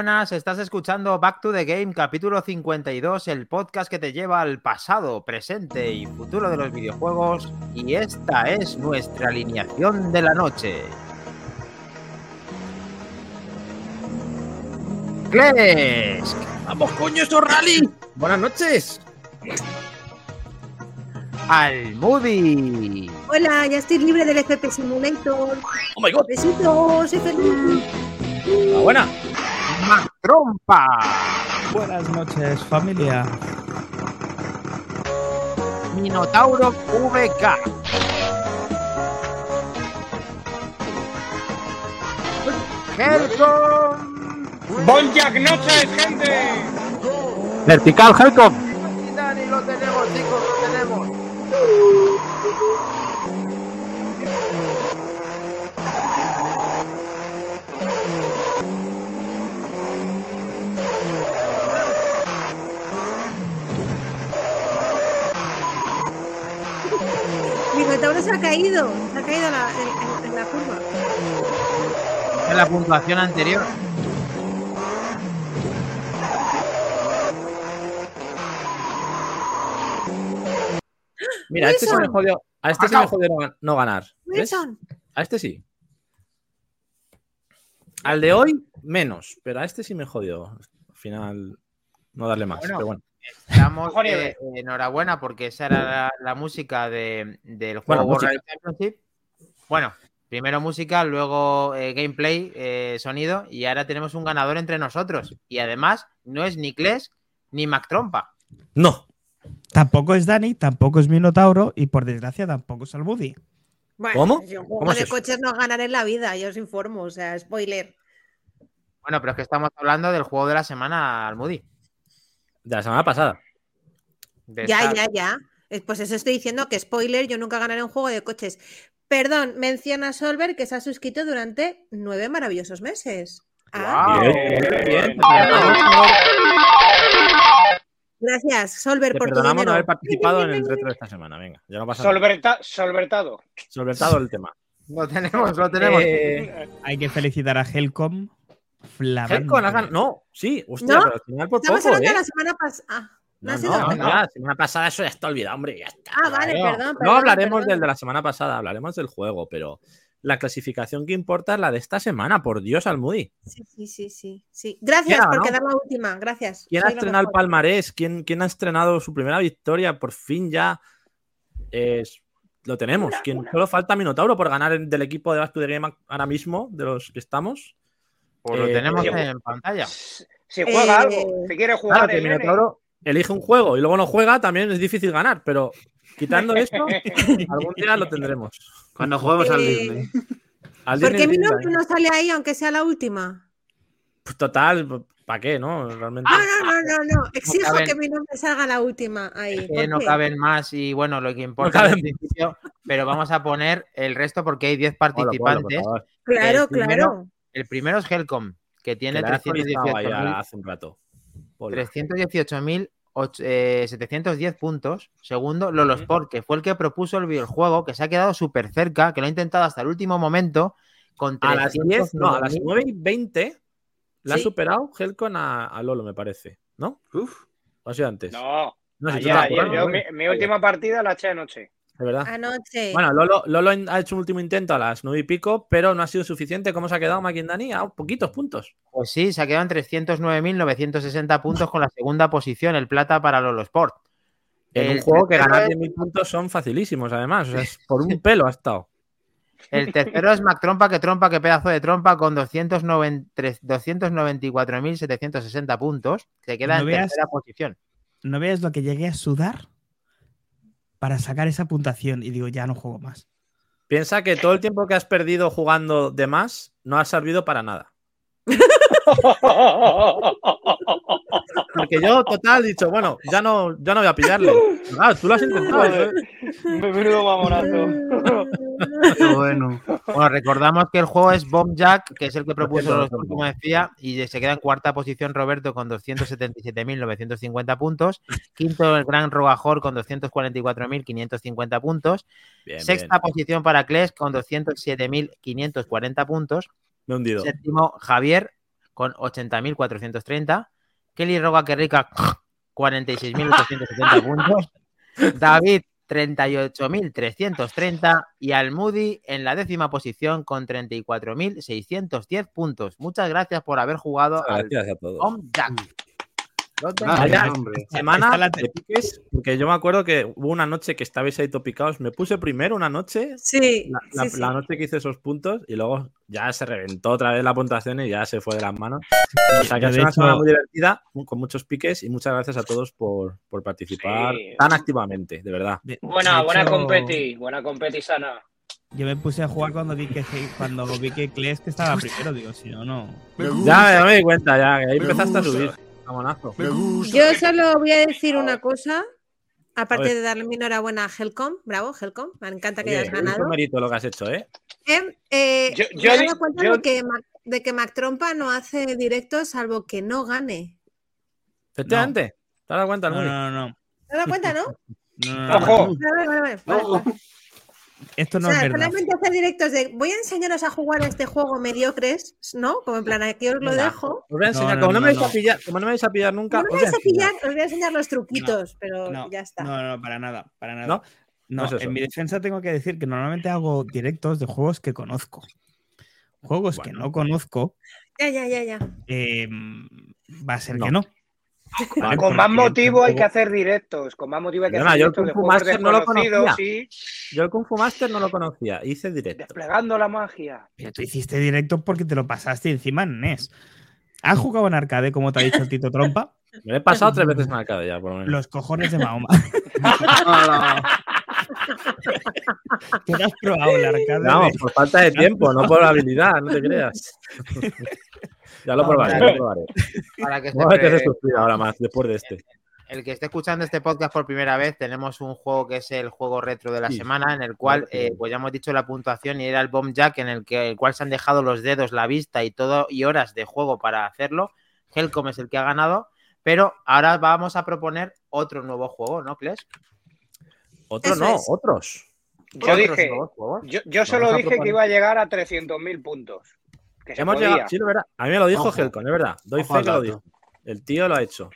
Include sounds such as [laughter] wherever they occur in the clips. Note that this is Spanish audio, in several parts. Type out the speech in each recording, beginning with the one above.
Buenas. Estás escuchando Back to the Game, capítulo 52, el podcast que te lleva al pasado, presente y futuro de los videojuegos. Y esta es nuestra alineación de la noche. Klesk. ¡Vamos, coño, esto rally! Buenas noches. Al Moody. Hola, ya estoy libre del FP Simulator. ¡Oh, my God! Besitos, soy feliz. ¡Buena! Trompa. Buenas noches, familia. Minotauro VK. Helcom. Bonjack noches, gente. Vertical Helcom. Y Dani, lo tenemos, chicos, lo tenemos. Minotauro se ha caído. Se ha caído la- en, en- en la curva. En la puntuación anterior. Mira, a este se me Wilson. jodió, a este se me jodió no, no ganar. ¿Ves? Wilson. A este sí. Al de hoy, menos, pero a este sí me jodió. Al final, no darle más. Bueno. pero bueno. Estamos eh, enhorabuena porque esa era la, la música de- del Bueno, juego World música. Rally Championship. Bueno, primero música, luego eh, gameplay, eh, sonido y ahora tenemos un ganador entre nosotros. Y además no es ni Kles ni Mac Trompa. No. Tampoco es Dani, tampoco es Minotauro y por desgracia tampoco es Almudi. Bueno, ¿Cómo? yo un ¿Cómo es de coches no ganaré en la vida, yo os informo. O sea, spoiler. Bueno, pero es que estamos hablando del juego de la semana, Almudi. De la semana pasada. De Ya, esta- ya, ya. Eh, Pues eso estoy diciendo que spoiler, yo nunca ganaré un juego de coches. Perdón, menciona a Solver que se ha suscrito durante nueve maravillosos meses. Ah. Bien, bien. gracias, Solver, Te por tu perdonamos no dinero. haber participado en el retro de esta semana. Venga, ya no pasa nada. Solverta- solvertado. Solventado el tema. Lo tenemos, lo tenemos. Eh, Hay que felicitar a Helcom. Flamante. Helcon, has ganado- No, sí, hostia, ¿No? pero al final por Estamos poco, hablando ¿eh? de la semana pasada. Ah, no, No, ha sido no, no, la semana pasada eso ya está olvidado, hombre, ya está. Ah, vale, Claro. perdón, No perdón, hablaremos perdón. del de la semana pasada, hablaremos del juego, pero la clasificación que importa es la de esta semana, por Dios, Almudi. Sí, sí, sí, sí, sí. Gracias ¿Quién ha por ganado? quedar la última, gracias. ¿Quién ha Soy la estrenado el palmarés? ¿Quién, quién ha estrenado su primera victoria? Por fin ya es- lo tenemos. ¿Quién, solo falta Minotauro por ganar el- del equipo de Back to the Game ahora mismo, de los que estamos. Pues lo eh, tenemos eh, en pantalla. Si juega Eh, algo, si quiere jugar Claro, que el. Minotauro elige un juego y luego no juega, también es difícil ganar, pero quitando [laughs] esto, algún día lo tendremos. Cuando juguemos al Disney. Al ¿Por qué Disney mi nombre no sale ahí, aunque sea la última? Pues total, ¿para qué, no? Realmente. Ah, no, no, no, no. Exijo caben- que mi nombre salga la última ahí. Es que ¿Por no caben más y bueno, lo que importa caben al principio, pero vamos a poner el resto porque hay 10 Ponlo, ponlo, por participantes. Claro, el primero- claro. El primero es Helcom, que tiene la he actualizado ahí 318.000 hace un rato. Ponlo. 318.710 puntos. Segundo, Lolo Sport, que fue el que propuso el videojuego, que se ha quedado súper cerca, que lo ha intentado hasta el último momento. Con A las 10, no, a las 309.000. 9 y 20 la Sí. ha superado Helcon a, a Lolo, me parece. ¿No? Uf. ¿O ha sido antes? No, No, si mi, mi última partida la eché anoche. De verdad. Anoche. Bueno, Lolo, Lolo ha hecho un último intento a las 9 y pico, pero no ha sido suficiente. ¿Cómo se ha quedado Maquindani? A poquitos puntos. Pues sí, se ha quedado en 309.960 puntos con la segunda posición, el plata para Lolo Sport. En El un juego que ganar es- 10.000 puntos son facilísimos, además. O sea, es por un pelo ha estado. El tercero es Mac Trompa, que trompa, que pedazo de trompa, con 290 tres- 294.760 puntos. Se queda No en veas- tercera posición. No veas lo que llegué a sudar para sacar esa puntuación y digo, ya no juego más. Piensa que todo el tiempo que has perdido jugando de más no ha servido para nada. Porque yo, total, he dicho, bueno, ya no, ya no voy a pillarle. Ah, tú lo has intentado. ¿eh? Menudo mamonazo. Bueno. Bueno, recordamos que el juego es Bomb Jack, que es el que propuso los como decía, y se queda en cuarta posición Roberto con 277.950 puntos. Quinto el Gran Rogajor con 244.550 puntos. Bien, Sexta bien. posición para Kles con 207.540 puntos. Me he hundido. Séptimo Javier con 80.430. Kelly Roga que rica 46.870 puntos. [laughs] David 38.330 y Almudi en la décima posición con 34.610 puntos. Muchas gracias por haber jugado al a todos. Home. No hombre. Semana la- de piques, porque yo me acuerdo que hubo una noche que estabais ahí topicados. Me puse primero una noche, Sí, la, la- sí, sí. la noche que hice esos puntos, y luego ya se reventó otra vez la puntuación y ya se fue de las manos. O sea que ha sido una semana muy divertida, con muchos piques, y muchas gracias a todos por, por participar Sí. tan activamente, de verdad. Buena, de buena hecho, competi, buena competi sana. Yo me puse a jugar cuando vi que cuando vi que Kles que estaba primero, digo, si no, no. Ya, ya me di cuenta, ya, que ahí empezaste a subir. Yo solo voy a decir una cosa, aparte de darle mi enhorabuena a Helcom. Bravo, Helcom. Me encanta que Oye, hayas ganado. mérito lo que has hecho, ¿eh? Eh, eh, Yo- me he dado cuenta yo- de, que Mac, de que Mac Trompa no hace directos salvo que no gane. Efectivamente. ¿Te has dado cuenta, No, no, no. ¿Te das cuenta, no? no, no, no, Ojo. no. Vale, vale, vale, Esto O no sea, es verdad. solamente hacer directos de voy a enseñaros a jugar a este juego mediocres, ¿no? Como en plan, aquí os lo dejo. Os voy a enseñar, no, como, no no, me vais no. A pillar, como no me vais a pillar nunca, No me os voy vais a enseñar. pillar, os voy a enseñar los truquitos, pero No, ya está. No, no, para nada, para nada. ¿No? No, No es eso. en mi defensa tengo que decir que normalmente hago directos de juegos que conozco. Juegos que no conozco, Ya, ya, ya, ya. eh, va a ser No. que no. Vale, Con más motivo hay que hacer directos. Con más motivo hay que Perdona, hacer yo el directos de Kung Fu Master no lo conocía. sí, Yo el Kung Fu Master no lo conocía, hice directo. desplegando la magia. Pero tú hiciste directo porque te lo pasaste encima en NES. ¿Has jugado en arcade, como te ha dicho el Tito Trompa? [laughs] Me lo he pasado tres veces en arcade ya, por lo menos. Los cojones de Mahoma. Hola. ¿Tú no has probado el arcade? Vamos, de- por falta de tiempo, no por habilidad, no te creas. [laughs] ya lo probaré, ya lo probaré. Para que [laughs] ahora más después de este. el que esté escuchando este podcast por primera vez, tenemos un juego que es el juego retro de la Sí. semana, en el cual, eh, pues ya hemos dicho la puntuación y era el Bomb Jack, en el, que, el cual se han dejado los dedos, la vista y todo, y horas de juego para hacerlo. Helcom es el que ha ganado, pero ahora vamos a proponer otro nuevo juego, ¿no, Kles? Otros Eso no, es. otros. Yo Otros dije, yo, yo solo dije proponer. que iba a llegar a 300.000 puntos. Que se Hemos podía. llegado, sí, lo verá. A mí me lo dijo. Helcon, es verdad. Doy Ojo fe que lo dijo. El tío lo ha hecho.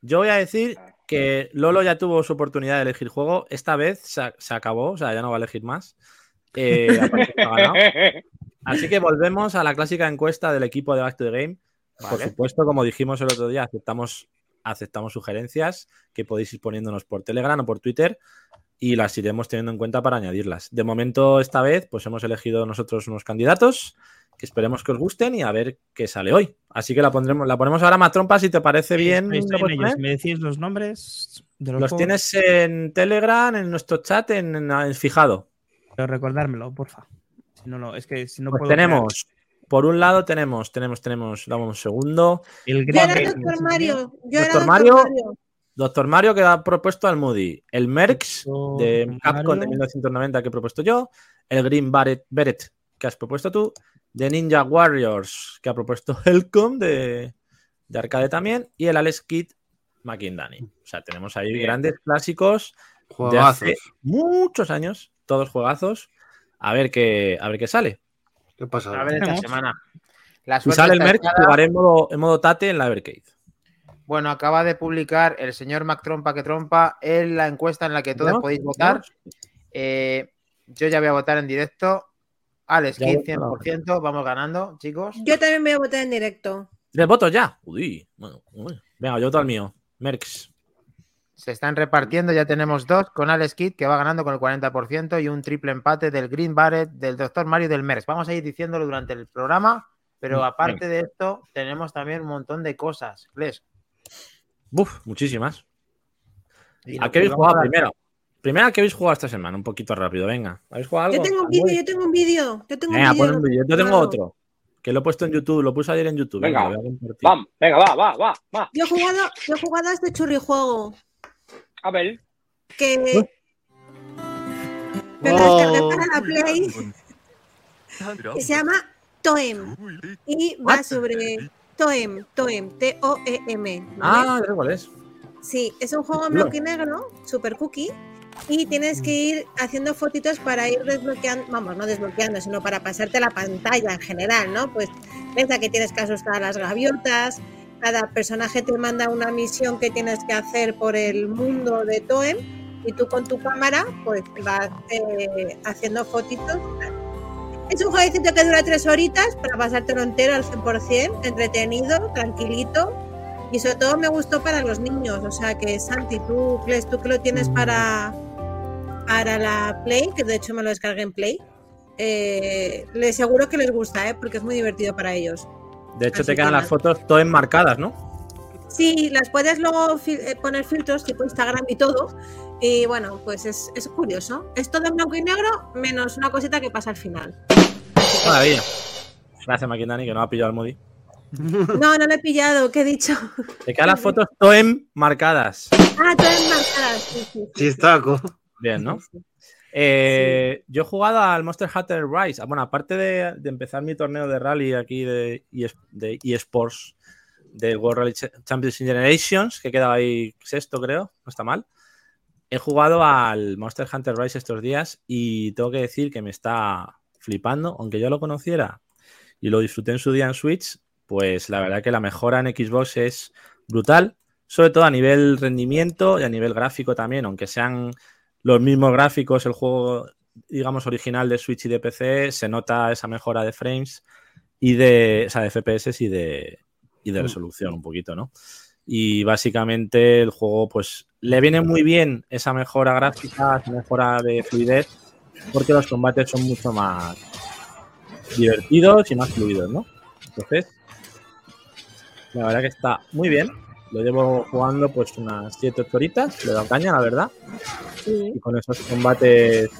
Yo voy a decir que Lolo ya tuvo su oportunidad de elegir juego. Esta vez se, se acabó, o sea, ya no va a elegir más. Eh, que. [laughs] Así que volvemos a la clásica encuesta del equipo de Back to the Game. Por supuesto, como dijimos el otro día, aceptamos, aceptamos sugerencias que podéis ir poniéndonos por Telegram o por Twitter y las iremos teniendo en cuenta para añadirlas. De momento, esta vez, pues hemos elegido nosotros unos candidatos que esperemos que os gusten y a ver qué sale hoy. Así que la pondremos, la ponemos ahora más trompa si te parece bien. Me decís los nombres de los, Los tienes en Telegram, en nuestro chat, en, en- en fijado. pero recordármelo, porfa. Si no, lo- es que si no Pues puedo tenemos, por un lado tenemos, tenemos, tenemos, damos un segundo, el Yo era Green Doctor Mario. Yo era Doctor Doctor Mario. Doctor Mario que ha propuesto al Moody, el Merx Doctor de Capcom de Mario. 1990 que he propuesto yo, el Green Beret, Beret que has propuesto tú, de Ninja Warriors que ha propuesto [laughs] Helcom de, de arcade también, y el Alex Kidd McIndani. O sea, tenemos ahí Bien. grandes clásicos de hace muchos años, todos juegazos. A ver qué, a ver qué sale. ¿Qué pasa? A ver esta semana. La Si sale el Merx, echada. jugaré en modo, en modo Tate en la Evercade. Bueno, acaba de publicar el señor Mac Trompa que trompa en la encuesta en la que todos ¿No? podéis votar. Eh, yo ya voy a votar en directo. Alex, Ya 15, votado. 100%. Vamos ganando, chicos. Yo también voy a votar en directo. ¿Tres votos ya? Uy, bueno, uy. Venga, yo voto al mío. Merx. Se están repartiendo, ya tenemos dos con Alex Kidd que va ganando con el 40% y un triple empate del Green Barret, del Dr. Mario y del Merx. Vamos a ir diciéndolo durante el programa, pero Mm, aparte de esto, tenemos también un montón de cosas. Les, Buf, muchísimas. ¿A qué habéis jugado primero? Primero, ¿a qué habéis jugado esta semana? Un poquito rápido, venga. ¿Habéis jugado algo? Yo tengo un vídeo, yo tengo un vídeo. Yo tengo Venga, un pon vídeo. un vídeo. Yo tengo Claro. otro. Que lo he puesto en YouTube, lo puse ayer en YouTube. Venga. lo voy a compartir. Vamos, venga, va, va, va, va. Yo he jugado, yo he jugado a este churrijuego A ver. que ¿Eh? me Oh. para la Play y se llama Toem y va What? sobre Toem, Toem, T-O-E-M. ¿vale? Ah, sé cuál es. Sí, es un juego en blanco y negro, super cookie, y tienes que ir haciendo fotitos para ir desbloqueando, vamos, no desbloqueando, sino para pasarte la pantalla en general, ¿no? Pues piensa que tienes que asustar a las gaviotas, cada personaje te manda una misión que tienes que hacer por el mundo de Toem y tú con tu cámara pues vas eh, haciendo fotitos. Es un jueguecito que dura tres horitas para pasártelo entero al 100%, entretenido, tranquilito. Y sobre todo me gustó para los niños. O sea que Santi, tú, Cles, tú que lo tienes para, para la Play, que de hecho me lo descargué en Play, eh, les seguro que les gusta, ¿eh? porque es muy divertido para ellos. De hecho, Así te quedan que las fotos todo enmarcadas, ¿no? Sí, las puedes luego fil- eh, poner filtros tipo Instagram y todo. Y bueno, pues es, es curioso. Es todo en blanco y negro, menos una cosita que pasa al final. Maravilla. Gracias, Maquindani, que no ha pillado el Moody. No, no lo he pillado, ¿qué he dicho? Te quedan las fotos todo enmarcadas. Ah, todas marcadas. Sí, sí, sí. Chistaco. Bien, ¿no? Eh, Yo he jugado al Monster Hunter Rise. Ah, Bueno, aparte de, de empezar mi torneo de rally aquí de, ES de eSports del World Rally Ch- Championship Generations, que quedaba ahí sexto, creo, no está mal. He jugado al Monster Hunter Rise estos días y tengo que decir que me está flipando, aunque yo lo conociera y lo disfruté en su día en Switch, pues la verdad que la mejora en Xbox es brutal, sobre todo a nivel rendimiento y a nivel gráfico también, aunque sean los mismos gráficos, el juego, digamos, original de Switch y de PC, se nota esa mejora de frames y de, o sea, de FPS y de, y de resolución un poquito, ¿no? Y básicamente el juego, pues, le viene muy bien esa mejora gráfica, esa mejora de fluidez, porque los combates son mucho más divertidos y más fluidos, ¿no? Entonces, la verdad que está muy bien. Lo llevo jugando pues unas 7 horitas, le he dado caña, la verdad Sí. y con esos combates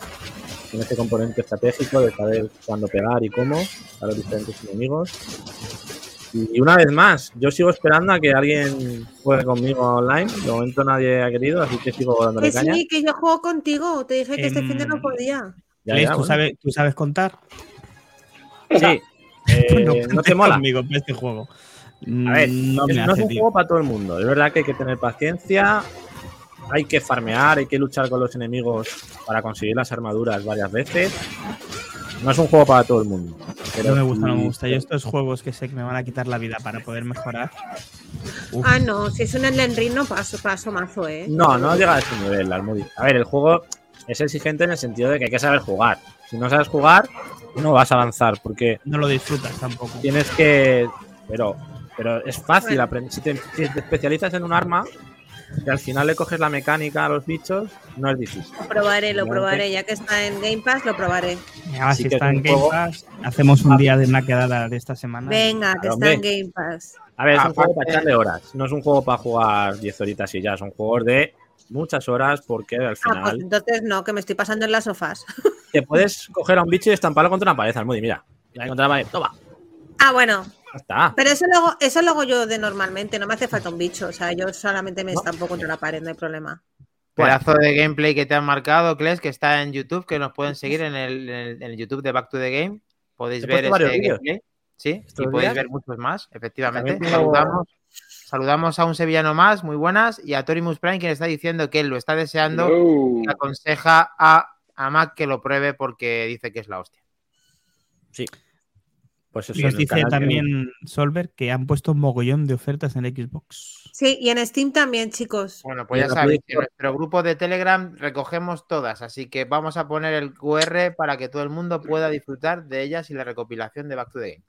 con ese componente estratégico de saber cuándo pegar y cómo a los diferentes enemigos. Y una vez más, yo sigo esperando a que alguien juegue conmigo online. De momento nadie ha querido, así que sigo dándole Que caña. sí, que yo juego contigo. Te dije que este Em, fin de no podía. Ya, Leis, ya, ¿tú, bueno. sabes, ¿Tú sabes contar? Sí. [laughs] Eh, Bueno, ¿No te mola? conmigo este juego. A ver, no es, me no es un tío. juego para todo el mundo. Es verdad que hay que tener paciencia, hay que farmear, hay que luchar con los enemigos para conseguir las armaduras varias veces. No es un juego para todo el mundo. Pero No me gusta, no me gusta. Yo estos juegos que sé que me van a quitar la vida para poder mejorar. Uf. Ah, no, si es un Elden Ring no paso, paso mazo, ¿eh? No, no llega a ese nivel, Almudi. A ver, el juego es exigente en el sentido de que hay que saber jugar. Si no sabes jugar, no vas a avanzar porque No lo disfrutas tampoco. tienes que. Pero, pero es fácil Bueno. aprender. Si te, si te especializas en un arma y al final le coges la mecánica a los bichos, no es difícil. Lo probaré, lo probaré. Ya que está en Game Pass, lo probaré. Ahora Sí si que está es en Game juego- Pass, hacemos un día de una quedada de esta semana. Venga, que está en. Game Pass. A ver, es un juego para echarle horas. No es un juego para jugar 10 horitas y ya. Son juegos de muchas horas porque al Ah, pues final entonces no, que me estoy pasando en las sofás. te puedes coger a un bicho y estamparlo contra una pared, Almudi. Mira, ya contra la pared. Toma, Ah, bueno, está. pero eso luego, eso lo hago yo de normalmente, no me hace falta un bicho. O sea, yo solamente me estampo contra la pared, no hay problema. Pedazo de gameplay que te han marcado, Kles, que está en YouTube, que nos pueden seguir en el, en el- en el YouTube de Back to the Game. Podéis ver vídeos. gameplay. Sí, y podéis días. ver muchos más, efectivamente. Tengo- Saludamos, saludamos a un sevillano más, muy buenas, y a Torimus Prime, quien está diciendo que él lo está deseando y aconseja a, a Mac que lo pruebe porque dice que es la hostia. Pues eso Y dice también Solver que han puesto un mogollón de ofertas en Xbox. Sí, y en Steam también, chicos. Bueno, pues Y ya sabéis, Play en nuestro grupo de Telegram recogemos todas, así que vamos a poner el QR para que todo el mundo pueda disfrutar de ellas y la recopilación de Back to the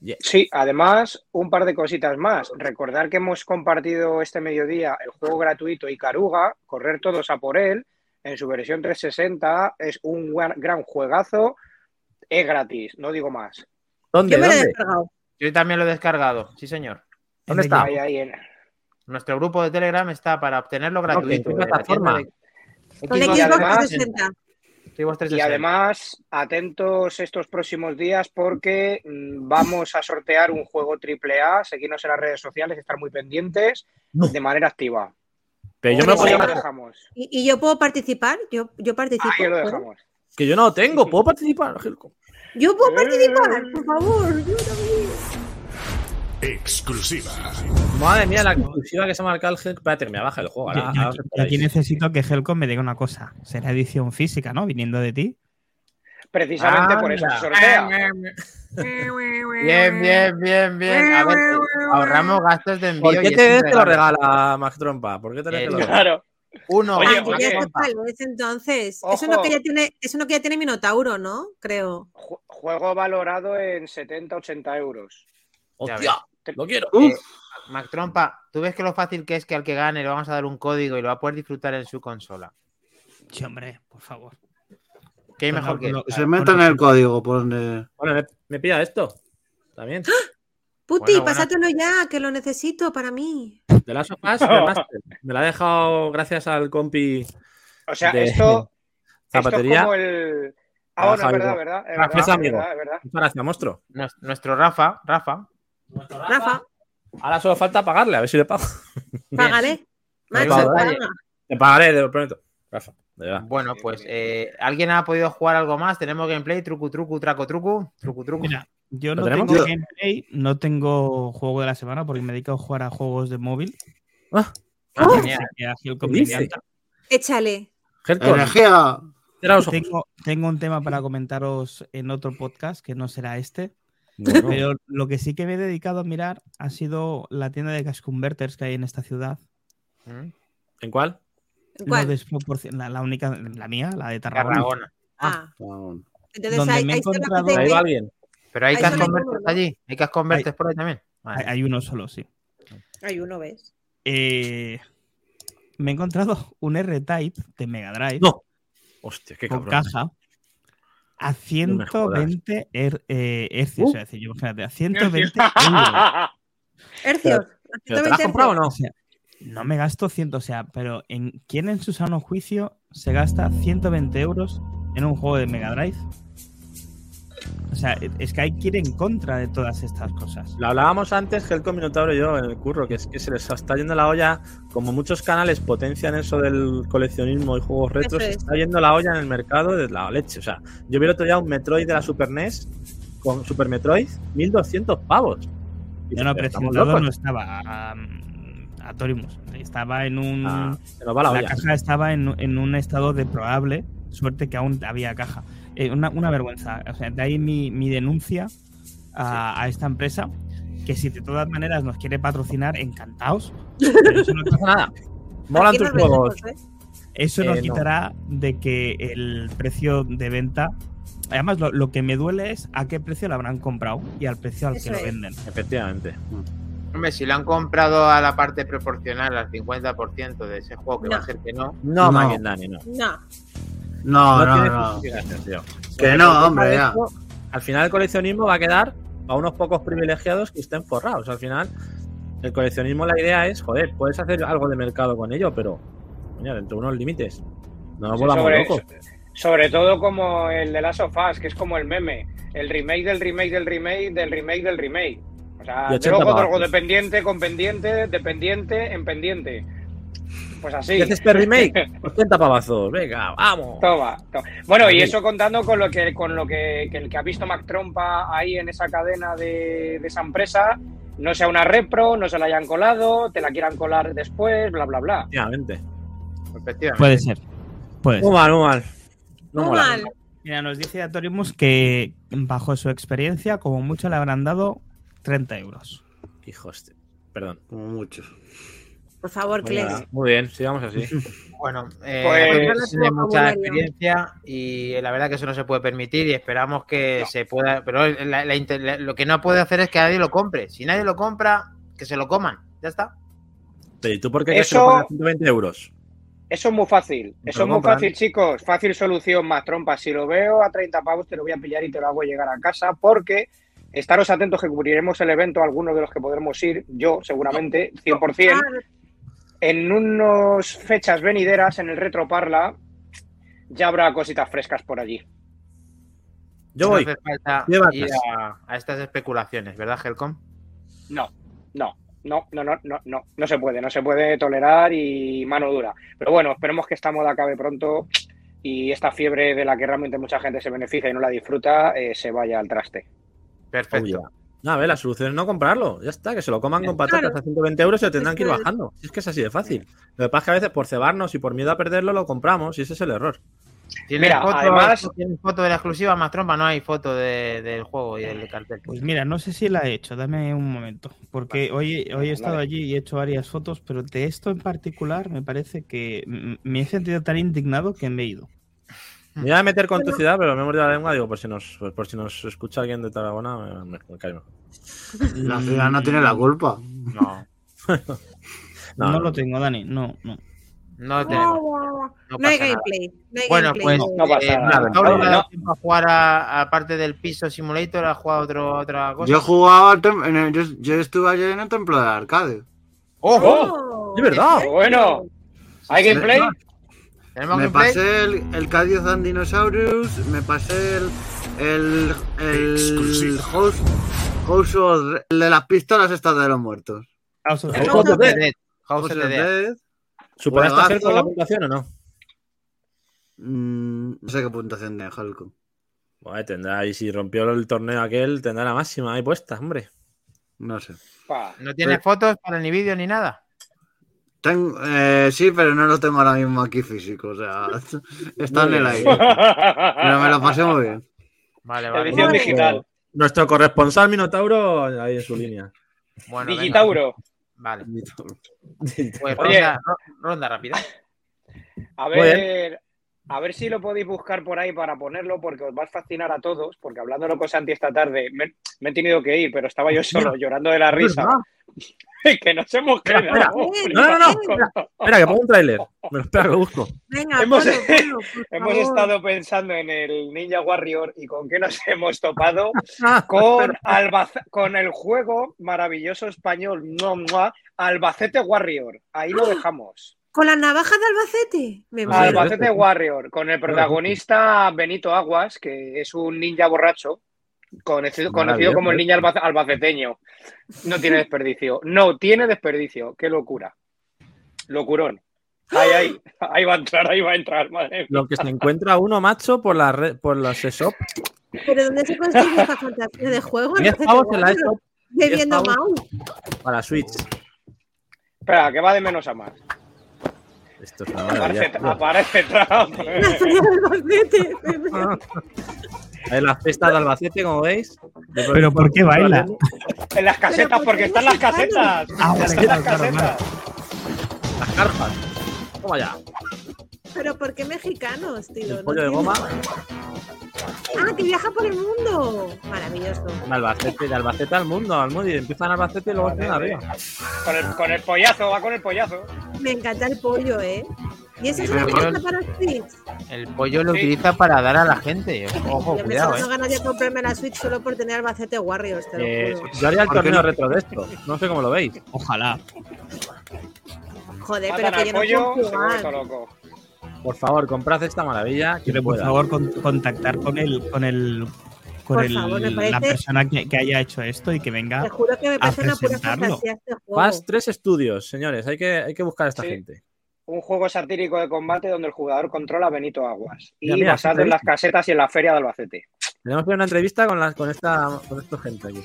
Game. sí, además, un par de cositas más. Recordar que hemos compartido este mediodía el juego gratuito Icaruga, correr todos a por él, en su versión 360, es un gran, gran juegazo, es gratis, no digo más. ¿Dónde? Yo me lo he ¿Dónde? descargado. Yo también lo he descargado, sí señor. ¿Dónde está? Ahí, ahí, en- Nuestro grupo de Telegram está para obtenerlo ¿en gratuito. qué en la plataforma? de- Con Xbox y Xbox además- 360. Xbox Y 360. además, atentos estos próximos días porque mm, vamos a sortear un juego AAA, seguirnos en las redes sociales, estar muy pendientes No. de manera activa. Pero yo me dejamos. ¿Y, y yo puedo participar? Yo, yo participo. Ahí lo ¿puedo? dejamos. Que yo no lo tengo, ¿puedo participar? Gilco? Yo puedo Eh. participar, por favor. Yo también. exclusiva. Madre mía, la exclusiva que se ha marcado el Helk. Espérate, me baja el juego. Ahora, yo ahora aquí- yo necesito que Helcom me diga una cosa. Será edición física, ¿no? Viniendo de ti. Precisamente por eso se sortea. [laughs] Bien, bien, bien, bien. A ver, ahorramos gastos de envío. ¿Por y qué te un ves que lo regala Max Trompa? ¿por qué te ves Eh, que lo regala? Claro. Uno. Oye, Ah, ya Trompa. cuál es, entonces. Eso no Ojo. que ya tiene, eso no que ya tiene Minotauro, ¿no? Creo. Ju- Juego valorado en 70-80 euros. ¡Hostia! ¡Lo quiero! Eh, Mac Trompa, ¿tú ves que lo fácil que es que al que gane le vamos a dar un código y lo va a poder disfrutar en su consola? Sí, hombre, por favor. ¿Qué hay mejor la- que lo- Se meta en el código, pone. Bueno, me, me pilla esto. También. Puti, Bueno, bueno. pásatelo ya, que lo necesito para mí. De las sofás. Me la ha dejado gracias al compi O sea, de esto, [laughs] esto es zapatería. como el. Ah, bueno, verdad, verdad. Es verdad, es amigo. verdad, es verdad. Muchas gracias, monstruo. Nues- Nuestro Rafa, Rafa. Rafa, Ahora solo falta pagarle, a ver si le pago. [laughs] págale. Macho. Te pagaré, te lo prometo. Rafa, de. Bueno, pues eh, ¿alguien ha podido jugar algo más? ¿Tenemos gameplay? ¿Trucu, trucu, traco, trucu? ¿Trucu, trucu? Mira, yo ¿Lo no tenemos? tengo Yo- gameplay, no tengo juego de la semana porque me dedico a jugar a juegos de móvil. Ah, Ah, ¡Oh! Échale. Tengo, tengo un tema para comentaros en otro podcast que no será este, Bueno, pero lo que sí que me he dedicado a mirar ha sido la tienda de cash converters que hay en esta ciudad. ¿Mm? ¿En cuál? ¿En No ¿Cuál? la, la única, la mía, la de Tarragona. Tarragona. Ah, Cabrón. entonces Donde ahí, me he ahí está la encontrado- gente ¿Ha que- ido alguien? ¿Pero hay hay uno, ¿no? allí? ¿Hay cash converters por ahí también? Vale. Hay, hay uno solo, sí. Hay uno, ¿ves? Eh, me he encontrado un R-Type de Mega Drive No. Hostia, qué con cabrón. caja a No me jodas. 120 her- eh, hercios. Uh. Es decir, yo, imagínate, a 120 [laughs] euros. Hercios. ¿Pero te la has comprado o no? O sea, no me gasto 100, o sea, pero ¿en, ¿quién en su sano juicio se gasta 120 euros en un juego de Mega Drive? O sea, es que hay que ir en contra de todas estas cosas. Lo hablábamos antes, Helcom Minotauro y yo en el curro, que es que se les está yendo la olla, como muchos canales potencian eso del coleccionismo y juegos retros, se es. está yendo la olla en el mercado de la leche. O sea, yo vi el otro día un Metroid de la Super NES con Super Metroid, 1200 pavos. Y Yo no dices, ¿estamos presentado locos? no estaba um, a Torimus. Estaba en un. Ah, se nos va la la olla. caja estaba en, en un estado deplorable. Suerte que aún había caja. Eh, una, una vergüenza. O sea, de ahí mi, mi denuncia a, a esta empresa. Que si de todas maneras nos quiere patrocinar, encantados. [laughs] Pero eso no, pasa nada. [laughs] Molan tus nos juegos. ¿eh? eso no Eh, no. quitará de que el precio de venta. Además, lo, lo que me duele es a qué precio lo habrán comprado y al precio al Eso que lo venden. Efectivamente. Hombre, si lo han comprado a la parte proporcional, al 50% de ese juego, que va a ser que no. No, No. No. No. No, no, tío. Que no, hombre, ya. Al final el coleccionismo va a quedar a unos pocos privilegiados que estén forrados. Al final, el coleccionismo, la idea es, joder, puedes hacer algo de mercado con ello, pero dentro de unos límites. No nos Sí, sobre, locos. sobre todo como el de Last of Us, que es como el meme. El remake del remake del remake del remake del remake. O sea, Y 80 drogo, drogo, dependiente, con pendiente, dependiente, en pendiente. Pues así. ¿Qué haces este remake? [laughs] 80 pavazos, venga, vamos. Toma, toma. Bueno, y eso contando con lo que con lo que, que el que ha visto Mac Trompa ahí en esa cadena de, de esa empresa no sea una repro, no se la hayan colado, te la quieran colar después, bla bla bla. Efectivamente. Efectivamente. Puede ser. Puede ser. Muy mal, muy mal. No Muy mola. mal. Mira, nos dice Atorimus que bajo su experiencia, como mucho le habrán dado 30 euros. Hijos, de- perdón. Como muchos. Por favor, Pues nada, Muy bien, sigamos así. [laughs] Bueno, eh, Pues- Apex tiene mucha experiencia y la verdad que eso no se puede permitir y esperamos que No. se pueda. Pero la- la inter- la- lo que no puede hacer es que nadie lo compre. Si nadie lo compra, que se lo coman. Ya está. ¿Y tú por qué crees que Eso- lo ponen a 120 euros? Eso es muy fácil. Eso es muy compran. fácil, chicos. Fácil solución, Mac Trompa. Si lo veo a 30 pavos, te lo voy a pillar y te lo hago llegar a casa porque estaros atentos que cubriremos el evento, algunos de los que podremos ir, yo seguramente, 100%. En unas fechas venideras en el Retro Parla ya habrá cositas frescas por allí. Yo No voy. hace falta ir a, a estas especulaciones, ¿verdad, Helcom? No, no, no, no, no, no, no, no se puede, no se puede tolerar y mano dura. Pero bueno, esperemos que esta moda acabe pronto y esta fiebre de la que realmente mucha gente se beneficia y no la disfruta eh, se vaya al traste. Perfecto. No, a ver, la solución es no comprarlo. Ya está, que se lo coman con patatas Claro. a 120 euros y se tendrán que ir bajando. Si es que es así de fácil. Lo que pasa es que a veces por cebarnos y por miedo a perderlo lo compramos y ese es el error. ¿Tienes Mira, foto, además- ¿tienes foto de la exclusiva más trompa? No hay foto de- del juego y del cartel. Pues mira, no sé si la he hecho, dame un momento. Porque hoy, hoy he estado Vale. allí y he hecho varias fotos, pero de esto en particular me parece que me he sentido tan indignado que me he ido. Me iba a meter con tu ciudad, pero me he mordido la lengua. Digo, por si nos, pues por si nos escucha alguien de Tarragona, me, me- me cae mejor. La ciudad no tiene la culpa. No, [laughs] [laughs] No, No, no. lo tengo, Dani, no, no. no lo tenemos. No, No hay pasa gameplay. No hay Bueno, gameplay. pues No pasa eh, nada. Tauro, No, ¿le ha dado no. tiempo a jugar a- aparte del piso simulator, ha jugado otro, otra cosa. Yo jugaba, en el- yo, yo estuve ayer en el templo de arcade. ¡Ojo! ¡Oh! ¡Es verdad! Bueno, ¿hay gameplay? ¿Tenemos Me gameplay? pasé el, el Cadios and Dinosaurus, me pasé el. el. el. House, House of- el de las pistolas estas de los muertos. House of House House of Dead. House of Dead. Dead. ¿Superaste a la puntuación o no? Mm, no sé qué puntuación de Hulk. Bueno, tendrá, y si rompió el torneo aquel, tendrá la máxima ahí puesta, hombre. No sé. Pa. ¿No tienes fotos para ni vídeo ni nada? Eh, sí, pero no lo tengo ahora mismo aquí físico. O sea, [laughs] está en el aire. Pero me lo pasé muy bien. Vale, vale. Edición Vale. digital. Nuestro corresponsal Minotauro ahí en su línea. Bueno, venga. Digitauro. Vale. Pues Oye. ronda, ro- ronda rápida. A ver, a ver si lo podéis buscar por ahí para ponerlo, porque os va a fascinar a todos. Porque hablándolo con Santi esta tarde, me, me he tenido que ir, pero estaba yo solo llorando de la risa. [laughs] que nos hemos quedado. espera. No, no, no. Espera, que pongo un tráiler. Me lo espera, lo busco. Venga, Hemos- ponlo, [laughs] ponlo, por Hemos estado pensando en el Ninja Warrior y con qué nos [laughs] hemos topado con, Albace- con el juego maravilloso español Albacete Warrior. Ahí lo dejamos. ¿Con las navajas de Albacete? Me Ah. Albacete Warrior, con el protagonista Benito Aguas, que es un ninja borracho, conocido, conocido como el ninja alba- albaceteño. No tiene desperdicio. No tiene desperdicio. Qué locura. Locurón. Ahí, ahí, ahí va a entrar, ahí va a entrar, madre mía. Lo que se encuentra uno, macho, por, la red, por los ESOP. ¿Pero dónde se consigue esta fantasía de juego? 10 Albacete pavos en la Bebiendo 10 pavos. Mau. para Switch. Espera, que va de menos a más. Esto es una Aparece, maravilla. aparece Trump. La feria de Albacete. Ahí la fiesta de Albacete, como veis. Pero ¿por qué baila? En las casetas, Pero ¿por porque están las casetas. Ah, Están las casetas. Las carpas. Toma ya. ¿Pero por qué mexicanos, tío? El No pollo de goma. Ah, que viaja por el mundo. Maravilloso. De Albacete, de Albacete al mundo, al mundo. Y empiezan Albacete y luego están arriba. Con el, con el pollazo, va con el pollazo. Me encanta el pollo, ¿eh? ¿Y ese es bueno. está para Switch? El pollo lo Sí. utiliza para dar a la gente. Ojo, Yo me cuidado, estoy eh. ganas de comprarme la Switch solo por tener Albacete Warriors, te lo Eh, juro. yo haría el ¿Por qué torneo no? retro de esto. No sé cómo lo veis. Ojalá. Joder, pero que yo no pollo, puedo jugar. loco. Por favor, comprad esta maravilla. Que Quiero, por pueda. favor, con- contactar con el, con el, con Por el- favor, me la persona que, que haya hecho esto y que venga. Te juro que me parece una pura presentarlo. fantasía este juego. 3 estudios, señores. Hay que, hay que buscar a esta Sí. gente. Un juego satírico de combate donde el jugador controla a Benito Aguas. Y Mira, mira, basado en las casetas y en la feria de Albacete. Tenemos que hacer una entrevista con, la, con, esta, con esta gente aquí.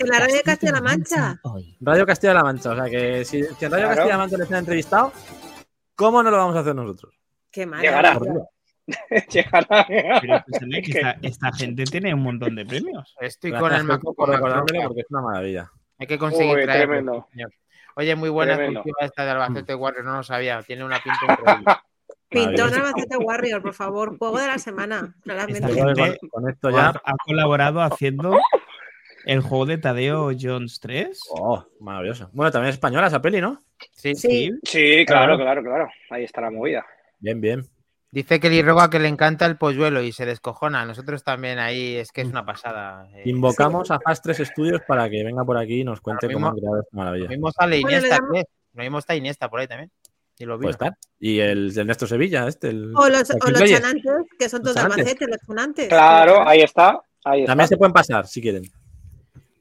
En la radio Castilla-La Mancha. Radio Castilla-La Mancha. O sea que si, si en Radio Claro. Castilla-La Mancha les han entrevistado, ¿cómo no lo vamos a hacer nosotros? Qué mal. Llegará. [laughs] Llegará. Pero que Es que- esta, [laughs] esta gente tiene un montón de premios. Estoy Gracias, con el Paco, Mac por recordármelo porque es una maravilla. Hay que conseguir Uy, traerlo, tremendo. Oye, muy buena Tremendo. esta de Albacete Warrior, no lo sabía. Tiene una pinta increíble. [laughs] Pintón Maravilloso. Albacete Warrior, por favor. Juego de la semana, claramente. Gente con, con esto ya. ha colaborado haciendo el juego de Tadeo Jones 3. Oh, maravilloso. Bueno, también es española esa peli, ¿no? Sí. Sí. Sí, claro, Claro. claro. Ahí está la movida. Bien, bien. Dice que Roga que le encanta el polluelo y se descojona. Nosotros también ahí es que es una pasada. Eh, Invocamos a Fast 3 Studios para que venga por aquí y nos cuente Ahora cómo han mismo- creado esta Lo maravilla. mismo sale Bueno, le Iniesta, ¿qué? Lo mismo está Iniesta por ahí también. Y lo vino. estar. Y el de Ernesto Sevilla, este. El, O los, o los chanantes, que son todos de. Albacete, los chanantes. Claro, ahí está. Ahí está. También se pueden pasar si quieren.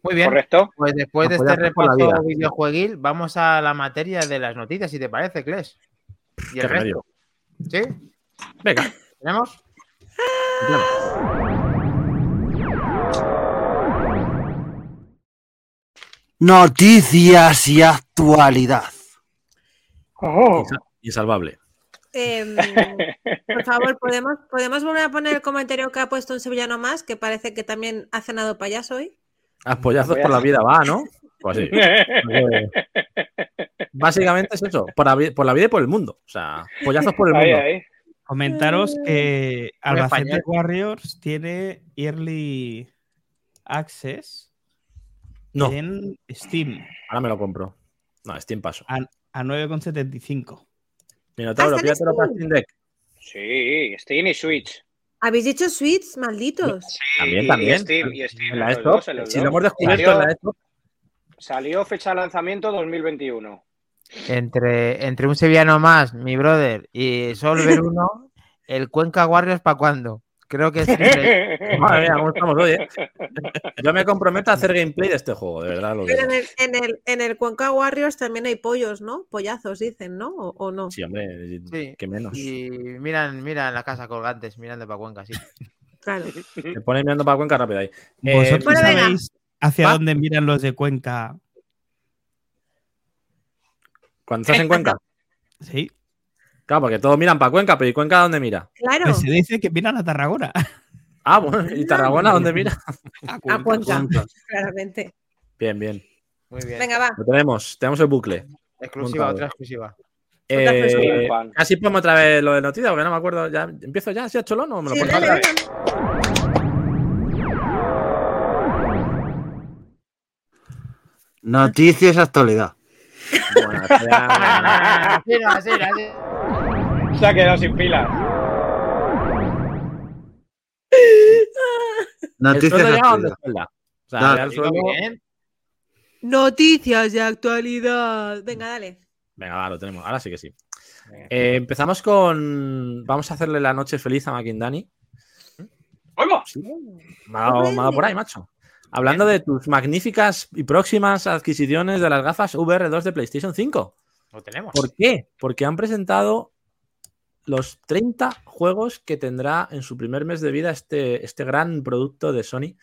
Muy bien. Correcto. Pues después de este repaso videojueguil, vamos a la materia de las noticias, si te parece, Kles. Y Qué el resto. ¿Sí? Venga. ¿Tenemos? Noticias y actualidad. Oh, Insa- Insalvable. Em, por favor, ¿podemos, ¿podemos volver a poner el comentario que ha puesto un sevillano más? Que parece que también ha cenado payaso hoy. A pollazos por la vida va, ¿no? Pues sí. Eh, [laughs] Básicamente es eso, por la, vi- por la vida y por el mundo. O sea, pollazos por el mundo. ahí. Comentaros que Albacete. Warriors tiene Early Access No, en Steam ahora me lo compro. No, Steam paso. a, a 9,75. Minotauro, pídatelo para. Steam Deck. Sí, Steam y Switch. ¿Habéis dicho Switch, malditos? Sí, También, y también. Steam, y Steam, En la los desktop. dos, en los Si dos. lo hemos descubierto Salió- en la desktop. Salió fecha de lanzamiento 2021. Entre, entre un sevillano más, mi brother, y Solver [laughs] 1, el Cuenca Warriors para cuándo. Creo que [laughs] es entre- Madre mía, ¿cómo estamos hoy? eh? Yo me comprometo a hacer gameplay de este juego, de verdad lo Pero digo. en el, en, el, en el Cuenca Warriors también hay pollos, ¿no? Pollazos, dicen, ¿no? ¿O, o no? Sí, hombre, Sí, que menos. Y miran, miran la casa colgantes, mirando para Cuenca, sí. Claro. Me pone mirando para Cuenca rápido ahí. Eh, ¿Vosotros venga. sabéis hacia Va. dónde miran los de Cuenca? cuando estás en Cuenca. Sí. Claro, porque todos miran para Cuenca, pero ¿y Cuenca dónde mira? Claro. Pues se dice que miran a Tarragona. [laughs] Ah, bueno, ¿y Tarragona dónde mira? A [laughs] A Cuenca, Cuenca. claramente. Bien, bien. Muy bien. Venga, va. Lo tenemos, tenemos el bucle. exclusiva, montado. otra exclusiva. Otra Eh, casi pongo otra vez lo de noticias, porque no me acuerdo. Ya, ¿Empiezo ya? ¿Sí, a Cholón o me lo Sí, dale, venga. Noticias actualidad. Bueno, Así [laughs] Se ha quedado sin pilas. [laughs] Noticias donde actualidad. O sea. Noticias de actualidad. Venga, dale. Venga, va, lo tenemos. Ahora sí que sí. Eh, empezamos con. Vamos a hacerle la noche feliz a Makindani. ¡Oigo! Me ha dado, me ha dado por ahí, macho. Hablando de tus magníficas y próximas adquisiciones de las gafas VR2 de PlayStation 5. Lo tenemos. ¿Por qué? Porque han presentado los 30 juegos que tendrá en su primer mes de vida este, este gran producto de Sony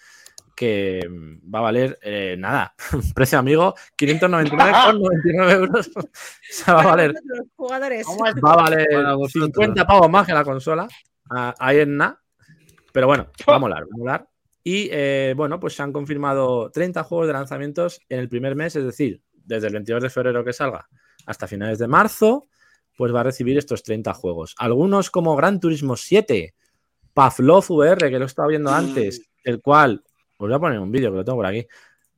que mm, va a valer eh, nada, [laughs] precio amigo, 599,99 euros. [laughs] O sea, va a valer, Los jugadores. Va a valer [laughs] Para vosotros. 50 pavos más que la consola. Ah, Ahí en nada. Pero bueno, va a molar, va a molar. Y eh, bueno, pues se han confirmado 30 juegos de lanzamientos en el primer mes, es decir, desde el 22 de febrero que salga hasta finales de marzo, pues va a recibir estos 30 juegos. Algunos como Gran Turismo 7, Pavlov VR, que lo he estado viendo antes, [gasps] el cual, os voy a poner un vídeo que lo tengo por aquí,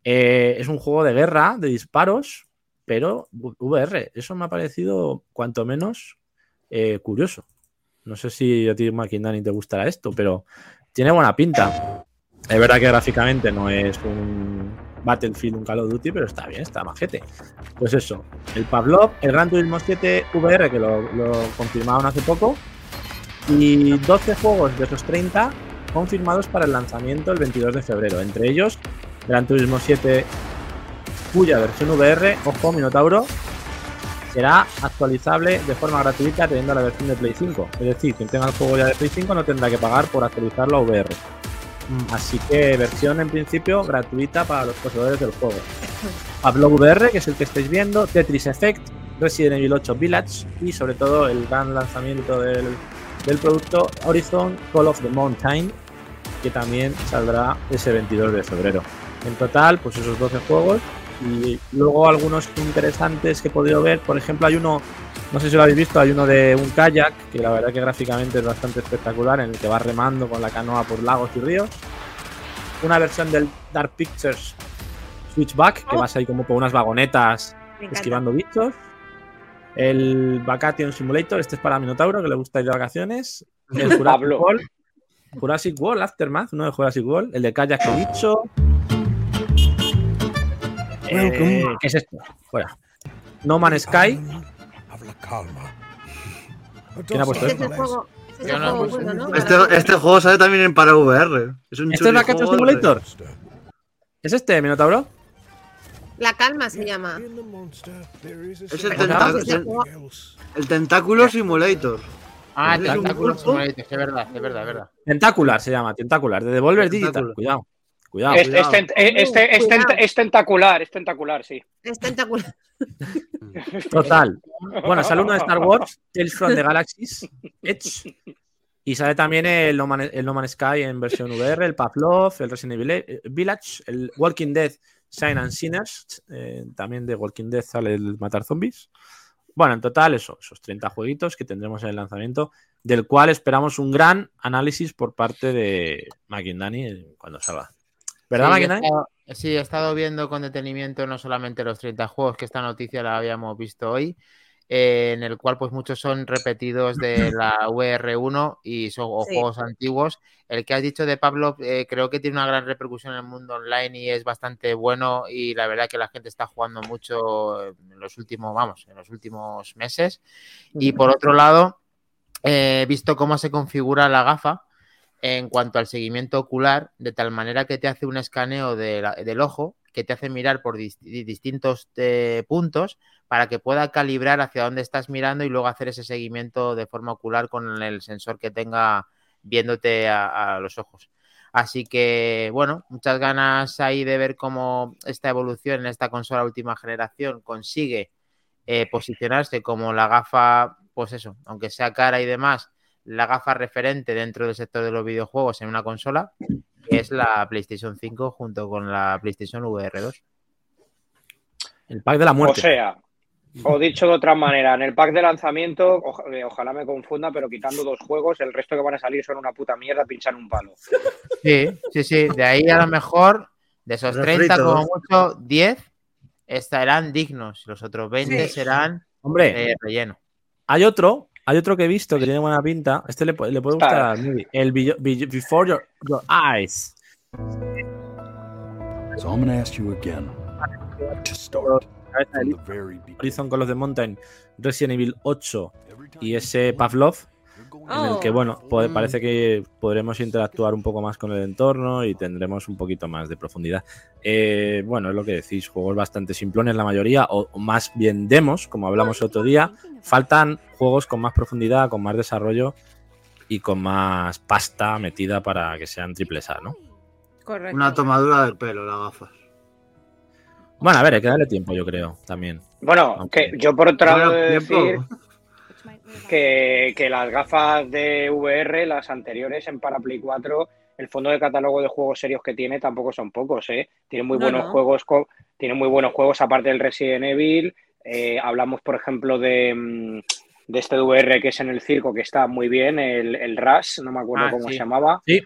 Eh, es un juego de guerra, de disparos, pero VR. Eso me ha parecido cuanto menos eh, curioso. No sé si a ti, Makindani, te gustará esto, pero tiene buena pinta. Es verdad que gráficamente no es un Battlefield, un Call of Duty, pero está bien, está majete. Pues eso, el Pavlov, el Gran Turismo 7 VR, que lo, lo confirmaron hace poco, y 12 juegos de esos 30 confirmados para el lanzamiento el 22 de febrero. Entre ellos, Gran Turismo 7, cuya versión VR, ojo, Minotauro, será actualizable de forma gratuita teniendo la versión de Play 5. Es decir, quien tenga el juego ya de Play 5 no tendrá que pagar por actualizarlo a VR. Así que versión en principio gratuita para los poseedores del juego. Pablo VR, que es el que estáis viendo, Tetris Effect, Resident Evil 8 Village y sobre todo el gran lanzamiento del, del producto Horizon Call of the Mountain, que también saldrá ese 22 de febrero. En total, pues esos 12 juegos y luego algunos interesantes que he podido ver, por ejemplo, hay uno, no sé si lo habéis visto, hay uno de un kayak, que la verdad que gráficamente es bastante espectacular, en el que va remando con la canoa por lagos y ríos. Una versión del Dark Pictures Switchback, que vas ahí como por unas vagonetas esquivando bichos. El Vacation Simulator, este es para Minotauro, que le gusta ir de vacaciones. El [laughs] Jurassic Pablo. World, Jurassic World Aftermath, uno de Jurassic World. El de Kayak que he dicho. Eh, ¿Qué es esto? Fuera. No Man's Sky. ¿Quién ha puesto esto? el juego. el no, juego pues. Este, este juego sale también en para VR. Es un ¿Este es la de- Simulator? ¿Es este, Minotauro? La calma se llama. Es el, vamos, ese el- el Tentáculo Simulator. Ah, tentáculos pulpo. simulator, es verdad, es verdad, es verdad. Tentacular se llama, Tentacular, de Devolver Digital. Cuidado. Cuidado. Es, cuidado. es tent- es te- es tent- Cuidado. es tentacular, es tentacular, sí. Es tentacular. [laughs] Total. Bueno, sale uno de Star Wars, [laughs] Tales from the Galaxies, Edge. Y sale también el No, Man- el no Man's Sky en versión VR, el Pavlov, el Resident Evil eh, Village, el Walking Dead, Sign and Sinners. eh, también de Walking Dead sale el Matar Zombies. Bueno, en total, eso, esos 30 jueguitos que tendremos en el lanzamiento, del cual esperamos un gran análisis por parte de McIndani eh, cuando salga. ¿Verdad, Sí, estado- Sí, he estado viendo con detenimiento no solamente los 30 juegos, que esta noticia la habíamos visto hoy, eh, en el cual pues muchos son repetidos de [clears throat] la VR1 y son o Sí. juegos antiguos. El que has dicho de Pablo eh, creo que tiene una gran repercusión en el mundo online y es bastante bueno y la verdad que la gente está jugando mucho en los últimos, vamos, en los últimos meses. Y por otro lado, eh, he visto cómo se configura la gafa en cuanto al seguimiento ocular, de tal manera que te hace un escaneo del ojo, que te hace mirar por dis- di- distintos eh, puntos para que pueda calibrar hacia dónde estás mirando y luego hacer ese seguimiento de forma ocular con el sensor que tenga viéndote a, a los ojos. Así que, bueno, muchas ganas ahí de ver cómo esta evolución en esta consola última generación consigue eh, posicionarse como la gafa, pues eso, aunque sea cara y demás, la gafa referente dentro del sector de los videojuegos en una consola, que es la PlayStation 5 junto con la PlayStation VR 2. El pack de la O muerte. sea, o dicho de otra manera, en el pack de lanzamiento, oja- eh, ojalá me confunda, pero quitando dos juegos, el resto que van a salir son una puta mierda, pinchan un palo. Sí, sí, sí. De ahí a lo mejor, de esos 30 Refritos. como mucho, 10 estarán dignos. Los otros 20 Sí. serán Hombre, eh, relleno. Hay otro, hay otro que he visto que tiene buena pinta. Este le, le puede gustar Está. a Nubi. El Be- Be- Before Your, Your Eyes. So I'm gonna ask you again to start. Horizon Call of the Mountain, Resident Evil 8 Every time y ese Pavlov, en el que, Oh. bueno, Mm. parece que podremos interactuar un poco más con el entorno y tendremos un poquito más de profundidad. Eh, bueno, es lo que decís, juegos bastante simplones la mayoría, o, o más bien demos, como hablamos el otro día. Faltan juegos con más profundidad, con más desarrollo y con más pasta metida para que sean triples A, ¿no? Correcto. Una tomadura de pelo, las gafas. Bueno, a ver, hay que darle tiempo, yo creo, también. Bueno, Aunque- que yo por otro lado Bueno, he de tiempo. decir que, que las gafas de VR, las anteriores en para Play 4, el fondo de catálogo de juegos serios que tiene tampoco son pocos, ¿eh? Tiene muy No, buenos no. juegos, tiene muy buenos juegos aparte del Resident Evil. eh, hablamos, por ejemplo, de, mm, de este VR que es en el circo, que está muy bien, el, el Rush, no me acuerdo Ah, cómo sí. se llamaba. Sí,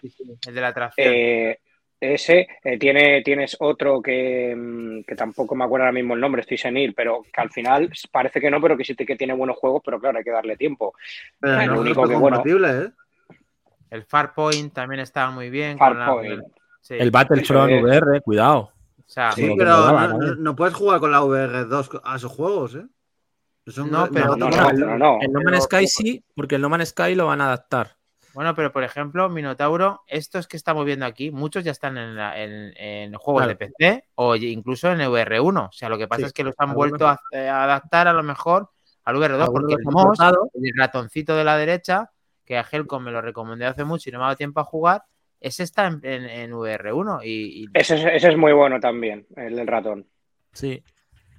el de la atracción. Eh, ese, eh, tiene, tienes otro que, mm, que tampoco me acuerdo ahora mismo el nombre, estoy senil, pero que al final parece que no, pero que sí que tiene buenos juegos, pero claro, hay que darle tiempo. Pero Claro. no Lo es único que, bueno, compatible, ¿eh? El Farpoint también estaba muy bien. con la- sí. el Battlefront es. VR, cuidado. O sea, Sí, pero molaba, no, ¿no? no- no puedes jugar con la VR2 a esos juegos, ¿eh? Son- No, pero- No, no, no, no. El No Man's Sky sí, porque el No Man's Sky lo van a adaptar. Bueno, pero por ejemplo, Minotauro, estos que estamos viendo aquí, muchos ya están en, la- en- en juegos Claro. de PC o incluso en VR1. O sea, lo que pasa Sí, es que los han vuelto a, a adaptar a lo mejor al VR2, Algunos porque el los han MOS, portado. el ratoncito de la derecha, que a Helcom me lo recomendé hace mucho y no me ha dado tiempo a jugar, ese está en, en- en VR1 y, y Ese, es- ese es muy bueno también, el del ratón. Sí.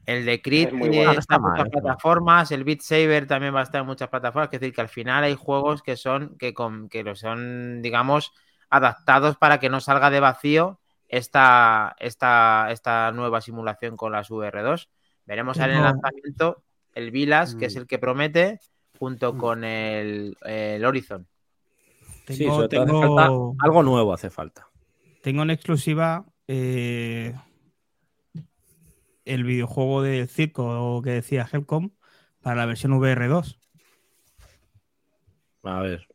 El de Crit Es bueno. Está en muchas plataformas, el Beat Saber también va a estar en muchas plataformas, es decir, que al final hay juegos que son, que, con, que lo son, digamos, adaptados para que no salga de vacío esta, esta, esta nueva simulación con las VR2. Veremos en el lanzamiento el Vilas, que es Mm. el que promete, junto Mm. con el, el Horizon. sí, Tengo, hace falta algo nuevo hace falta. tengo en exclusiva eh, el videojuego del circo que decía Helcom para la versión VR2. A ver.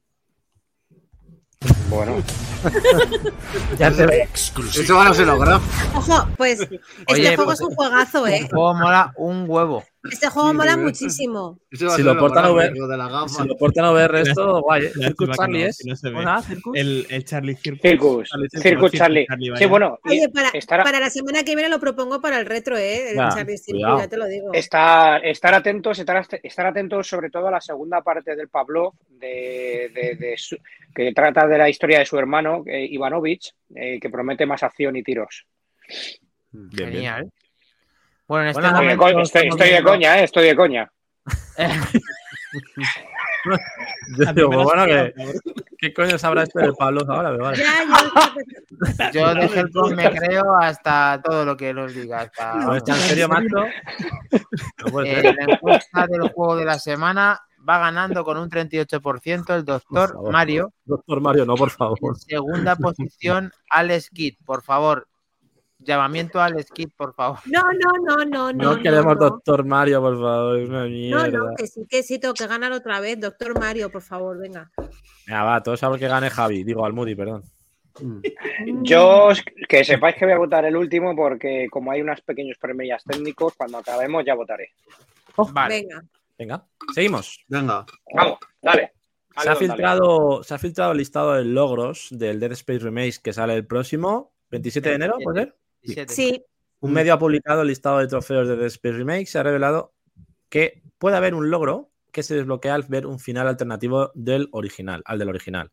Bueno, [laughs] Ya se ve. Eso van a ser los gráficos. Ojo, pues este Oye, juego pues- es un juegazo, El ¿eh? juego mola un huevo. Este juego Sí, mola muchísimo. Si lo portan a gráfico ver- de la gama. Si lo portan a VR esto, guay. ¿eh? Circus Charlie no, es. no. Hola, Circus. El, el Charlie Circus. Circus, Charlie, Circus, Circus Circus Charlie. Charlie, Sí, bueno, Oye, para, la semana que viene lo propongo para el retro, ¿eh? El Charlie Circus, ya te lo digo. estar, estar atentos, estar, estar atentos sobre todo a la segunda parte del Pavlov, de, de- de su- que trata de la historia de su hermano, eh, Ivanovich, eh, que promete más acción y tiros. Bien, bien. Genial. Bueno, en este Bueno, Estoy de, momento co- estoy, estamos estoy de viendo- coña, eh, estoy de coña. Yo digo, bueno, que. ¿qué coño sabrá esto de Pablo ahora? Pero vale. Ya, Yo de Helcom [laughs] me creo hasta todo lo que nos diga. Hasta, No, está en serio, [laughs] macho. No Eh, la encuesta del juego de la semana va ganando con un 38% el Por doctor favor. Mario. Doctor Mario, no, por En favor. segunda posición, Alex Kidd, por favor. Llamamiento a Alex Kidd, por favor. No, no, no, no, No, no. queremos no. Doctor Mario, por favor. Es una No, mierda. no, que sí, que sí, tengo que ganar otra vez. Doctor Mario, por favor, venga. Venga, va, todos saben que gane Javi. Digo, al Moody, perdón. Mm. Yo que sepáis que voy a votar el último porque como hay unos pequeños premios técnicos, cuando acabemos ya votaré. Vale. Venga. Venga, seguimos. Venga. Vamos, dale. Se ha, filtrado, se ha filtrado el listado de logros del Dead Space Remake que sale el próximo 27 de enero, ¿puede ser? 17. Sí, Un medio ha publicado el listado de trofeos de Dead Space Remake. Se ha revelado que puede haber un logro que se desbloquea al ver un final alternativo del original, al del original.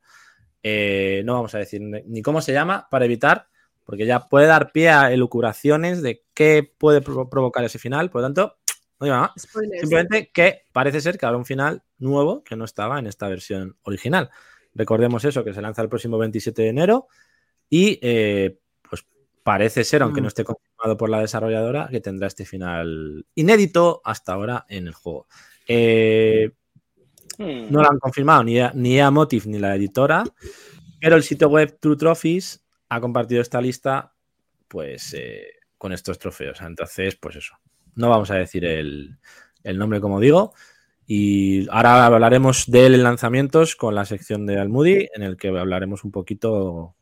Eh, no vamos a decir ni cómo se llama para evitar, porque ya puede dar pie a elucubraciones de qué puede provo- provocar ese final. Por lo tanto, no digo nada. spoilers. Simplemente que parece ser que habrá un final nuevo que no estaba en esta versión original. Recordemos eso, que se lanza el próximo 27 de enero y eh, parece ser, aunque Mm. no esté confirmado por la desarrolladora, que tendrá este final inédito hasta ahora en el juego. Eh, Hmm. no lo han confirmado ni a, ni a Motive ni la editora, pero el sitio web True Trophies ha compartido esta lista pues eh, con estos trofeos. Entonces, pues eso. No vamos a decir el, el nombre como digo. Y ahora hablaremos de lanzamientos con la sección de Almudi, en el que hablaremos un poquito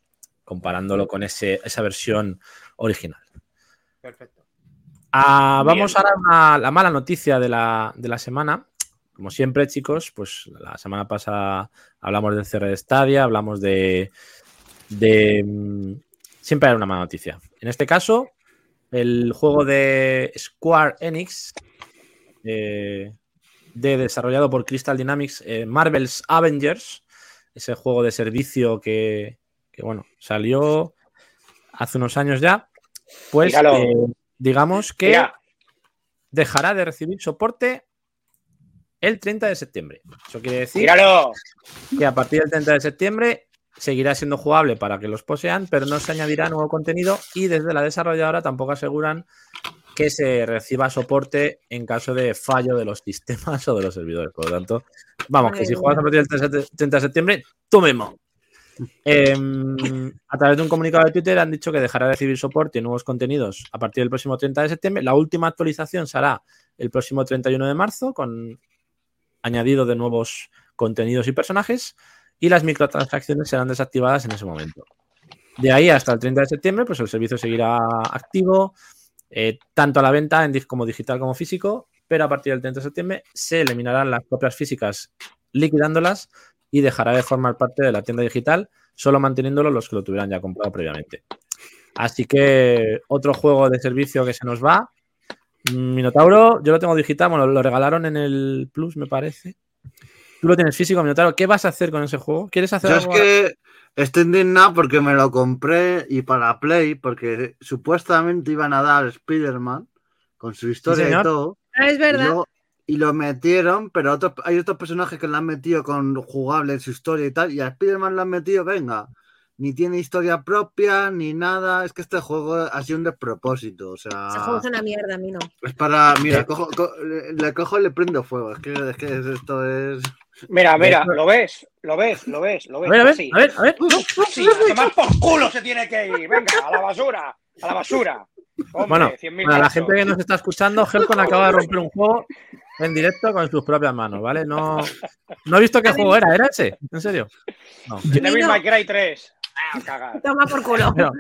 comparándolo con ese, esa versión original. Perfecto. Ah, Bien. vamos ahora a la mala noticia de la, de la semana. Como siempre, chicos, pues la semana pasada hablamos del cierre de Stadia, hablamos de. de mm, siempre hay una mala noticia. En este caso, el juego de Square Enix, eh, de, desarrollado por Crystal Dynamics, eh, Marvel's Avengers, ese juego de servicio que, que, bueno, salió hace unos años ya, pues eh, digamos que Mira, dejará de recibir soporte el 30 de septiembre. Eso quiere decir míralo. que a partir del 30 de septiembre seguirá siendo jugable para que los posean, pero no se añadirá nuevo contenido y desde la desarrolladora tampoco aseguran que se reciba soporte en caso de fallo de los sistemas [laughs] o de los servidores. Por lo tanto, vamos, que si juegas a partir del 30 de septiembre, tú mismo. Em, a través de un comunicado de Twitter han dicho que dejará de recibir soporte y nuevos contenidos a partir del próximo 30 de septiembre. La última actualización será el próximo 31 de marzo con añadido de nuevos contenidos y personajes y las microtransacciones serán desactivadas en ese momento. De ahí hasta el 30 de septiembre, pues el servicio seguirá activo, eh, tanto a la venta en, como digital como físico, pero a partir del 30 de septiembre se eliminarán las copias físicas liquidándolas y dejará de formar parte de la tienda digital, solo manteniéndolo los que lo tuvieran ya comprado previamente. Así que otro juego de servicio que se nos va. Mm, Minotauro, yo lo tengo digital, bueno, lo regalaron en el Plus, me parece. Tú lo tienes físico, Minotauro. ¿Qué vas a hacer con ese juego? ¿Quieres hacer Yo es algo? que estoy indignado porque me lo compré y para Play, porque supuestamente iban a dar Spider-Man con su historia y todo. Ah, es Y, verdad. luego- y lo metieron, pero otros- hay otros personajes que lo han metido con jugable en su historia y tal. Y a Spider-Man lo han metido, venga, ni tiene historia propia ni nada. Es que este juego ha sido un despropósito. O sea, Ese juego es una mierda, a mí no. es para. Eh. Mira, cojo, co- le, le cojo y le prendo fuego. Es que, es que esto es. Mira, mira, lo ves, lo ves, lo ves, lo A ves. ver, a ver, así. a ver, a ver. Sí, a tomar por culo se tiene que ir. Venga, a la basura, a la basura. Hombre, Bueno, 100.000 Para la gente que nos está escuchando, Helcon acaba de romper un juego en directo con sus propias manos, ¿vale? No, no he visto qué [laughs] juego era, ¿era ese? ¿En serio? No. Devil. May Cry 3. Ah, cagar. Toma por culo. Pero,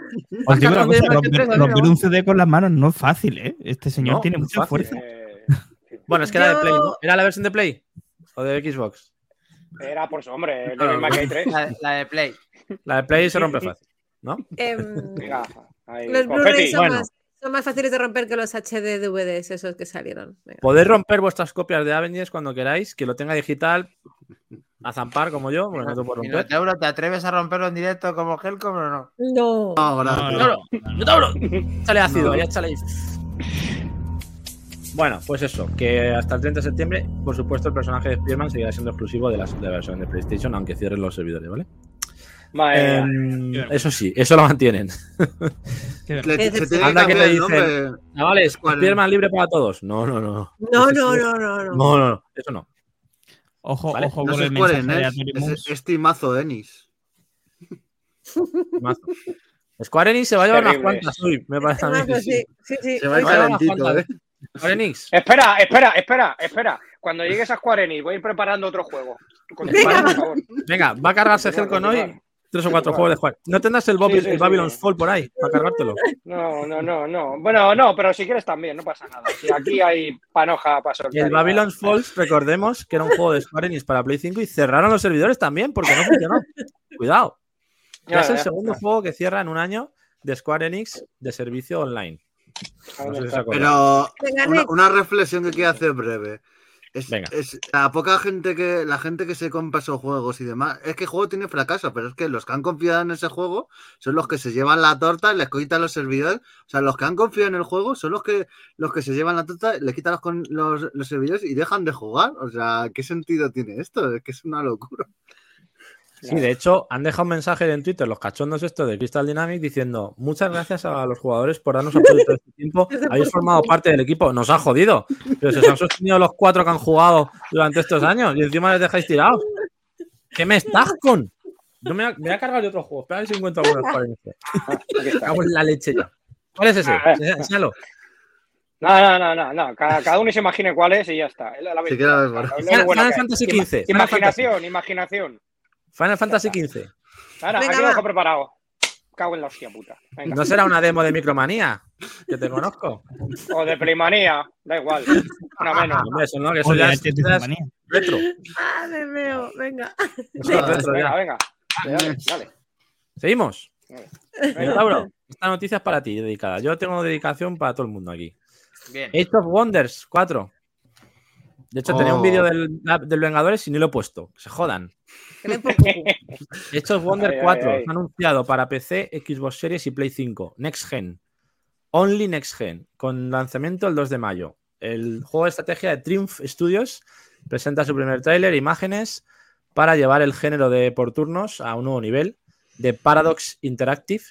Os digo una cosa, romper, un CD con las manos no es fácil, ¿eh? Este señor No, tiene mucha fácil. fuerza. Eh, Bueno, es que era de Play, ¿no? ¿Era la versión de Play? ¿O de Xbox? Era por su hombre, el Ah, Devil May Cry bueno. 3. La, la de Play. La de Play se rompe fácil, ¿no? Venga, ahí, los. Blu-ray son, Bueno. más, son más fáciles de romper que los HD DVDs esos que salieron. Venga. Podéis romper vuestras copias de Avengers cuando queráis, que lo tenga digital, a zampar como yo, porque no te puedo romper. ¿te atreves a romperlo en directo como Helcom o no? No. No, gracias. No, no. ¡Minotauro! Échale ácido, No. ya échale. Bueno, pues eso, que hasta el 30 de septiembre, por supuesto, el personaje de Spearman seguirá siendo exclusivo de la, de la versión de PlayStation, aunque cierren los servidores, ¿vale? Madre. Em, eso sí, eso lo mantienen. Qué se Anda que te nombre. Chavales. Spearman libre para todos. No, no, no. No, no, no, no, no. No, no, no, eso no. Ojo, Vale, ojo No el mensaje de Enix, Atorimus. es, es timazo Enix. Mazo. Square Enix se va a llevar unas cuantas hoy, me parece a mí. Sí, sí, sí. Se va Vale, calentito, Juan, ¿eh? Square Enix. Espera, espera, espera, espera. Cuando llegues a Square Enix, voy a ir preparando otro juego. Por favor. Venga, va a cargarse Helcon hoy. Tres o cuatro juegos de Square. ¿No tendrás el, Bobby- Sí, sí, el sí, Babylon's sí. Fall por ahí para cargártelo? No, no, no, no. Bueno, no, pero si quieres también, no pasa nada. Si aquí hay panoja para Y soltar. el Babylon's Falls, recordemos que era un juego de Square Enix para Play 5 y cerraron los servidores también porque no funcionó. Cuidado. Ya es el segundo juego que cierra en un año de Square Enix de servicio online. No sé si se acuerdan. Pero una reflexión que quiero hacer breve. Es, Venga. es la poca gente que la gente que se compra esos juegos y demás, es que el juego tiene fracaso, pero es que los que han confiado en ese juego son los que se llevan la torta les quitan los servidores. O sea, los que han confiado en el juego son los que los que se llevan la torta, les quitan los, los, los servidores y dejan de jugar. O sea, ¿qué sentido tiene esto? Es que es una locura. Sí, de hecho, han dejado un mensaje en Twitter los cachondos estos de Crystal Dynamics diciendo muchas gracias a los jugadores por darnos apoyo todo este tiempo. [laughs] Habéis formado parte del equipo. Nos ha jodido. Pero se os han sostenido los cuatro que han jugado durante estos años y encima les dejáis tirados. ¿Qué me estás con? Yo me voy a, me voy a cargar de otro juego. Espera a ver si encuentro. [laughs] Aquí está. Cago en la leche ya. ¿Cuál es ese? Ah, Enséñalo. No, no, no, no, no. Cada, cada uno se imagine cuál es y ya está. La- la. Fantasy. Imaginación, imaginación. Final Fantasy XV. Ahora, Venga, aquí lo dejo preparado. Cago en la hostia puta. Venga. ¿No será una demo de Micromanía? Que te conozco. O de Playmanía, da igual. Una menos. Eso no, que eso ya es, retro. Madre mía, venga. Eso es retro ya. Venga, venga. Dale, dale. Seguimos. Minotauro, esta noticia es para ti, dedicada. Yo tengo dedicación para todo el mundo aquí. Bien. Age of Wonders 4. De hecho, tenía un Oh. vídeo del, del Vengadores y ni lo he puesto. Se jodan. [laughs] Ay, ay, 4 ay. anunciado para PC, Xbox Series y Play 5. Next Gen. Only Next Gen. Con lanzamiento el 2 de mayo. El juego de estrategia de Triumph Studios presenta su primer tráiler, imágenes, para llevar el género de por turnos a un nuevo nivel de Paradox Interactive,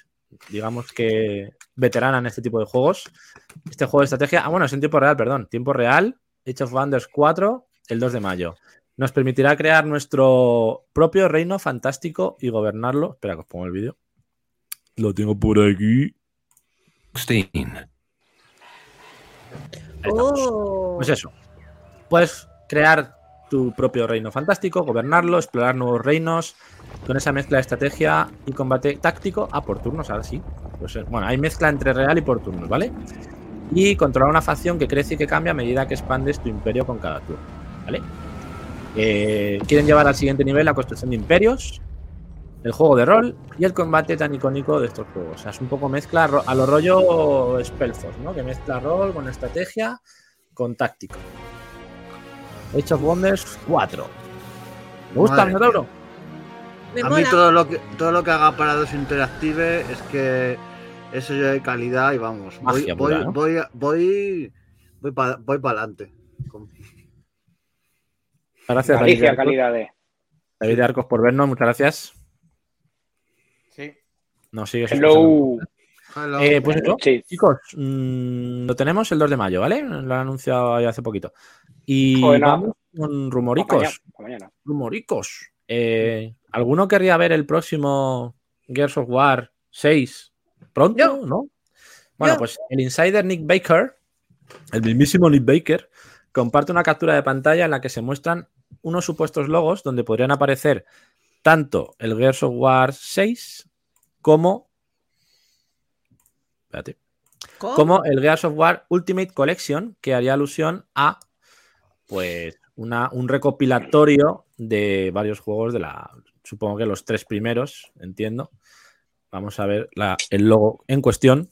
digamos que veterana en este tipo de juegos. Este juego de estrategia, ah, bueno, es en tiempo real, perdón, tiempo real, Age of Wonders 4, el 2 de mayo. Nos permitirá crear nuestro propio reino fantástico y gobernarlo. Espera, que os pongo el vídeo. Lo tengo por aquí. Oh. Pues eso. Puedes crear tu propio reino fantástico, gobernarlo, explorar nuevos reinos, con esa mezcla de estrategia y combate táctico a por turnos, ahora sí. Pues, eh, bueno, hay mezcla entre real y por turnos, ¿vale? Y controlar una facción que crece y que cambia a medida que expandes tu imperio con cada turno, ¿vale? Eh, quieren llevar al siguiente nivel la construcción de imperios, el juego de rol y el combate tan icónico de estos juegos. O sea, es un poco mezcla a lo rollo Spellforce, ¿no? Que mezcla rol con estrategia con táctico. Age of Wonders 4. ¿Me gusta, Madre Minotauro? Me A mí todo lo que todo lo que haga Parados Interactive es que es sello de calidad y vamos, voy Magia voy pura, ¿no? voy voy voy para voy para adelante. Gracias, David Arcos, calidad de. David de Arcos, por vernos. Muchas gracias. Sí. Nos sigues Hello. Hello. Eh, pues eso, Sí. chicos, mm, lo tenemos el 2 de mayo, ¿vale? Lo han anunciado ahí hace poquito. Y Joder, vamos con mañana, rumoricos. mañana. Rumoricos. Eh, ¿Alguno querría ver el próximo Gears of War 6 pronto? Yo. ¿No? Bueno, Yo. pues el insider Nick Baker, el mismísimo Nick Baker, comparte una captura de pantalla en la que se muestran unos supuestos logos donde podrían aparecer tanto el Gears of War 6 como. Espérate ¿Cómo? como el Gears of War Ultimate Collection, que haría alusión a pues una, un recopilatorio de varios juegos de la, supongo que los tres primeros, entiendo. Vamos a ver la- el logo en cuestión.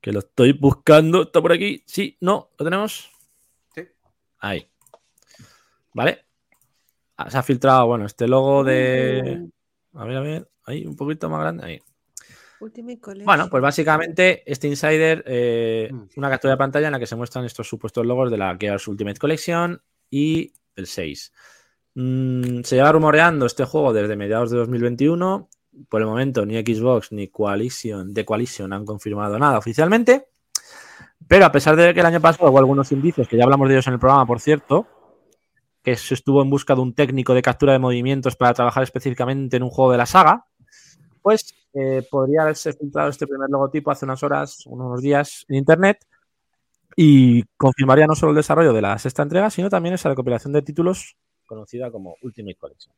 Que lo estoy buscando. ¿Está por aquí? Sí, no, ¿lo tenemos? Sí. Ahí. ¿Vale? Ah, Se ha filtrado, bueno, este logo de. A ver, a ver. Ahí, un poquito más grande. Ahí. Ultimate Collection. Bueno, pues básicamente este insider, eh, Mm. una captura de pantalla en la que se muestran estos supuestos logos de la Gears Ultimate Collection y el 6. Mm, se lleva rumoreando este juego desde mediados de 2021. Por el momento ni Xbox ni Coalition, The Coalition han confirmado nada oficialmente. Pero a pesar de que el año pasado hubo algunos indicios, que ya hablamos de ellos en el programa, por cierto, que se estuvo en busca de un técnico de captura de movimientos para trabajar específicamente en un juego de la saga, pues eh, podría haberse filtrado este primer logotipo hace unas horas, unos días en internet y confirmaría no solo el desarrollo de la sexta entrega, sino también esa recopilación de títulos conocida como Ultimate Collection,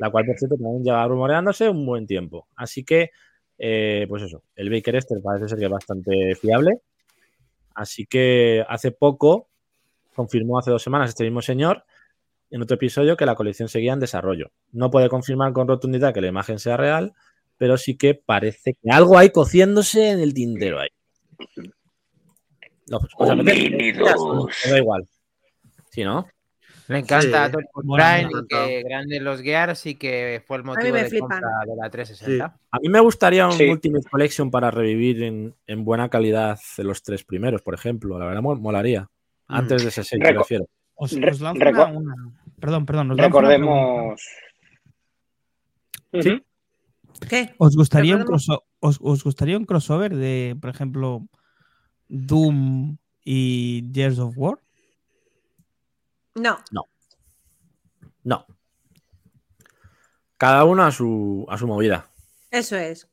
la cual, por cierto, también lleva rumoreándose un buen tiempo. Así que, eh, pues eso, el Baker Esther parece ser que es bastante fiable. Así que hace poco, confirmó hace dos semanas este mismo señor, en otro episodio, que la colección seguía en desarrollo. No puede confirmar con rotundidad que la imagen sea real, pero sí que parece que algo hay cociéndose en el tintero ahí. No, pues, me da igual. Sí, ¿no? Le encanta Sí. a Tony Bueno, Brian me y encanta. que grandes los Gears y que fue el motivo me de flipan. compra de la 360. A mí me gustaría un Sí. Ultimate Collection para revivir en, en buena calidad los tres primeros, por ejemplo. La verdad, mol- molaría. Antes de ese 6, Reco- prefiero. Os, os lanzo una, una- Perdón, perdón. os una. Recordemos. Sí. ¿Qué? ¿Os gustaría, un Recordemos- crosso- os, os gustaría un crossover de, por ejemplo, Doom y Gears of War? No. No. Cada uno a su, a su movida. Eso es.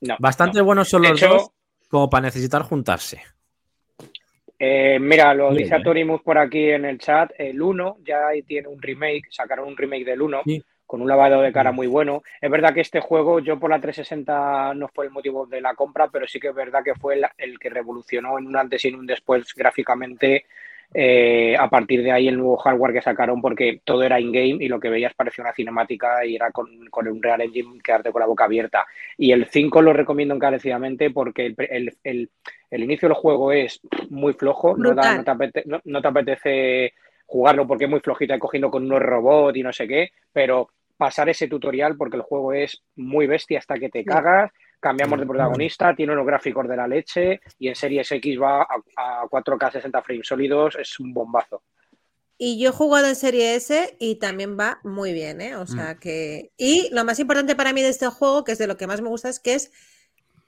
No, Bastante no. buenos son los hecho, dos como para necesitar juntarse. Eh, mira, lo Muy dice bien. Atorimus por aquí en el chat. El 1 ya tiene un remake, sacaron un remake del 1 Sí. con un lavado de cara muy bueno. Es verdad que este juego, yo por la 360 no fue el motivo de la compra, pero sí que es verdad que fue el, el que revolucionó en un antes y en un después gráficamente. Eh, a partir de ahí el nuevo hardware que sacaron porque todo era in-game y lo que veías parecía una cinemática y era con, con un Real Engine quedarte con la boca abierta. Y el 5 lo recomiendo encarecidamente porque el, el- el- el inicio del juego es muy flojo, no, da- Brutal. no te apete- no- no te apetece jugarlo porque es muy flojito y cogiendo con unos robots y no sé qué, pero pasar ese tutorial porque el juego es muy bestia hasta que te cagas, cambiamos de protagonista, tiene unos gráficos de la leche y en Series X va a, a 4K 60 frames sólidos, es un bombazo. Y yo he jugado en Serie S y también va muy bien, ¿eh? O sea que. Y lo más importante para mí de este juego, que es de lo que más me gusta, es que es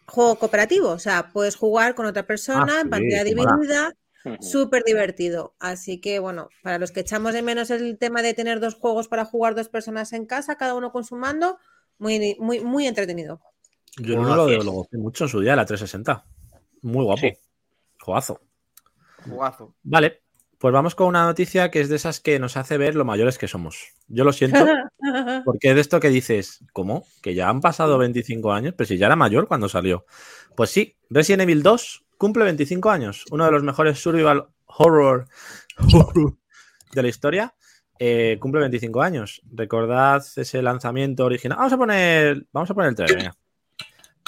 juego cooperativo. O sea, puedes jugar con otra persona Ah, en sí, qué mola. dividida. Súper divertido. Así que, bueno, para los que echamos de menos el tema de tener dos juegos para jugar dos personas en casa, cada uno con su mando, muy, muy, muy entretenido. Yo no lo, lo gocé mucho en su día, la 360. Muy guapo. Sí. Jugazo. Jugazo. Vale, pues vamos con una noticia que es de esas que nos hace ver lo mayores que somos. Yo lo siento, [laughs] porque es de esto que dices, ¿cómo? Que ya han pasado 25 años, pero si ya era mayor cuando salió. Pues sí, Resident Evil 2 cumple 25 años, uno de los mejores survival horror, horror de la historia. eh, cumple 25 años. Recordad ese lanzamiento original. Vamos a poner, vamos a poner el trailer.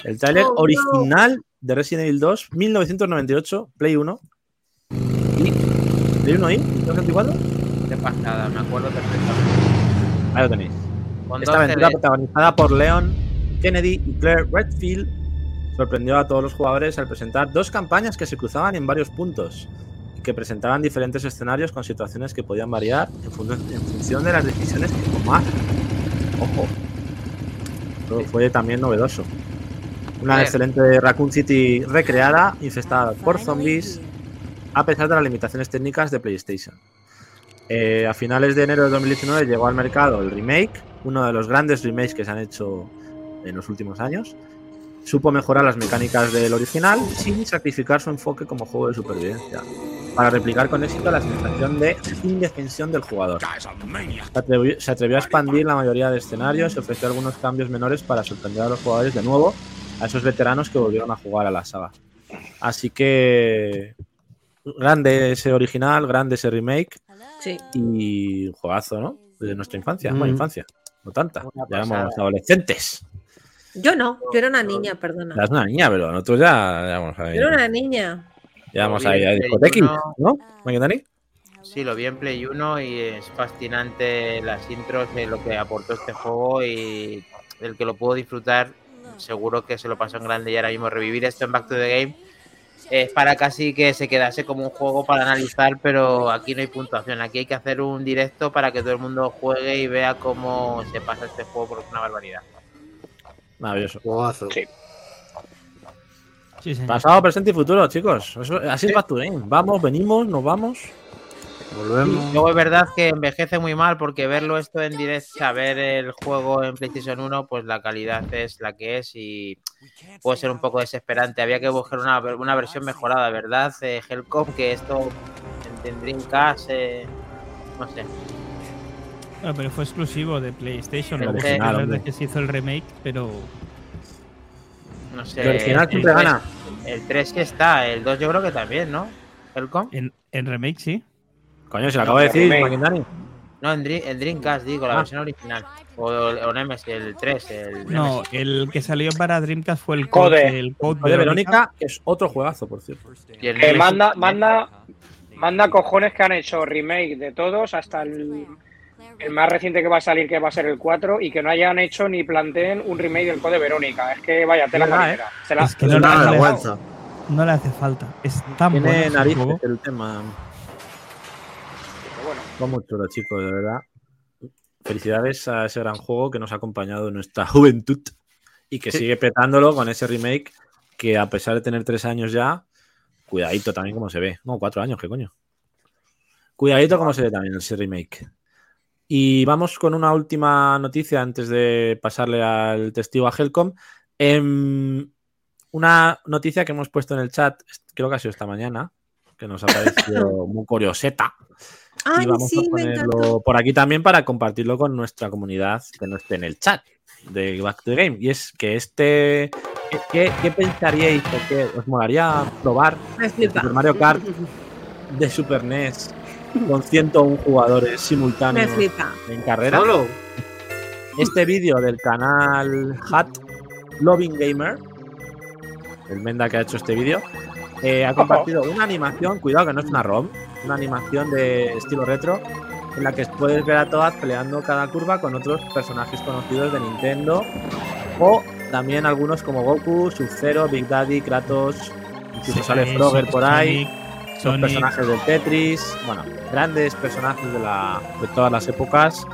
El trailer Oh, no. original de Resident Evil 2, 1998, Play 1. ¿Y? ¿Play 1 y? ¿1964? Qué pasada, me acuerdo perfectamente. Ahí lo tenéis. Esta aventura protagonizada por Leon Kennedy y Claire Redfield sorprendió a todos los jugadores al presentar dos campañas que se cruzaban en varios puntos y que presentaban diferentes escenarios con situaciones que podían variar en, fun- en función de las decisiones que tomaran. Ojo. Esto fue también novedoso. Una excelente Raccoon City recreada, infestada por zombies, a pesar de las limitaciones técnicas de PlayStation. Eh, a finales de enero de 2019 llegó al mercado el remake, uno de los grandes remakes que se han hecho en los últimos años. Supo mejorar las mecánicas del original sin sacrificar su enfoque como juego de supervivencia, para replicar con éxito la sensación de indefensión del jugador. Se atrevió, se atrevió a expandir la mayoría de escenarios y ofreció algunos cambios menores para sorprender a los jugadores de nuevo, a esos veteranos que volvieron a jugar a la saga. Así que grande ese original, grande ese remake Sí. y un juegazo, ¿no? De nuestra infancia, Mm. bueno, infancia, no tanta. Una Ya éramos adolescentes. Yo no, yo era una niña, perdona. Es una niña, pero nosotros ya, ya vamos a Yo era una niña. Ya vamos Lo a ir a uno. ¿no? Sí, lo vi en Play 1 y es fascinante las intros de lo que aportó este juego y el que lo pudo disfrutar seguro que se lo pasó en grande y ahora mismo revivir esto en Back to the Game es para casi que se quedase como un juego para analizar, pero aquí no hay puntuación, aquí hay que hacer un directo para que todo el mundo juegue y vea cómo se pasa este juego porque es una barbaridad. Maravilloso. Juegazo. Sí. Sí. Pasado, presente y futuro, chicos. Eso- así es Back to the Game. Vamos, venimos, nos vamos. Volvemos. Luego es verdad que envejece muy mal porque verlo esto en directo, saber el juego en PlayStation 1, pues la calidad es la que es y puede ser un poco desesperante. Había que buscar una, una versión mejorada, ¿verdad? Eh, Hellcom, que esto en, en Dreamcast, eh, no sé. Bueno, pero fue exclusivo de PlayStation. El que original, es verdad que se hizo el remake, pero No sé. El original el siempre 3 gana. El 3 sí está, el 2 yo creo que también, ¿no? Hellcom. en, en remake sí. Coño, se lo acabo de decir. Maquindani. No, en, Dream- en Dreamcast, digo, la Ah. versión original. O, o Nemesis, el 3, el No, Nemesis. el que salió para Dreamcast fue el Code. Code, el Code Oye, Verónica. Verónica, que es otro juegazo, por cierto. Y el manda, manda, manda cojones que han hecho remake de todos hasta el, el más reciente que va a salir, que va a ser el 4, y que no hayan hecho ni planteen un remake del Code Verónica. Es que vaya tela verdad, marinera. Se la- Es que no, no le, no le hace falta. Es tan bueno Tiene narices el tema. Fue muy chulo, chicos, de verdad. Felicidades a ese gran juego que nos ha acompañado en nuestra [laughs] juventud y que Sí. sigue petándolo con ese remake que a pesar de tener tres años ya, cuidadito también como se ve. No, cuatro años, ¿qué coño? Cuidadito como se ve también ese remake. Y vamos con una última noticia antes de pasarle al testigo a Helcom. Em, una noticia que hemos puesto en el chat, creo que ha sido esta mañana, que nos ha parecido [laughs] muy curioseta Ay, y vamos sí, a ponerlo por aquí también para compartirlo con nuestra comunidad que no esté en el chat de Back to the Game. Y es que este. ¿Qué, qué- pensaríais o qué os molaría probar. Super Mario Kart de Super NES con 101 jugadores simultáneos en carrera? Solo. Este vídeo del canal Hat Loving Gamer, el Menda que ha hecho este vídeo, eh, ha compartido una animación, cuidado que no es una ROM, una animación de estilo retro, en la que puedes ver a Toad peleando cada curva con otros personajes conocidos de Nintendo, o también algunos como Goku, Sub-Zero, Big Daddy, Kratos, incluso sale Frogger por ahí, Sonic, personajes del Tetris, bueno, grandes personajes de, la, de todas las épocas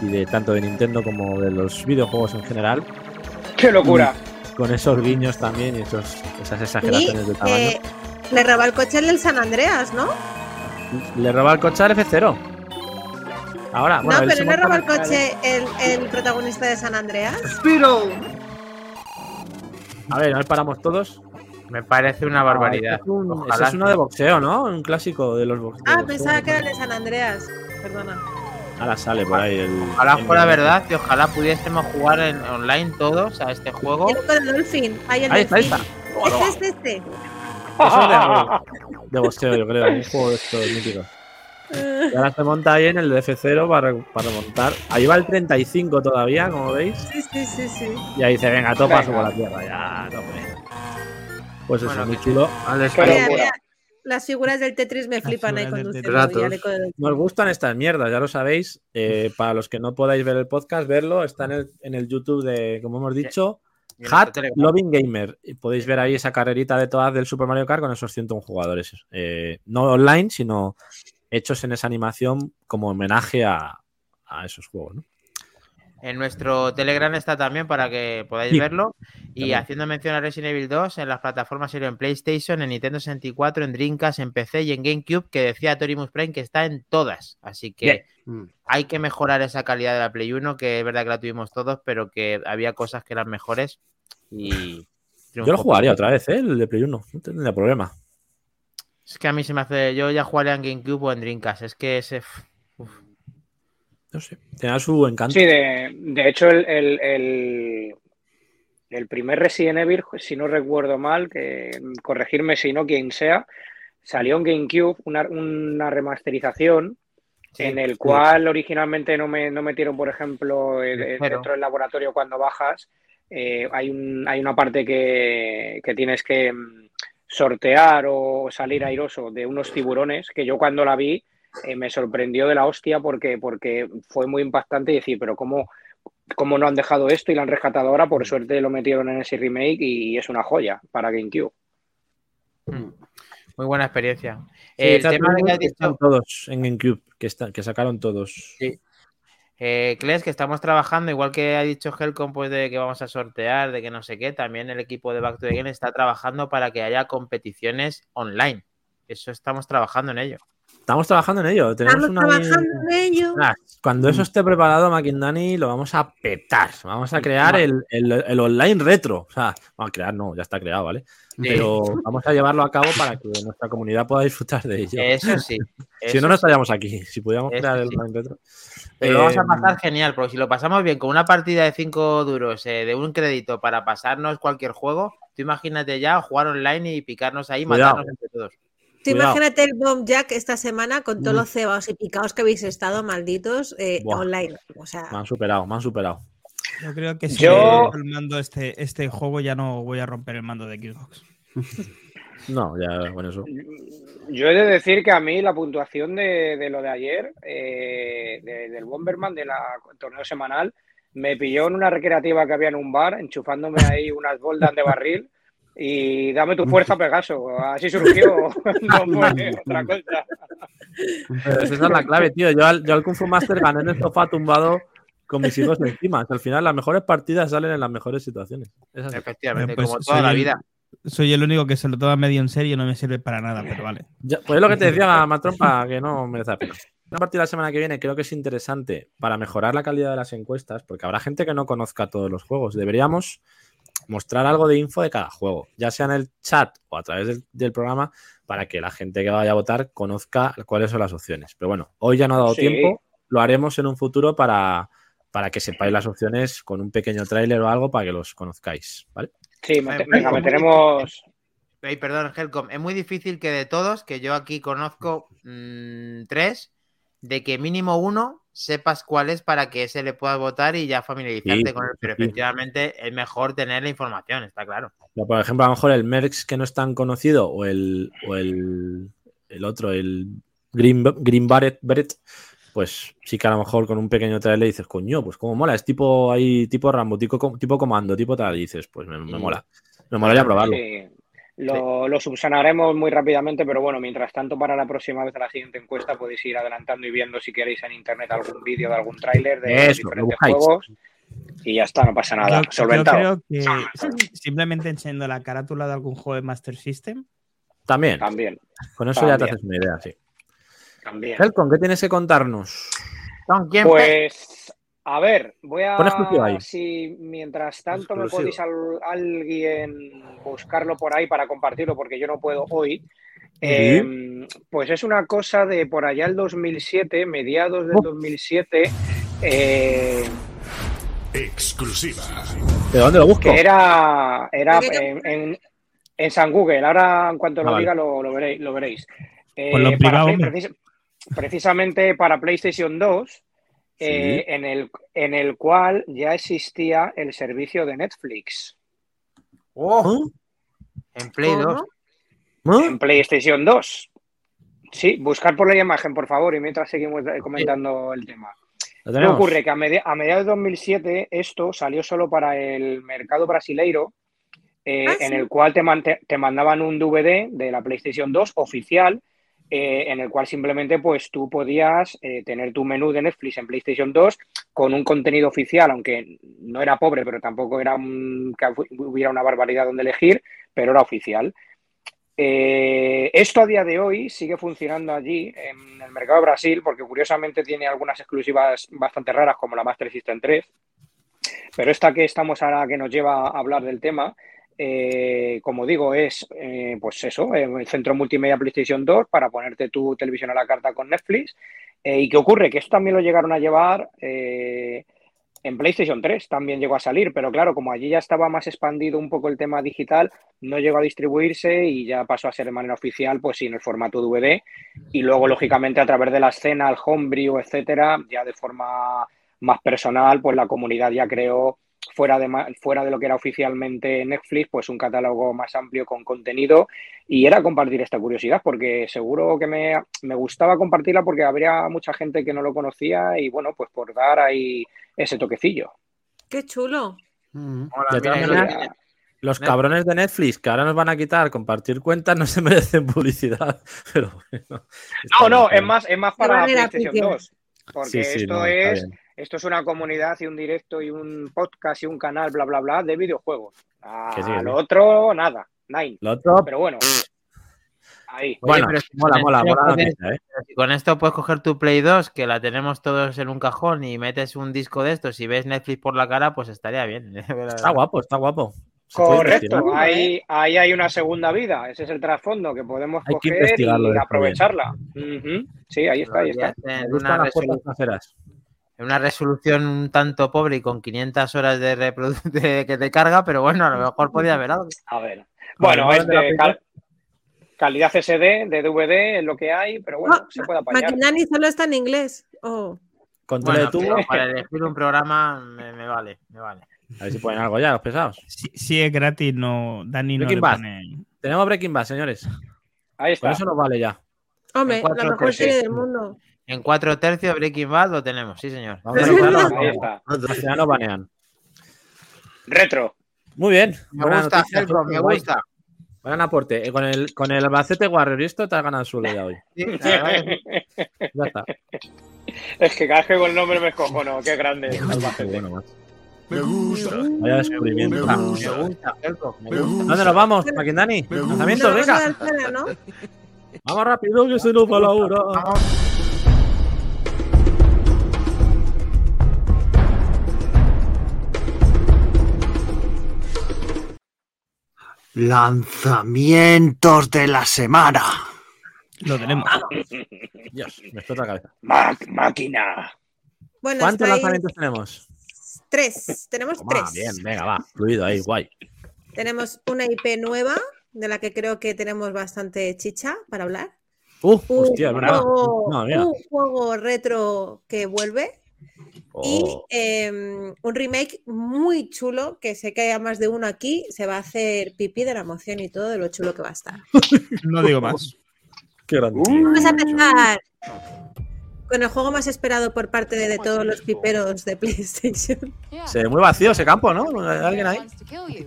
y de tanto de Nintendo como de los videojuegos en general, ¡Qué locura! Con esos guiños también y esos, esas exageraciones de tamaño. eh, le roba el coche el del San Andreas, ¿no? Le roba el coche al F0. Ahora, bueno, no, pero no le roba el coche el, el protagonista de San Andreas. ¡Spiro! A ver, nos paramos todos. Me parece una barbaridad. Ah, es, un- es uno de boxeo, ¿no? Un clásico de los boxeos. Ah, pensaba que era el de San Andreas. Perdona. Ahora sale por ahí el. Ojalá el- fuera verdad y ojalá pudiésemos jugar en online todos a este juego. El Dolphin. Ahí el Ahí está, ahí está. Este, este, este. Eso es de, [laughs] de boxeo, yo creo. Un juego de estos míticos. [laughs] Y ahora se monta ahí en el F0 para, para montar. Ahí va el 35 todavía, como veis. Sí, sí, sí, sí. Y ahí dice, venga, topa por la tierra, ya, tope. Pues eso, Bueno, muy chulo. Al Las figuras del Tetris me flipan ahí conduciendo. Nos gustan estas mierdas, ya lo sabéis. Eh, para los que no podáis ver el podcast, verlo. Está en el, en el YouTube de, como hemos dicho, Hat. Loving Gamer. Y podéis ver ahí esa carrerita de todas del Super Mario Kart con esos 101 jugadores. Eh, no online, sino hechos en esa animación como homenaje a, a esos juegos. ¿no? En nuestro Telegram está también para que podáis Sí, verlo. Y también. haciendo mención a Resident Evil 2 en las plataformas serio en PlayStation, en Nintendo 64, en Dreamcast, en PC y en GameCube, que decía Torimus Prime que está en todas. Así que Bien. Mm. hay que mejorar esa calidad de la Play 1, que es verdad que la tuvimos todos, pero que había cosas que eran mejores. Y Yo lo jugaría otra vez, ¿eh? el de Play 1. No tendría problema. Es que a mí se me hace. Yo ya jugaría en GameCube o en Dreamcast. Es que ese. No sé. Tenía su encanto. Sí, de, de hecho, el, el, el, el primer Resident Evil, si no recuerdo mal, que corregirme si no, quien sea, salió en GameCube una, una remasterización Sí, en el sí. cual originalmente no, me, no metieron, por ejemplo, el- Pero- dentro del laboratorio cuando bajas, eh, hay, un, hay una parte que, que tienes que mm, sortear o salir airoso de unos tiburones, que yo cuando la vi eh, me sorprendió de la hostia porque, porque fue muy impactante y decir, pero ¿cómo, ¿cómo no han dejado esto y lo han rescatado ahora? Por suerte lo metieron en ese remake y es una joya para GameCube. Muy buena experiencia. Sí, el tema de que has que están dicho, todos en GameCube, que, están, que sacaron todos. Sí. eh, Kles, que estamos trabajando, igual que ha dicho Helcom, pues de que vamos a sortear, de que no sé qué, también el equipo de Back to the Game está trabajando para que haya competiciones online. Eso estamos trabajando en ello. Estamos trabajando en ello. Tenemos Estamos una... trabajando en ello. Ah, Cuando eso esté preparado, Maquindani, lo vamos a petar. Vamos a crear el, el- el online retro. O sea, vamos a crear, no, ya está creado, ¿vale? Pero vamos a llevarlo a cabo para que nuestra comunidad pueda disfrutar de ello. Eso sí. [laughs] si no, no estaríamos aquí. Si pudiéramos Eso crear el sí. online retro. Pero lo vamos a Eh, pasar genial, porque si lo pasamos bien con una partida de 5 duros eh, de un crédito para pasarnos cualquier juego, tú imagínate ya jugar online y picarnos ahí y Cuidado. matarnos entre todos. Tú Cuidado. imagínate el Bomb Jack esta semana con todos Mm. los cebaos y picados que habéis estado malditos eh, online. O sea, Me han superado, me han superado. Yo creo que si Yo- el mando este, este juego ya no voy a romper el mando de Xbox. No, ya, bueno, eso. Yo he de decir que a mí la puntuación de, de lo de ayer, eh, de- del Bomberman, del torneo semanal, me pilló en una recreativa que había en un bar, enchufándome ahí unas boldas de barril y dame tu fuerza, Pegaso. Así surgió, [laughs] no fue otra cosa. Pero esa es la clave, tío. Yo al, yo al Kung Fu Master gané en el sofá tumbado con mis hijos encima. Al final, las mejores partidas salen en las mejores situaciones. Es así. Efectivamente, pues como toda la el- vida. Soy el único que se lo toma medio en serio y no me sirve para nada, pero vale. Ya, pues es lo que te decía, Matrompa, que no merece la pena. Una partida la semana que viene creo que es interesante para mejorar la calidad de las encuestas, porque habrá gente que no conozca todos los juegos. Deberíamos mostrar algo de info de cada juego, ya sea en el chat o a través del, del programa, para que la gente que vaya a votar conozca cuáles son las opciones. Pero bueno, hoy ya no ha dado Sí. tiempo, lo haremos en un futuro para, para que sepáis las opciones con un pequeño tráiler o algo para que los conozcáis, ¿vale? Sí, Ay, venga, meteremos. Ey, perdón, Helcom, es muy difícil que de todos, que yo aquí conozco mm, tres, de que mínimo uno sepas cuál es para que ese le puedas votar y ya familiarizarte Sí, con él. Pero sí. efectivamente es mejor tener la información, está claro. Por ejemplo, a lo mejor el Merx que no es tan conocido o el, o el, el otro, el Green, Green Barret, Beret, pues sí que a lo mejor con un pequeño trailer dices, coño, pues como mola, es tipo ahí, tipo Rambo, tipo, tipo comando, tipo tal, y dices, pues me, me Sí. mola. Me molaría probarlo. Sí, lo, lo subsanaremos muy rápidamente, pero bueno, mientras tanto, para la próxima vez, a la siguiente encuesta, podéis ir adelantando y viendo si queréis en internet algún vídeo de algún tráiler de Eso, lo diferentes juegos. Y ya está, no pasa nada. Yo, yo Solventado. creo que [laughs] simplemente enseñando la carátula de algún juego de Master System. También, También, con eso ya te haces una idea, sí. también. Helcon, ¿qué tienes que contarnos? Son quién Pues, a ver, voy a. Ahí. Si mientras tanto me Exclusiva. podéis al- alguien buscarlo por ahí para compartirlo, porque yo no puedo hoy. eh, pues es una cosa de por allá el 2007, mediados del Oh. 2007, eh, Exclusiva. ¿De dónde lo busco? que era, era en, en- en San Google. Ahora, en cuanto Ah, lo vale. diga, lo, lo veréis. Lo veréis. Eh, para privado, hombre. precis- precisamente para PlayStation 2, eh, en, el, en el cual ya existía el servicio de Netflix. ¡Oh! En Play ¿Cómo? 2. ¿Ah? En PlayStation 2. Sí, buscar por la imagen, por favor, y mientras seguimos eh, comentando el tema. ¿Lo ¿Qué ocurre? Que a, media- a mediados de 2007 esto salió solo para el mercado brasileiro, eh, Ah, en sí. el cual te, man- te- te mandaban un DVD de la PlayStation 2 oficial, eh, en el cual simplemente pues tú podías eh, tener tu menú de Netflix en PlayStation 2 con un contenido oficial, aunque no era pobre, pero tampoco era un- que hubiera una barbaridad donde elegir, pero era oficial. Eh, esto a día de hoy sigue funcionando allí en el mercado de Brasil porque curiosamente tiene algunas exclusivas bastante raras como la Master System 3. Pero esta que estamos ahora que nos lleva a hablar del tema, eh, como digo, es eh, pues eso, eh, el centro multimedia PlayStation 2 para ponerte tu televisión a la carta con Netflix. ¿Y qué ocurre? Que esto también lo llegaron a llevar En PlayStation 3 también llegó a salir, pero claro, como allí ya estaba más expandido un poco el tema digital, no llegó a distribuirse y ya pasó a ser de manera oficial, pues sí, en el formato DVD. Y luego, lógicamente, a través de la escena, el homebrew, etcétera, ya de forma más personal, pues la comunidad ya creó fuera de, fuera de lo que era oficialmente Netflix, pues un catálogo más amplio con contenido y era compartir esta curiosidad porque seguro que me, me gustaba compartirla porque habría mucha gente que no lo conocía y bueno, pues por dar ahí ese toquecillo. Qué chulo. Mm. Hola, mira, mira, Los cabrones de Netflix que ahora nos van a quitar compartir cuentas no se [laughs] merecen publicidad, pero bueno. No, no, es más, es más para PlayStation oficial. 2. Porque Sí, sí, esto no, es bien. Esto es una comunidad y un directo y un podcast y un canal, bla, bla, bla, de videojuegos. A sí, lo otro, nada, nine. Lo otro, Pero bueno, ahí. Oye, bueno, pero mola, con mola, esto mola la puedes- pinta, ¿eh? si con esto puedes coger tu Play 2, que la tenemos todos en un cajón, y metes un disco de estos y ves Netflix por la cara, pues estaría bien. [laughs] Está guapo, está guapo. Se Correcto, ahí, ahí hay una segunda vida, ese es el trasfondo que podemos Hay coger y aprovecharla. Sí, ahí está, ahí está. Me En gustan una, en una resolución un tanto pobre y con 500 horas de, reprodu- [laughs] de que te carga, pero bueno, a lo mejor podía haber algo. A ver. Bueno, cal- calidad SD, de DVD, es lo que hay, pero bueno, Oh, se puede apañar. Maquinani solo está en inglés. Oh. Control Bueno, de tubo. para elegir un programa me, me vale, me vale. A ver si ponen algo ya, los pesados. Si, si es gratis, no, Dani no Breaking le Bad. pone. Tenemos Breaking Bad, señores. Ahí Con está. eso nos vale ya. Hombre, la mejor serie del mundo. En cuatro tercios Breaking Bad lo tenemos, sí señor. Vamos a final nos banean. Retro. Muy bien. Me buena gusta, noticia, me guay. gusta. Buen aporte. Eh, Con el, con el Albacete esto te has ganado el suelo ya hoy. Sí. [laughs] Ya está. Es que cada vez que con el nombre me escojono, qué grande. es Albacete. bueno, macho. Me gusta. Vaya descubrimiento. Me Me gusta. gusta, Helcom, me Me gusta. gusta. ¿Dónde nos vamos, Maquindani? Gusta. Lanzamiento, vamos venga. ¿no? Vamos rápido, que se nos va la hora. Lanzamientos de la semana. Lo tenemos. Dios, me explota la cabeza. Mac- máquina. Bueno, ¿Cuántos estáis lanzamientos tenemos? tres. Tenemos Toma, tres. bien, venga, va. Fluido ahí, guay. Tenemos una IP nueva, de la que creo que tenemos bastante chicha para hablar. Uh, Un, hostia, es verdad. juego, No, mira. un juego retro que vuelve y Oh, em, un remake muy chulo que sé que hay a más de uno aquí. Se va a hacer pipí de la emoción y todo de lo chulo que va a estar. [laughs] No digo más. [laughs] qué grande. Vamos a empezar con el juego más esperado por parte de, de todos los piperos de PlayStation. Se ve muy vacío ese campo, ¿no? ¿Hay ¿Alguien ahí?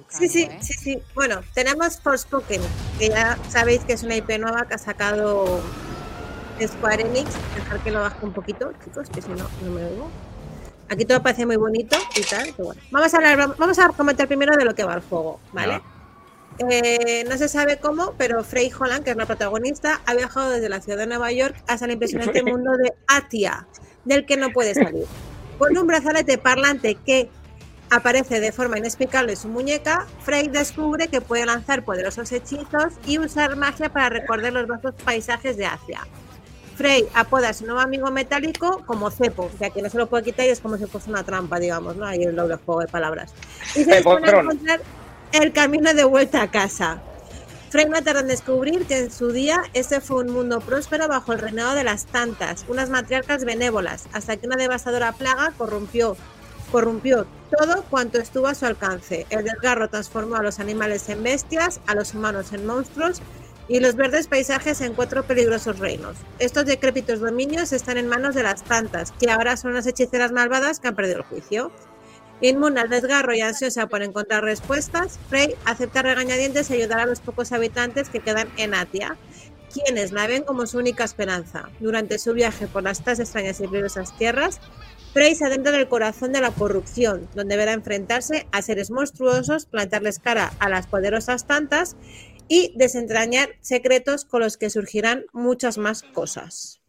Sí, sí, sí, sí. Bueno, tenemos Forspoken, que ya sabéis que es una IP nueva que ha sacado Square Enix. Dejar que lo baje un poquito, chicos, que si no, no me oigo. Aquí todo parece muy bonito y tal. pero bueno. Vamos a hablar, vamos a comentar primero de lo que va el juego, ¿vale? Eh, no se sabe cómo, pero Frey Holland, que es la protagonista, ha viajado desde la ciudad de Nueva York hasta el impresionante [laughs] mundo de Atia, del que no puede salir. Con un brazalete parlante que aparece de forma inexplicable en su muñeca, Frey descubre que puede lanzar poderosos hechizos y usar magia para recorrer los vastos paisajes de Asia. Frey apoda a su nuevo amigo metálico como cepo, ya que no se lo puede quitar y es como si fuese una trampa, digamos, ¿no? Ahí el doble juego de palabras. Y se dispone a encontrar el camino de vuelta a casa. Frey no tarda en descubrir que en su día este fue un mundo próspero bajo el reinado de las tantas, unas matriarcas benévolas, hasta que una devastadora plaga corrompió, corrompió todo cuanto estuvo a su alcance. El desgarro transformó a los animales en bestias, a los humanos en monstruos y los verdes paisajes en cuatro peligrosos reinos. Estos decrépitos dominios están en manos de las tantas, que ahora son unas hechiceras malvadas que han perdido el juicio. Inmune al desgarro y ansiosa por encontrar respuestas, Frey acepta regañadientes y ayudar a los pocos habitantes que quedan en Atia, quienes la ven como su única esperanza. Durante su viaje por las extrañas y peligrosas tierras, Frey se adentra en el corazón de la corrupción, donde deberá enfrentarse a seres monstruosos, plantarles cara a las poderosas tantas y desentrañar secretos con los que surgirán muchas más cosas.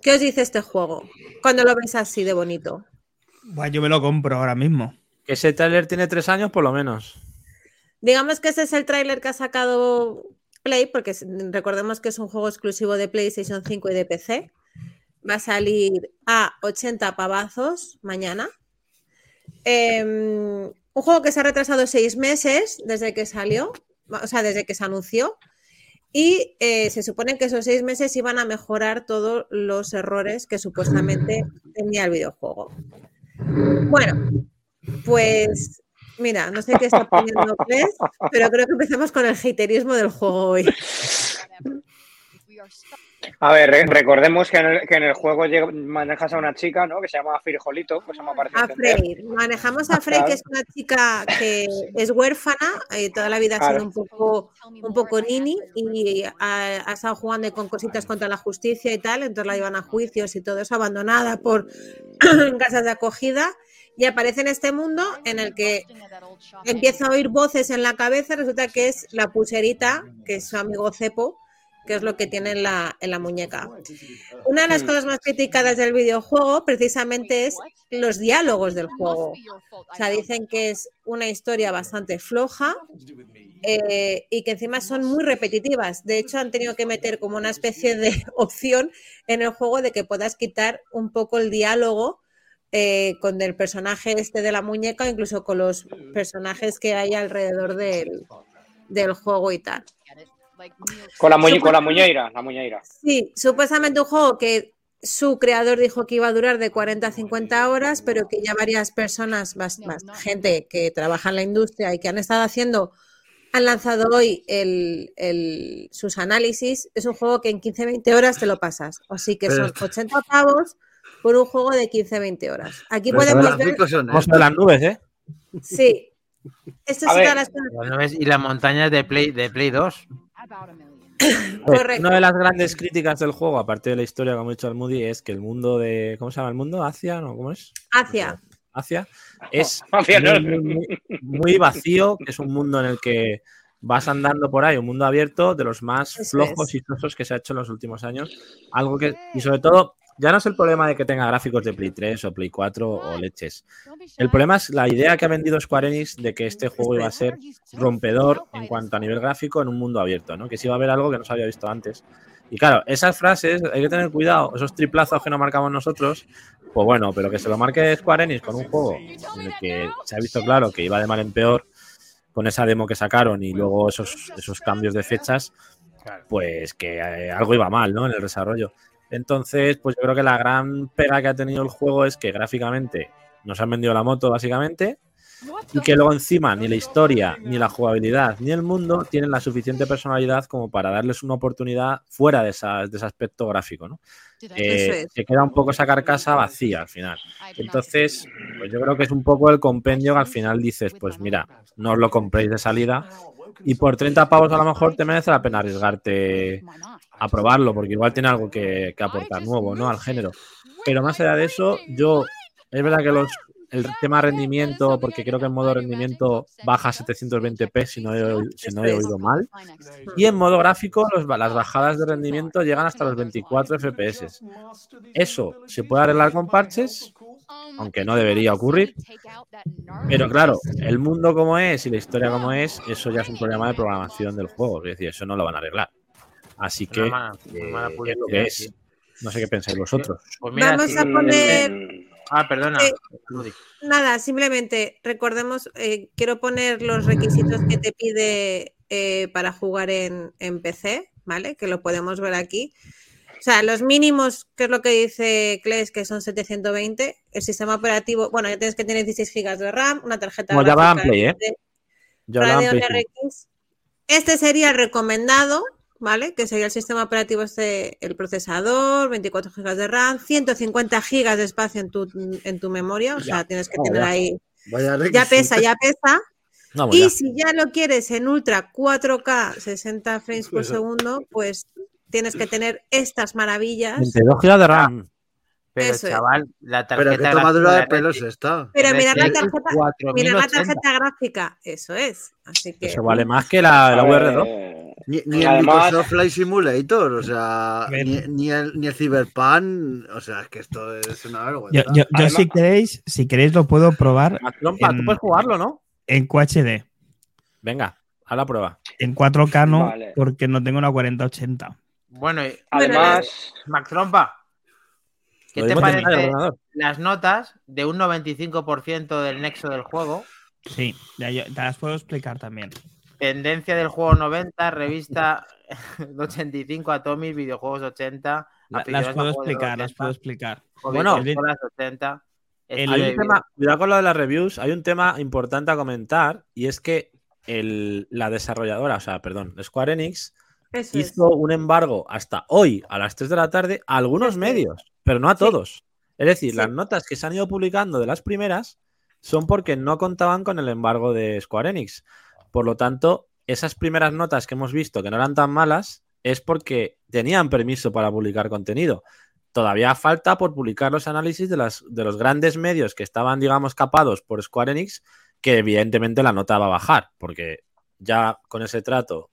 ¿Qué os dice este juego cuando lo veis así de bonito? Buah, yo me lo compro ahora mismo. Que ese trailer tiene tres años por lo menos. Digamos que ese es el tráiler que ha sacado Play, porque recordemos que es un juego exclusivo de PlayStation 5 y de PC. Va a salir a 80 pavazos mañana. em, un juego que se ha retrasado seis meses desde que salió, o sea, desde que se anunció. Y eh, se supone que esos seis meses iban a mejorar todos los errores que supuestamente [laughs] tenía el videojuego. Bueno, pues mira, no sé qué está poniendo Ples, pero creo que empezamos con el haterismo del juego hoy. [laughs] [laughs] A ver, re- recordemos que en, el, que en el juego manejas a una chica, ¿no? Que se llama pues se me parecido A. Frey. Manejamos a Frey, que es una chica que es huérfana, eh, toda la vida ha sido un poco, un poco nini y ha, ha estado jugando con cositas contra la justicia y tal, entonces la llevan a juicios y todo eso, abandonada por [clears throat] casas de acogida y aparece en este mundo en el que empieza a oír voces en la cabeza, resulta que es la pulserita, que es su amigo Cepo, que es lo que tiene en la, en la muñeca. Una de las cosas más criticadas del videojuego precisamente es los diálogos del juego. O sea, dicen que es una historia bastante floja eh, y que encima son muy repetitivas. De hecho, han tenido que meter como una especie de [laughs] opción en el juego de que puedas quitar un poco el diálogo eh, con el personaje este de la muñeca incluso con los personajes que hay alrededor del, del juego y tal. Con la, muñe- con la muñeira, la muñeira. Sí, supuestamente un juego que su creador dijo que iba a durar de 40 a 50 horas, pero que ya varias personas, más, más gente que trabaja en la industria y que han estado haciendo, han lanzado hoy el- el- sus análisis. Es un juego que en 15-20 horas te lo pasas. Así que son esto- 80 pavos por un juego de 15-20 horas. Aquí Pero podemos ver, Vamos a estos. ver las nubes, ¿eh? sí. Esto es A. Las nubes y las montañas de Play, de Play 2. [coughs] Correcto. Una de las grandes críticas del juego, aparte de la historia, como ha dicho el Moody, es que el mundo de. ¿Cómo se llama el mundo? ¿Asia? ¿No? ¿Cómo es? Hacia. Asia. Es [laughs] Asia, no. muy, muy- muy vacío, que es un mundo en el que vas andando por ahí, un mundo abierto de los más Eso flojos es. y sosos que se ha hecho en los últimos años. Algo que. Y sobre todo, ya no es el problema de que tenga gráficos de Play 3 o Play 4 o leches. El problema es la idea que ha vendido Square Enix de que este juego iba a ser rompedor en cuanto a nivel gráfico en un mundo abierto, ¿no? Que si iba a haber algo que no se había visto antes. Y claro, esas frases hay que tener cuidado, esos triplazos que no marcamos nosotros, pues bueno, pero que se lo marque Square Enix con un juego en el que se ha visto claro que iba de mal en peor con esa demo que sacaron y luego esos, esos cambios de fechas, pues que eh, algo iba mal, ¿no? En el desarrollo. Entonces, pues yo creo que la gran pega que ha tenido el juego es que gráficamente nos han vendido la moto, básicamente, y que luego encima ni la historia, ni la jugabilidad, ni el mundo tienen la suficiente personalidad como para darles una oportunidad fuera de, esa- de ese aspecto gráfico, ¿no? Eh. Que queda un poco esa carcasa vacía al final. Entonces, pues yo creo que es un poco el compendio que al final dices, pues mira, no os lo compréis de salida y por 30 pavos a lo mejor te merece la pena arriesgarte a probarlo, porque igual tiene algo que, que aportar nuevo, ¿no? Al género. Pero más allá de eso, yo, es verdad que los, el tema rendimiento, porque creo que en modo rendimiento baja a 720p si no he, si no he oído mal. Y en modo gráfico, los- las bajadas de rendimiento llegan hasta los 24 FPS. Eso se puede arreglar con parches, aunque no debería ocurrir. Pero claro, el mundo como es y la historia como es, eso ya es un problema de programación del juego. Es decir, eso no lo van a arreglar. Así que mala- eh, mala es lo publicidad, que es. No sé qué pensáis vosotros. Pues mira, Vamos a poner Ah, perdona. Eh. Nada, simplemente recordemos, eh, quiero poner los requisitos que te pide eh, para jugar en, en PC, ¿vale? Que lo podemos ver aquí. O sea, los mínimos, que es lo que dice Kles, que son 720. El sistema operativo, bueno, ya tienes que tener 16 GB de RAM, una tarjeta Como ya va ¿eh? de Yo hablaba en Radeon Play cinco. RX. Este sería el recomendado, ¿vale? Que sería el sistema operativo, este, el procesador, 24 GB de RAM, 150 GB de espacio en tu, en tu memoria, o sea, tienes que Oh, tener ya. ahí. Vaya Ya pesa, ya pesa. No, pues Y ya. si ya lo quieres en ultra 4K, 60 frames por segundo, pues tienes que tener estas maravillas. 22 GB de RAM. Pero Eso es. chaval, la tarjeta Pero qué tomadura de pelos está. Pero mirad la tarjeta, 4080. mirad la tarjeta gráfica, eso es. Así que Eso vale más que la, la ver, VR2. Ni, ni el Microsoft Flight Simulator, o sea, ni, ni el, ni el Cyberpunk, o sea, es que esto es una vergüenza. Yo, yo- yo Además- si queréis, si queréis lo puedo probar trompa, tú en- puedes jugarlo, ¿no? en QHD. Venga, a la prueba. En 4K no, Vale. porque no tengo una 4080. Bueno, y- Además, Mac Trompa. ¿Qué te parece las notas de un 95% del nexo del juego? Sí, ya yo- te las puedo explicar también. Tendencia del juego 90, revista [laughs] 85, Atomic, videojuegos 80. La- las puedo explicar, las 80, puedo explicar. Bueno, 80. el- Está Hay de un tema, cuidado con lo de las reviews, hay un tema importante a comentar y es que el- la desarrolladora, o sea, perdón, Square Enix Eso es. hizo un embargo hasta hoy a las 3 de la tarde a algunos Sí. medios, pero no a todos. Es decir, Sí. las notas que se han ido publicando de las primeras son porque no contaban con el embargo de Square Enix. Por lo tanto, esas primeras notas que hemos visto que no eran tan malas es porque tenían permiso para publicar contenido. Todavía falta por publicar los análisis de, las, de los grandes medios que estaban, digamos, capados por Square Enix, que evidentemente la nota va a bajar, porque ya con ese trato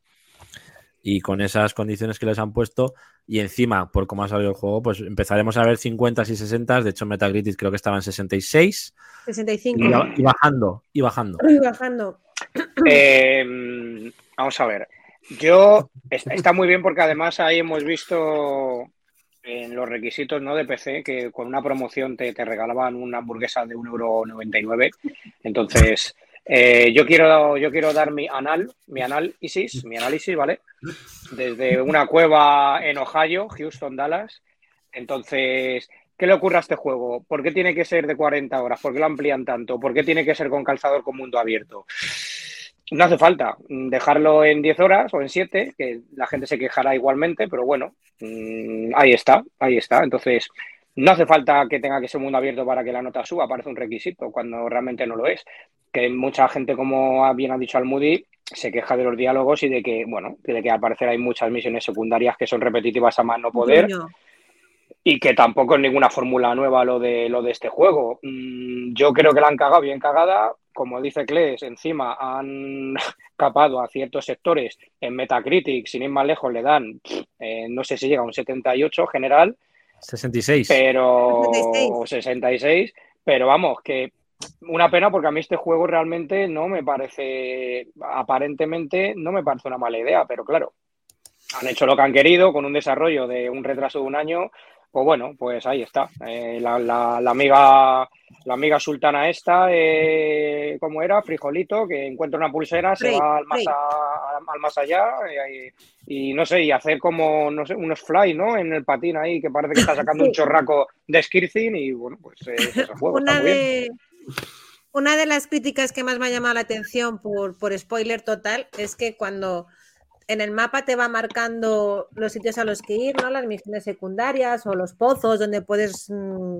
y con esas condiciones que les han puesto, y encima, por cómo ha salido el juego, pues empezaremos a ver 50 y 60. De hecho, Metacritic creo que estaba en 66 65. y, y bajando, y bajando. Uy, bajando. Eh, [clears throat] vamos a ver. Yo es- está muy bien porque además ahí hemos visto en los requisitos ¿no? de PC que con una promoción te, te regalaban una hamburguesa de 1,99€. Entonces, eh, yo quiero yo quiero dar mi anal, mi análisis, mi análisis, ¿vale? Desde una cueva en Ohio, Houston, Dallas. Entonces, ¿qué le ocurre a este juego? ¿Por qué tiene que ser de 40 horas? ¿Por qué lo amplían tanto? ¿Por qué tiene que ser con calzador con mundo abierto? No hace falta dejarlo en 10 horas o en 7, que la gente se quejará igualmente, pero bueno, mm, ahí está, ahí está. Entonces, no hace falta que tenga que ser mundo abierto para que la nota suba, parece un requisito, cuando realmente no lo es. Que mucha gente, como bien ha dicho Almudi, se queja de los diálogos y de que, bueno, de que al parecer hay muchas misiones secundarias que son repetitivas a más no poder y que tampoco es ninguna fórmula nueva lo de lo de este juego. Mm, yo creo que la han cagado bien cagada. Como dice Kles, encima han [laughs] capado a ciertos sectores en Metacritic, sin ir más lejos, le dan, eh, no sé si llega a un 78 general, 66. pero 66. o 66, pero vamos, que una pena porque a mí este juego realmente no me parece, aparentemente no me parece una mala idea, pero claro, han hecho lo que han querido con un desarrollo de un retraso de un año, pues bueno, pues ahí está. Eh, la, la- la amiga la amiga sultana esta, eh, ¿cómo era? Frijolito, que encuentra una pulsera, se va al más, a- al más allá eh, y, no sé, y hacer como, no sé, unos fly, ¿no? En el patín ahí, que parece que está sacando un [laughs] chorraco de Skircing y bueno, pues eh, ese juego está Una de, una de las críticas que más me ha llamado la atención por, por spoiler total es que cuando en el mapa te va marcando los sitios a los que ir, ¿no? Las misiones secundarias o los pozos donde puedes mm,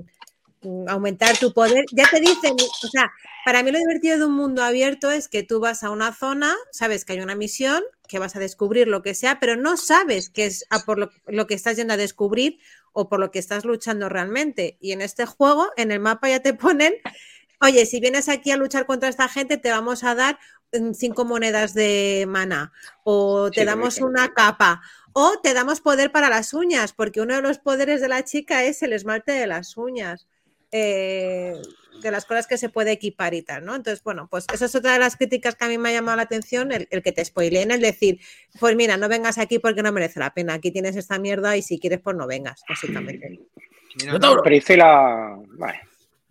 aumentar tu poder, ya te dicen, o sea, para mí lo divertido de un mundo abierto es que tú vas a una zona, sabes que hay una misión, que vas a descubrir lo que sea, pero no sabes qué es a por lo, lo que estás yendo a descubrir o por lo que estás luchando realmente. Y en este juego, en el mapa ya te [laughs] ponen, oye, si vienes aquí a luchar contra esta gente, te vamos a dar cinco monedas de mana o te Sí, damos una capa o te damos poder para las uñas, porque uno de los poderes de la chica es el esmalte de las uñas. eh, de las cosas que se puede equipar y tal, ¿no? Entonces, bueno, pues eso es otra de las críticas que a mí me ha llamado la atención, el, el que te spoileen, el decir, pues mira, no vengas aquí porque no merece la pena, aquí tienes esta mierda y si quieres, pues no vengas, básicamente. Priscila, vale.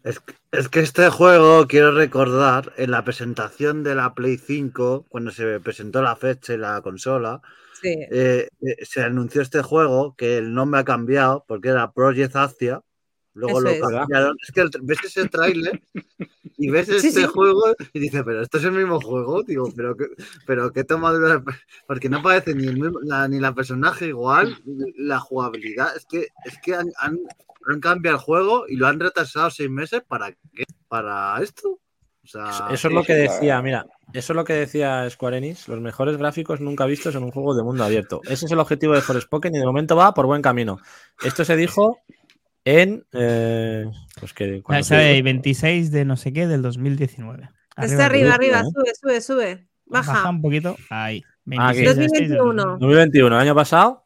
Es, que- es que este juego, quiero recordar, en la presentación de la Play 5, cuando se presentó la fecha y la consola, Sí. eh, eh, se anunció este juego que el nombre ha cambiado porque era Project Asia. Luego Eso lo cambiaron. Es que el- ves ese tráiler y ves [laughs] Sí, este sí. juego y dices, pero esto es el mismo juego, digo, pero que, pero qué tomadura. de- Porque no parece ni el mismo, la, ni la personaje igual, la jugabilidad. Es que, es que han, han, han cambiado el juego y lo han retrasado seis meses para qué? Para esto. O sea, Eso, eso es lo que decía, mira, eso es lo que decía Square Enix, los mejores gráficos nunca vistos en un juego de mundo abierto. Ese es el objetivo de Forspoken y de momento va por buen camino. Esto se dijo en... eh, pues que... cuando Esa se- de 26 de no sé qué del 2019. Está arriba, arriba, arriba, ¿eh? sube, sube, sube. Baja. un poquito. Ahí. Aquí. 26 de 6 del 2021. 2021, el año pasado,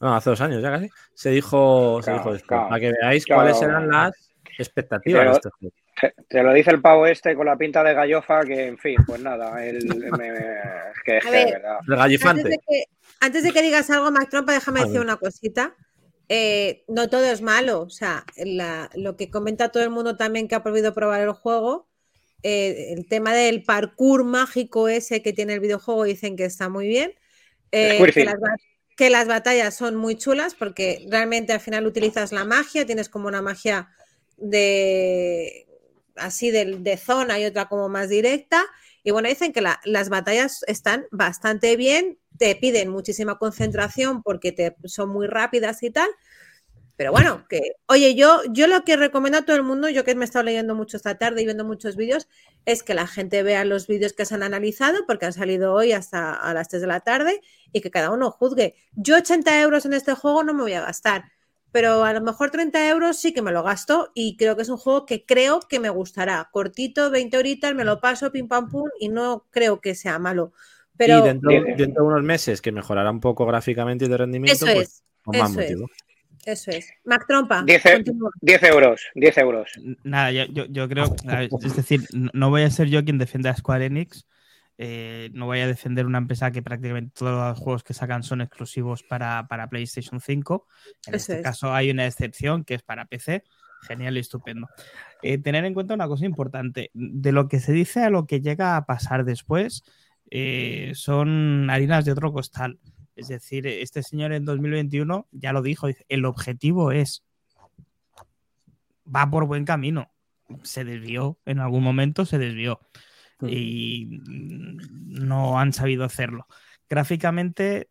no, hace dos años ya casi, se dijo, se Claro, dijo esto, claro. para que veáis Claro. cuáles eran las expectativas de este juego. Te, te lo dice el pavo este con la pinta de gallofa que, en fin, pues nada, él [laughs] me- que, es ver. verdad. El Antes de, que, antes de que digas algo, Mac Trompa, déjame decir una cosita. eh, no todo es malo. O sea, la- lo que comenta todo el mundo también que ha podido probar el juego, eh, el tema del parkour mágico ese que tiene el videojuego dicen que está muy bien. eh, que, las, que las batallas son muy chulas porque realmente al final utilizas la magia, tienes como una magia de así de, de zona y otra como más directa. Y bueno, dicen que la- las batallas están bastante bien, te piden muchísima concentración porque te, son muy rápidas y tal. Pero bueno, que, oye, yo, yo lo que recomiendo a todo el mundo, yo que me he estado leyendo mucho esta tarde y viendo muchos vídeos, es que la gente vea los vídeos que se han analizado, porque han salido hoy hasta a las 3 de la tarde, y que cada uno juzgue. Yo 80 euros en este juego no me voy a gastar, pero a lo mejor 30 euros sí que me lo gasto y creo que es un juego que creo que me gustará. Cortito, 20 horitas, me lo paso, pim pam pum, y no creo que sea malo. Pero y dentro, de unos meses que mejorará un poco gráficamente y de rendimiento, eso pues es, con más eso es. Eso es. Mac Trompa, Dice- continúa. 10 euros, 10 euros. Nada, yo, yo, yo creo, es decir, no no voy a ser yo quien defienda a Square Enix, eh, no voy a defender una empresa que prácticamente todos los juegos que sacan son exclusivos para, para PlayStation 5. En Eso este es. caso hay una excepción que es para PC. Genial y estupendo. Eh, tener en cuenta una cosa importante, de lo que se dice a lo que llega a pasar después, eh, son harinas de otro costal. Es decir, este señor en 2021 ya lo dijo, el objetivo es, va por buen camino. Se desvió, en algún momento se desvió y no han sabido hacerlo. Gráficamente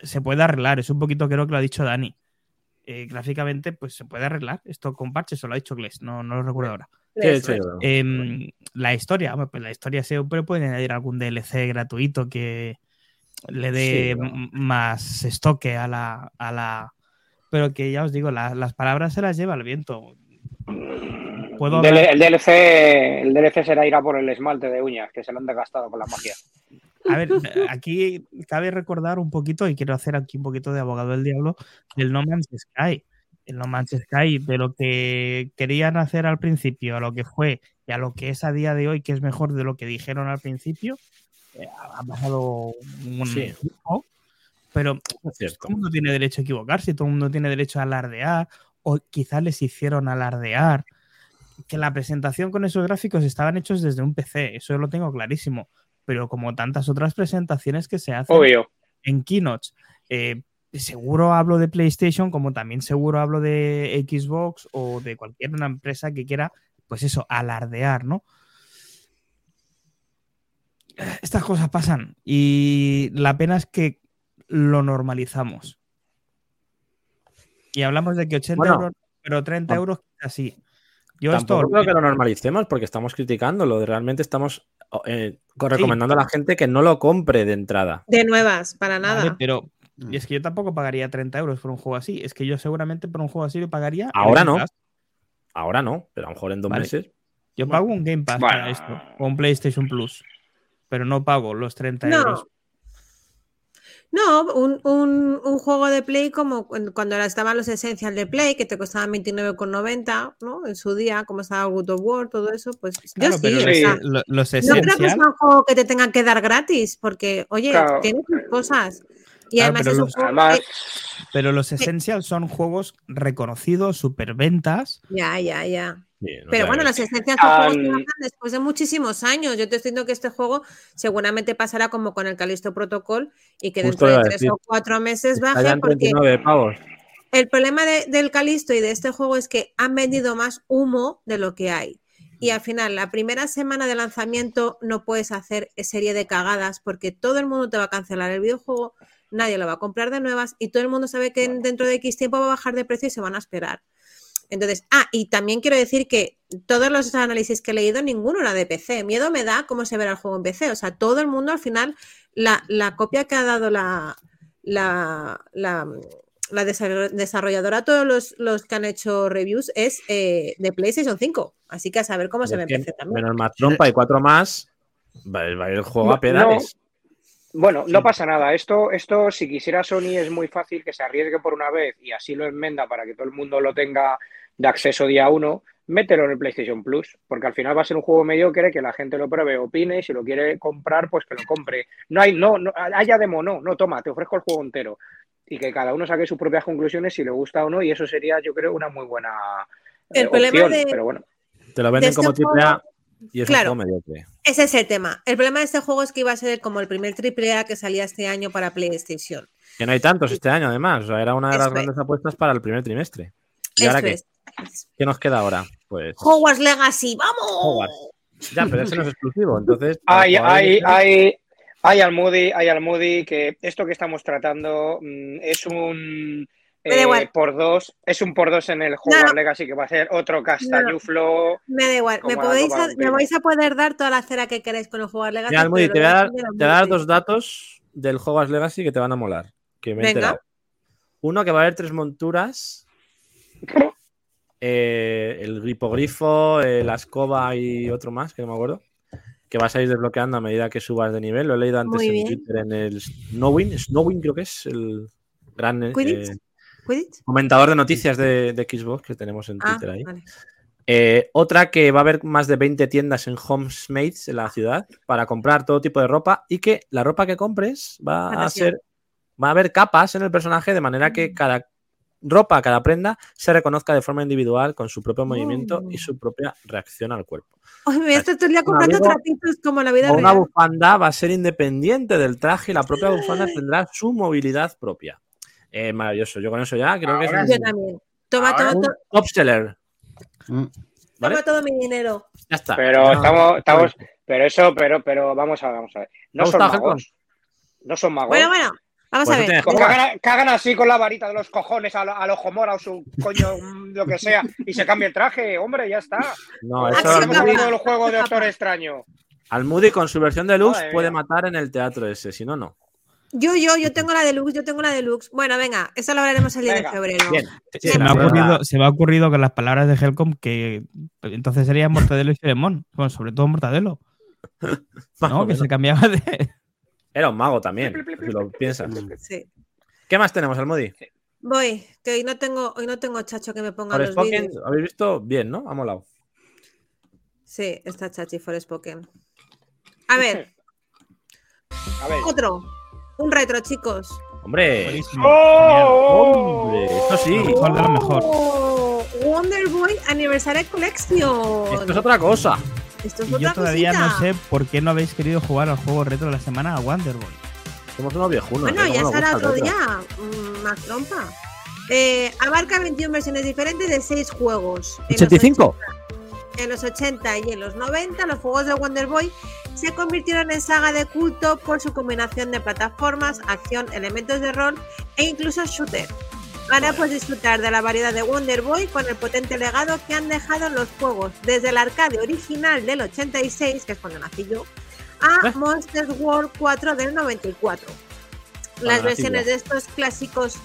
se puede arreglar, es un poquito creo que lo ha dicho Dani. Eh, gráficamente, pues se puede arreglar. Esto con parches, se lo ha dicho Gles, no, no lo recuerdo ahora. Sí, yo. Em, la historia, pues la historia siempre puede añadir algún DLC gratuito que le dé Sí, más estoque a la, a la. Pero que ya os digo, la- las palabras se las lleva el viento. Puedo el, DLC, el DLC será ir a por el esmalte de uñas, que se lo han desgastado con la magia. A ver, aquí cabe recordar un poquito, y quiero hacer aquí un poquito de abogado del diablo, del No Man's Sky. El No Man's Sky, de lo que querían hacer al principio, a lo que fue y a lo que es a día de hoy, que es mejor de lo que dijeron al principio, ha pasado un Sí. tiempo, pero Es todo el mundo tiene derecho a equivocarse, todo el mundo tiene derecho a alardear, o quizás les hicieron alardear. Que la presentación con esos gráficos estaban hechos desde un PC, eso lo tengo clarísimo. Pero como tantas otras presentaciones que se hacen Obvio. en keynotes, eh, seguro hablo de PlayStation, como también seguro hablo de Xbox o de cualquier una empresa que quiera, pues eso, alardear, ¿no? Estas cosas pasan y la pena es que lo normalizamos. Y hablamos de que 80 Bueno. euros, pero 30 Tam- euros así. Yo esto Tampoco creo que lo normalicemos porque estamos criticándolo. Realmente estamos eh, recomendando a la gente que no lo compre de entrada. De nuevas, para nada. Vale, pero Mm. y es que yo tampoco pagaría 30 euros por un juego así. Es que yo seguramente por un juego así lo pagaría. Ahora no. Pass. Ahora no, pero a lo mejor en dos Vale. meses. Yo pago un Game Pass para esto, o un PlayStation Plus, pero no pago los 30 No. euros. No, un, un- un juego de Play como cuando estaban los Essential de Play, que te costaban 29,90, ¿no? En su día, como estaba God of War, todo eso, pues Claro, yo sí. pero o los, sí. sea, lo- los no creo que sea un juego que te tengan que dar gratis, porque, oye, Claro. tiene sus cosas. Y Claro, además pero es un los- juego Además, que- pero los Essential son juegos reconocidos, superventas. Ya, ya, ya. Pero bueno, los Essentials son juegos que bajan después de muchísimos años. Yo te estoy diciendo que este juego seguramente pasará como con el Callisto Protocol y que Justo dentro de tres decir. o cuatro meses baje porque 39 pavos. el problema de- del Calisto y de este juego es que han vendido más humo de lo que hay. Y al final, la primera semana de lanzamiento no puedes hacer serie de cagadas porque todo el mundo te va a cancelar el videojuego, nadie lo va a comprar de nuevas y todo el mundo sabe que en- dentro de X tiempo va a bajar de precio y se van a esperar. Entonces, ah, y también quiero decir que todos los análisis que he leído, ninguno era de PC. Miedo me da cómo se verá el juego en PC. O sea, todo el mundo al final, la, la copia que ha dado la, la, la, la desa- desarrolladora, todos los, los que han hecho reviews, es eh, de PlayStation 5. Así que a saber cómo se ve en PC también. menos más trompa y cuatro más. Va, el juego a No, Bueno, no pasa nada. Esto, esto, si quisiera Sony, es muy fácil que se arriesgue por una vez y así lo enmenda para que todo el mundo lo tenga de acceso día uno. Mételo en el PlayStation Plus, porque al final va a ser un juego mediocre que la gente lo pruebe, opine y si lo quiere comprar, pues que lo compre. No hay, no, no haya demo, no, no, toma, te ofrezco el juego entero. y que cada uno saque sus propias conclusiones si le gusta o no, y eso sería, yo creo, una muy buena El eh, problema opción, de- pero bueno. Te lo venden como triple A y es claro. un juego mediocre. Ese es el tema. El problema de este juego es que iba a ser como el primer triple A que salía este año para PlayStation. Que no hay tantos este año, además. O sea, era una de las Eso es. grandes apuestas para el primer trimestre. ¿Y ahora qué? es. ¿Qué nos queda ahora? Pues. Hogwarts Legacy, ¡vamos! Hogwarts. Ya, pero ese no es exclusivo. Entonces. Hay, hay, hay, hay al Moody, hay al Moody que esto que estamos tratando mm, es un eh, igual. por dos, es un por dos en el No. Legacy que va a ser otro castañuflo. Me da igual. Me, podéis a- me vais a poder dar toda la cera que queréis con el Hogwarts Legacy. Mira, te voy a dar, defender a te voy a dar muerte. dos datos del Hogwarts Legacy que te van a molar. Que me Venga. Uno, que va a haber tres monturas. eh, el gripogrifo, eh, la escoba y otro más, que no me acuerdo. Que vas a ir desbloqueando a medida que subas de nivel. Lo he leído antes en. Twitter en el Snowing. Snowing creo que es el gran eh, Quidditch. ¿Quidditch? comentador de noticias de, de Xbox que tenemos en Ah, Twitter ahí. vale. Eh, otra que va a haber más de 20 tiendas en Homesmates en la ciudad para comprar todo tipo de ropa y que la ropa que compres va a ser va a haber capas en el personaje de manera que cada ropa, cada prenda se reconozca de forma individual con su propio movimiento y su propia reacción al cuerpo. Me el día Un comprando trapitos como la vida una real. bufanda va a ser independiente del traje y la propia bufanda [laughs] tendrá su movilidad propia. Eh, maravilloso. Yo con eso ya creo que es Yo un, también. Toma, toma, un to- top seller. Mm. ¿vale? toma todo mi dinero. Ya está. Pero No, estamos, estamos, pero eso, pero, pero vamos a ver, vamos a ver. No ¿Te ha son magos. No son magos. Bueno, bueno, vamos Pues a ver. hagan, que hagan así con la varita de los cojones a, lo- a los Homora o su coño, [laughs] mm, lo que sea, y se cambie el traje, hombre, ya está. No, eso hablando del juego de. Doctor Extraño. Al Moody con su versión deluxe Madre puede mía. matar en el teatro ese, si no, no. Yo, yo, yo tengo la deluxe, yo tengo la deluxe. Bueno, venga, eso lo hablaremos el 10 de febrero. Bien. Sí, Se me, ha ocurrido, se me ha ocurrido con las palabras de Helcom que entonces sería Mortadelo y Filemón. Bueno, sobre todo Mortadelo. [laughs] ¿no? Que se cambiaba de. Era un mago también, si lo piensas. Sí. ¿Qué más tenemos, Almodi? Voy, que hoy no tengo, hoy no tengo chacho que me ponga los Forspoken, vídeos. ¿habéis visto? Bien, ¿no? Ha molado. Sí, está chachi Forspoken. A ver, [laughs] A ver. otro. Un retro, chicos. Hombre. ¡Oh! hombre, esto sí. Lo mejor de lo mejor. Oh, Wonder Boy Anniversary Collection. Esto es otra cosa. Esto es Y yo otra todavía cosita. no sé por qué no habéis querido jugar al juego retro de la semana a Wonder Boy. Somos unos viejunos. Bueno, ya ¿Cómo nos será otro día. mm, Más trompa. Eh, abarca 21 versiones diferentes de 6 juegos. En los 85. 80 En los 80 y en los 90, los juegos de Wonder Boy se convirtieron en saga de culto por su combinación de plataformas, acción, elementos de rol e incluso shooter. Ahora puedes disfrutar de la variedad de Wonder Boy con el potente legado que han dejado los juegos, desde el arcade original del 86, que es cuando nací yo, a ¿Eh? Monster World 4 del 94. Las versiones de estos clásicos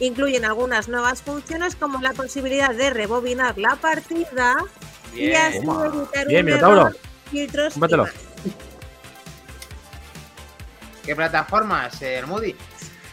incluyen algunas nuevas funciones como la posibilidad de rebobinar la partida y así evitar Bien, un Minotauro. error, filtros y Cómpratelo. más. [laughs] ¿Qué plataformas, eh, el Moody?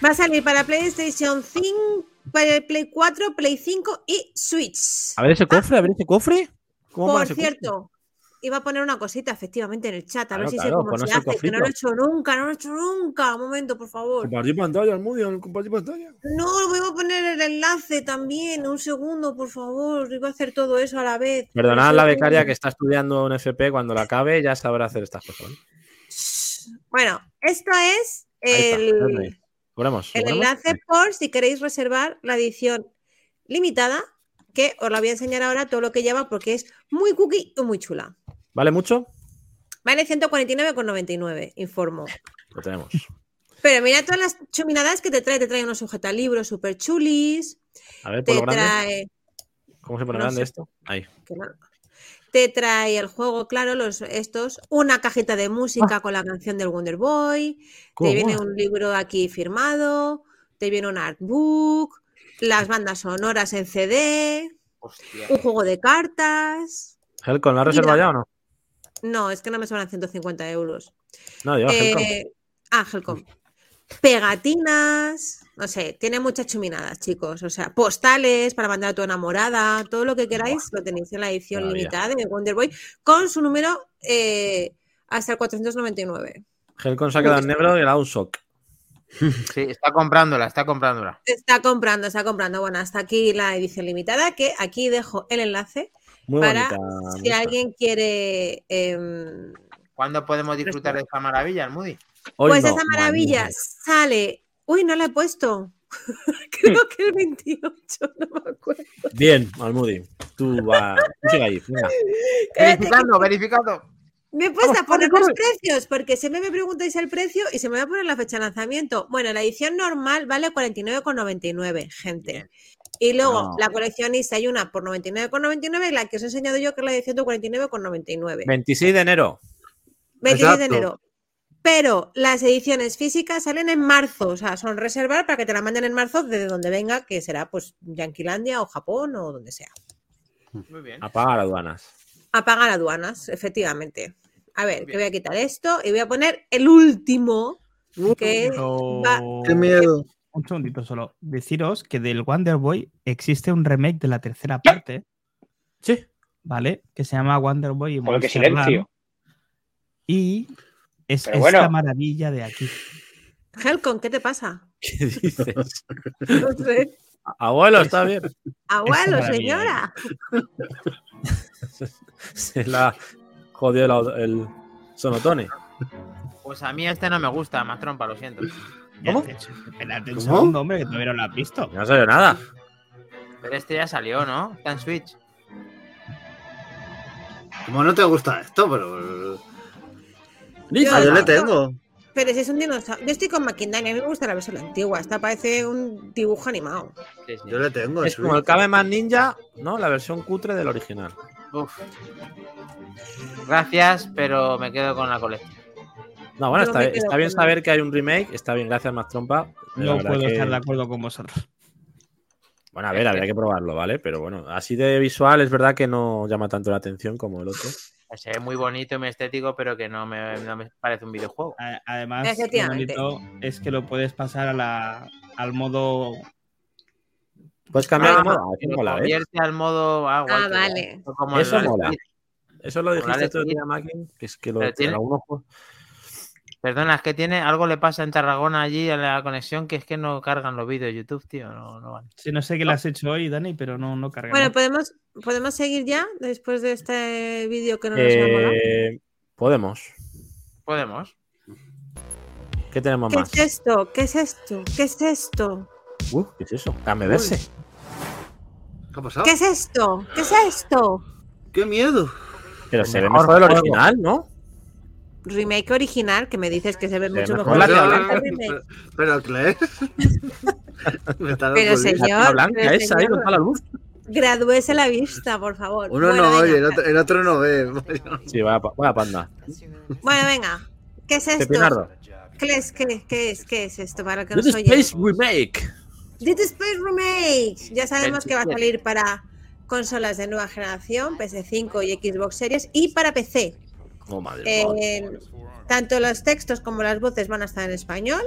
Va a salir para PlayStation 5, para el Play 4, Play 5 y Switch. A ver ese cofre, a ver ese cofre. ¿Cómo mola Por ese cofre? cierto, iba a poner una cosita efectivamente en el chat, a Claro, ver si claro, sé cómo se hace, que no lo he hecho nunca, no lo he hecho nunca. Un momento, por favor. Compartir pantalla, Almudi, compartir pantalla. No, voy a poner el enlace también. Un segundo, por favor. Iba a hacer todo eso a la vez. Perdonad a la becaria que está estudiando un FP, cuando la acabe ya sabrá hacer estas cosas. Bueno, esto es el, el enlace por si queréis reservar la edición limitada, que os la voy a enseñar ahora todo lo que lleva porque es muy cookie y muy chula. ¿Vale mucho? Vale 149,99, informo. Lo tenemos. Pero mira todas las chuminadas que te trae. Te trae unos sujetalibros super chulis. A ver, por Te lo grande. trae. ¿Cómo se pone no grande sé. esto? Ahí. que no. Te trae el juego, claro, los estos, una cajita de música con la canción del Wonder Boy, Ah. ¿Cómo te viene un libro aquí firmado, te viene un artbook, las bandas sonoras en CD, Hostia. un juego de cartas. ¿Helcon, ¿la has reservado Mira. ya o no? No, es que no me sobran 150 euros. No, Helcom. Eh, ah, Helcom. Pegatinas, no sé, tiene muchas chuminadas, chicos. O sea, postales para mandar a tu enamorada, todo lo que queráis lo tenéis en la edición limitada de Wonder Boy con su número eh, hasta el 499. Helcon se ha quedado en negro y le ha dado un shock. [laughs] Sí, está comprándola, está comprándola. Está comprando, está comprando. Bueno, hasta aquí la edición limitada, que aquí dejo el enlace Muy para bonita. si alguien quiere... em, ¿Cuándo podemos disfrutar de esta maravilla, Moody? Pues no, esa maravilla sale... Uy, no la he puesto. [laughs] Creo que el 28, no me acuerdo. Bien, Almudi. Tú va. Tú sigue ahí. Venga. Verificando, verificando. Me he puesto Vamos, a poner los precios, porque siempre me preguntáis el precio y se me va a poner la fecha de lanzamiento. Bueno, la edición normal vale 49,99, gente. Y luego No. la coleccionista hay una por 99,99 y la que os he enseñado yo que es la de 149,99. 26 de enero. 26 de enero. Pero las ediciones físicas salen en marzo, o sea, son reservar para que te la manden en marzo desde donde venga, que será pues Yanquilandia o Japón o donde sea. Muy bien. Apagar aduanas. A pagar aduanas, efectivamente. A ver, que voy a quitar esto y voy a poner el último, que Pero- va- Qué miedo. Un segundito solo. Deciros que del Wonder Boy existe un remake de la tercera parte, Sí. ¿vale? Que se llama Wonder Boy qué Monster silencio. Y es Pero esta bueno. maravilla de aquí. Helcon, ¿qué te pasa? [laughs] ¿Qué dices? No sé. Abuelo, está bien. Abuelo, señora. Se la jodió el, el sonotone. Pues a mí este no me gusta, más trompa, lo siento. ¿Cómo? Espérate un segundo, hombre, que todavía no lo has visto. No salió nada. Pero este ya salió, ¿no? Está en Switch. Como no te gusta esto, pero. Yo- Ah, yo le tengo. Pero si es un dinosaurio. Yo estoy con Maquindani, a mí me gusta la versión antigua. Esta parece un dibujo animado. Sí, sí. Yo le tengo. Es como el Switch. Man Ninja, ¿no? La versión cutre del original. Uf. Gracias, pero me quedo con la colección. No, bueno, está, bien- está saber que hay un remake. Está bien, gracias, más trompa. No puedo que- estar de acuerdo con vosotros. Bueno, a ver, habría que probarlo, ¿vale? Pero bueno, así de visual es verdad que no llama tanto la atención como el otro. Se ve muy bonito y muy estético, pero que no me, no me parece un videojuego. Además, lo bonito es que lo puedes pasar a la, al modo. Puedes cambiar Ah, de modo. Ah, eso mola, ¿eh? convierte al modo. Ah, guay, Ah, que vale. Como Eso mola. Eso lo dijiste de tú día, Makin, que es que lo tiene- algunos juegos- Perdona, es que tiene algo le pasa en Tarragona allí en la conexión que es que no cargan los vídeos de YouTube, tío. No, no van. Sí, no sé qué le has hecho hoy, Dani, pero no, no carga. Bueno, ¿no? ¿podemos, ¿podemos seguir ya después de este vídeo que no nos ha molado? Eh, podemos. Podemos. ¿Qué tenemos ¿Qué más? es esto? ¿Qué es esto? ¿Qué es esto? Uh, ¿Qué es eso? Dame verse. ¿Qué ha pasado? ¿Qué es esto? ¿Qué es esto? ¡Qué miedo! Pero se ve mejor mejor el juego. original, ¿no? Remake original, que me dices que se ve ve mucho mejor la remake. Pero, Claire. [laughs] Me está dando Pero señor, La blanca pero esa ahí señor. toda la luz. Gradúese la vista, por favor. Uno Bueno, no oye, el otro, el otro no ve. Sí, vaya, pa- vaya panda. Bueno, venga. ¿Qué es esto? Pepinardo. ¿Qué es, qué, qué es, qué es esto? Para que Dead nos oye. Space Remake. Dead Space Remake. Ya sabemos que va a 27. salir para consolas de nueva generación, PS5 y Xbox Series, y para PC. Oh, madre Eh, mía. tanto los textos como las voces van a estar en español.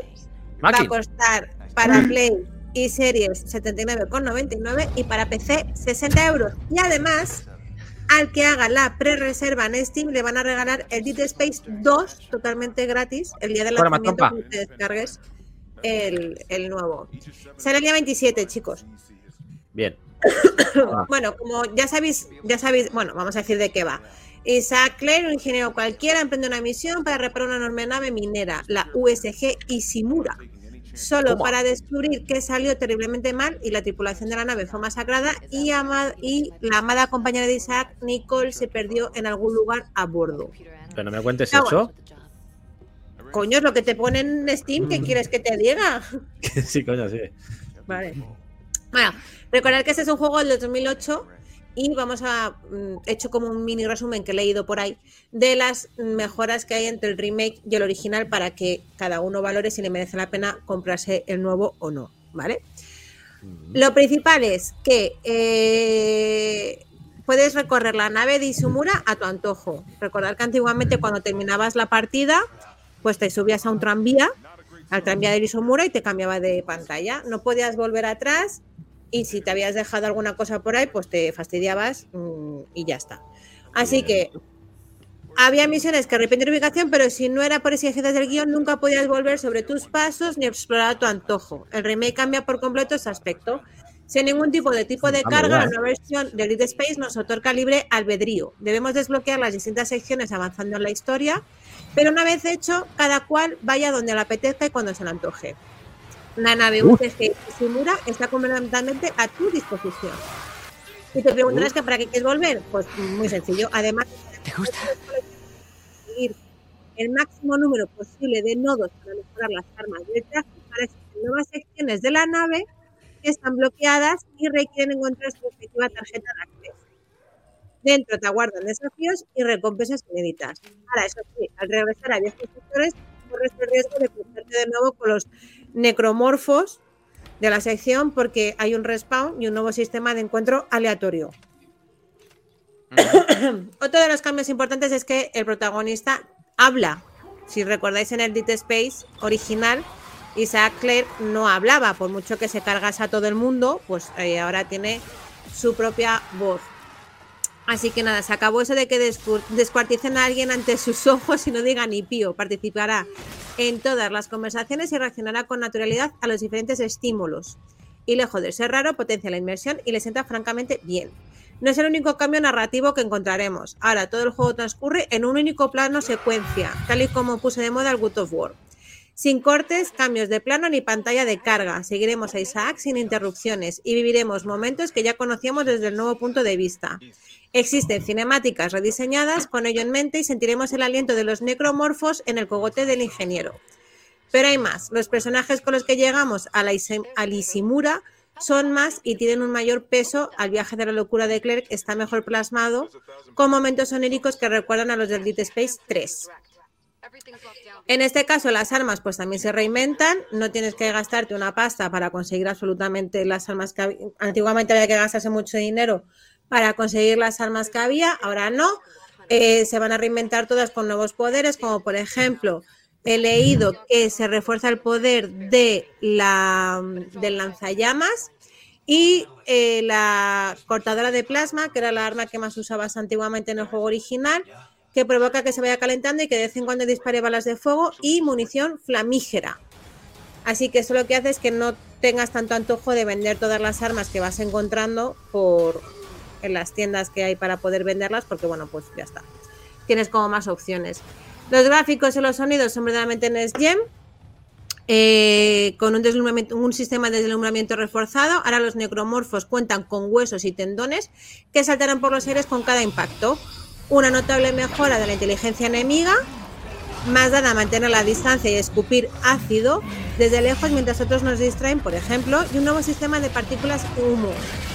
Va a costar para Play y Series 79,99 y para PC 60 euros. Y además, al que haga la pre-reserva en Steam le van a regalar el Dead Space 2 totalmente gratis el día del lanzamiento cuando te descargues el, el nuevo. Sale el día 27, chicos. Bien. [coughs] Bueno, como ya sabéis, ya sabéis, bueno, vamos a decir de qué va. Isaac Clare, un ingeniero cualquiera, emprende una misión para reparar una enorme nave minera, la USG Ishimura. Solo Toma. para descubrir que salió terriblemente mal y la tripulación de la nave fue masacrada y, la amada compañera de Isaac, Nicole, se perdió en algún lugar a bordo. Pero no me cuentes Ah, eso. Coño, es lo que te pone en Steam, ¿qué quieres que te diga? [laughs] sí, coño, sí. Vale. Bueno, recordad que este es un juego del 2008 y vamos a mm, he hecho como un mini resumen que he leído por ahí de las mejoras que hay entre el remake y el original para que cada uno valore si le merece la pena comprarse el nuevo o no, ¿vale? Lo principal es que eh, puedes recorrer la nave de Isumura a tu antojo. Recordad que antiguamente cuando terminabas la partida, pues te subías a un tranvía, al tranvía de Isumura y te cambiaba de pantalla. No podías volver atrás y si te habías dejado alguna cosa por ahí, pues te fastidiabas mm, y ya está. Así que Había misiones que repiten ubicación, pero si no era por exigencias del guion, nunca podías volver sobre tus pasos ni explorar a tu antojo. El remake cambia por completo ese aspecto. Sin ningún tipo de tipo de Vamos carga, la nueva versión de Elite Space nos otorga libre albedrío. Debemos desbloquear las distintas secciones avanzando en la historia, pero una vez hecho, cada cual vaya donde le apetezca y cuando se le antoje. La nave UTG Simura está completamente a tu disposición. Y te preguntarás que para qué quieres volver, pues muy sencillo. Además, ¿Te gusta? conseguir el máximo número posible de nodos para mejorar las armas del traje para existen nuevas secciones de la nave que están bloqueadas y requieren encontrar su respectiva tarjeta de acceso. Dentro te aguardan desafíos y recompensas inéditas. Ahora, eso sí, al regresar a viejos sectores, corres el riesgo de cruzarte de nuevo con los necromorfos de la sección porque hay un respawn y un nuevo sistema de encuentro aleatorio. [coughs] Otro de los cambios importantes es que el protagonista habla. Si recordáis en el Dead Space original, Isaac Clare no hablaba, por mucho que se cargase a todo el mundo, pues eh, ahora tiene su propia voz. Así que nada, se acabó eso de que descu- descuarticen a alguien ante sus [laughs] ojos y no diga ni pío. Participará en todas las conversaciones y reaccionará con naturalidad a los diferentes estímulos. Y lejos de ser raro, potencia la inmersión y le sienta francamente bien. No es el único cambio narrativo que encontraremos. Ahora todo el juego transcurre en un único plano secuencia, tal y como puse de moda el Good of War. Sin cortes, cambios de plano ni pantalla de carga. Seguiremos a Isaac sin interrupciones y viviremos momentos que ya conocíamos desde el nuevo punto de vista. Existen cinemáticas rediseñadas con ello en mente y sentiremos el aliento de los necromorfos en el cogote del ingeniero. Pero hay más. Los personajes con los que llegamos a la Ise- a Lisimura son más y tienen un mayor peso. Al viaje de la locura de Clerk está mejor plasmado, con momentos oníricos que recuerdan a los del Dead Space 3. En este caso, las armas pues también se reinventan. No tienes que gastarte una pasta para conseguir absolutamente las armas que hab- antiguamente había que gastarse mucho dinero para conseguir las armas que había. Ahora no. Eh, se van a reinventar todas con nuevos poderes, como por ejemplo, he leído que se refuerza el poder de la del lanzallamas y eh, la cortadora de plasma, que era la arma que más usabas antiguamente en el juego original, que provoca que se vaya calentando y que de vez en cuando dispare balas de fuego y munición flamígera. Así que eso lo que hace es que no tengas tanto antojo de vender todas las armas que vas encontrando por en las tiendas que hay para poder venderlas, porque bueno, pues ya está. Tienes como más opciones. Los gráficos y los sonidos son verdaderamente Next Gen, eh, con un, deslumbramiento- un sistema de deslumbramiento reforzado. Ahora los necromorfos cuentan con huesos y tendones que saltarán por los aires con cada impacto. Una notable mejora de la inteligencia enemiga, más dada a mantener la distancia y escupir ácido desde lejos mientras otros nos distraen, por ejemplo, y un nuevo sistema de partículas humo.